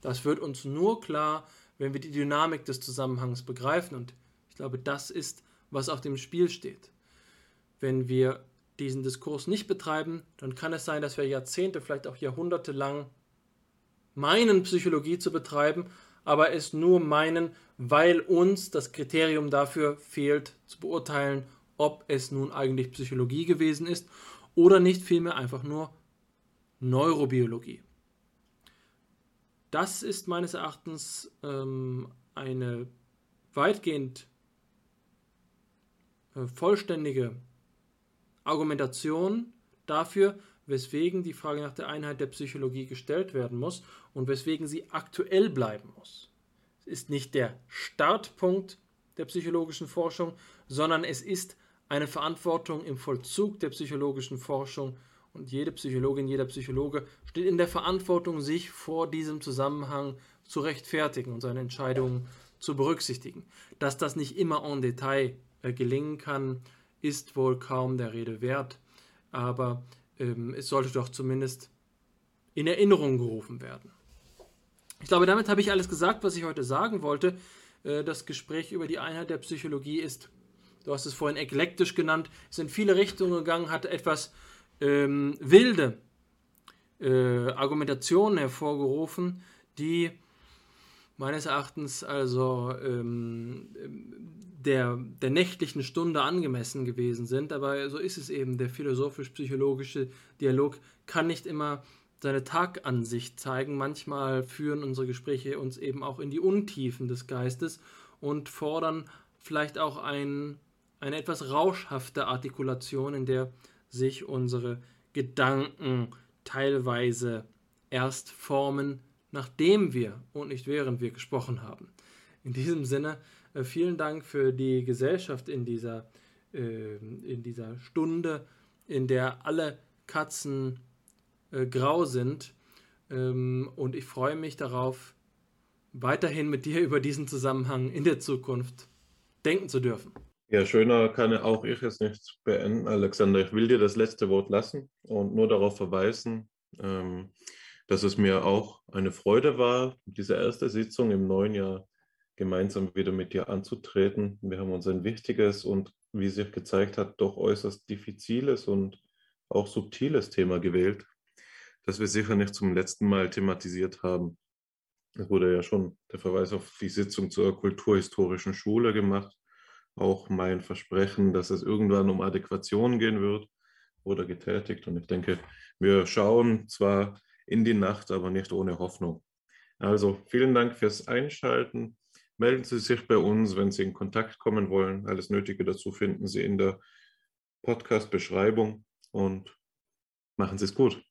Das wird uns nur klar, wenn wir die Dynamik des Zusammenhangs begreifen und ich glaube, das ist, was auf dem Spiel steht. Wenn wir diesen Diskurs nicht betreiben, dann kann es sein, dass wir Jahrzehnte, vielleicht auch Jahrhunderte lang meinen, Psychologie zu betreiben, aber es nur meinen, weil uns das Kriterium dafür fehlt, zu beurteilen, ob es nun eigentlich Psychologie gewesen ist oder nicht vielmehr einfach nur Neurobiologie. Das ist meines Erachtens ähm, eine weitgehend vollständige Argumentation dafür, weswegen die Frage nach der Einheit der Psychologie gestellt werden muss und weswegen sie aktuell bleiben muss. Es ist nicht der Startpunkt der psychologischen Forschung, sondern es ist eine Verantwortung im Vollzug der psychologischen Forschung und jede Psychologin, jeder Psychologe steht in der Verantwortung, sich vor diesem Zusammenhang zu rechtfertigen und seine Entscheidungen zu berücksichtigen. Dass das nicht immer en Detail äh, gelingen kann, ist wohl kaum der Rede wert, aber ähm, es sollte doch zumindest in Erinnerung gerufen werden. Ich glaube, damit habe ich alles gesagt, was ich heute sagen wollte. Äh, das Gespräch über die Einheit der Psychologie ist du hast es vorhin eklektisch genannt, ist in viele Richtungen gegangen, hat etwas ähm, wilde äh, Argumentationen hervorgerufen, die meines Erachtens also ähm, der, der nächtlichen Stunde angemessen gewesen sind. Aber so ist es eben. Der philosophisch-psychologische Dialog kann nicht immer seine Tagansicht zeigen. Manchmal führen unsere Gespräche uns eben auch in die Untiefen des Geistes und fordern vielleicht auch ein, eine etwas rauschhafte Artikulation, in der sich unsere Gedanken teilweise erst formen, nachdem wir und nicht während wir gesprochen haben. In diesem Sinne, äh, vielen Dank für die Gesellschaft in dieser, äh, in dieser Stunde, in der alle Katzen äh, grau sind. Ähm, und ich freue mich darauf, weiterhin mit dir über diesen Zusammenhang in der Zukunft denken zu dürfen. Ja, schöner kann auch ich es nicht beenden, Alexander. Ich will dir das letzte Wort lassen und nur darauf verweisen, ähm, dass es mir auch eine Freude war, diese erste Sitzung im neuen Jahr gemeinsam wieder mit dir anzutreten. Wir haben uns ein wichtiges und, wie sich gezeigt hat, doch äußerst diffiziles und auch subtiles Thema gewählt, das wir sicher nicht zum letzten Mal thematisiert haben. Es wurde ja schon der Verweis auf die Sitzung zur kulturhistorischen Schule gemacht. Auch mein Versprechen, dass es irgendwann um Adäquation gehen wird, wurde getätigt. Und ich denke, wir schauen zwar in die Nacht, aber nicht ohne Hoffnung. Also vielen Dank fürs Einschalten. Melden Sie sich bei uns, wenn Sie in Kontakt kommen wollen. Alles Nötige dazu finden Sie in der Podcast-Beschreibung und machen Sie es gut.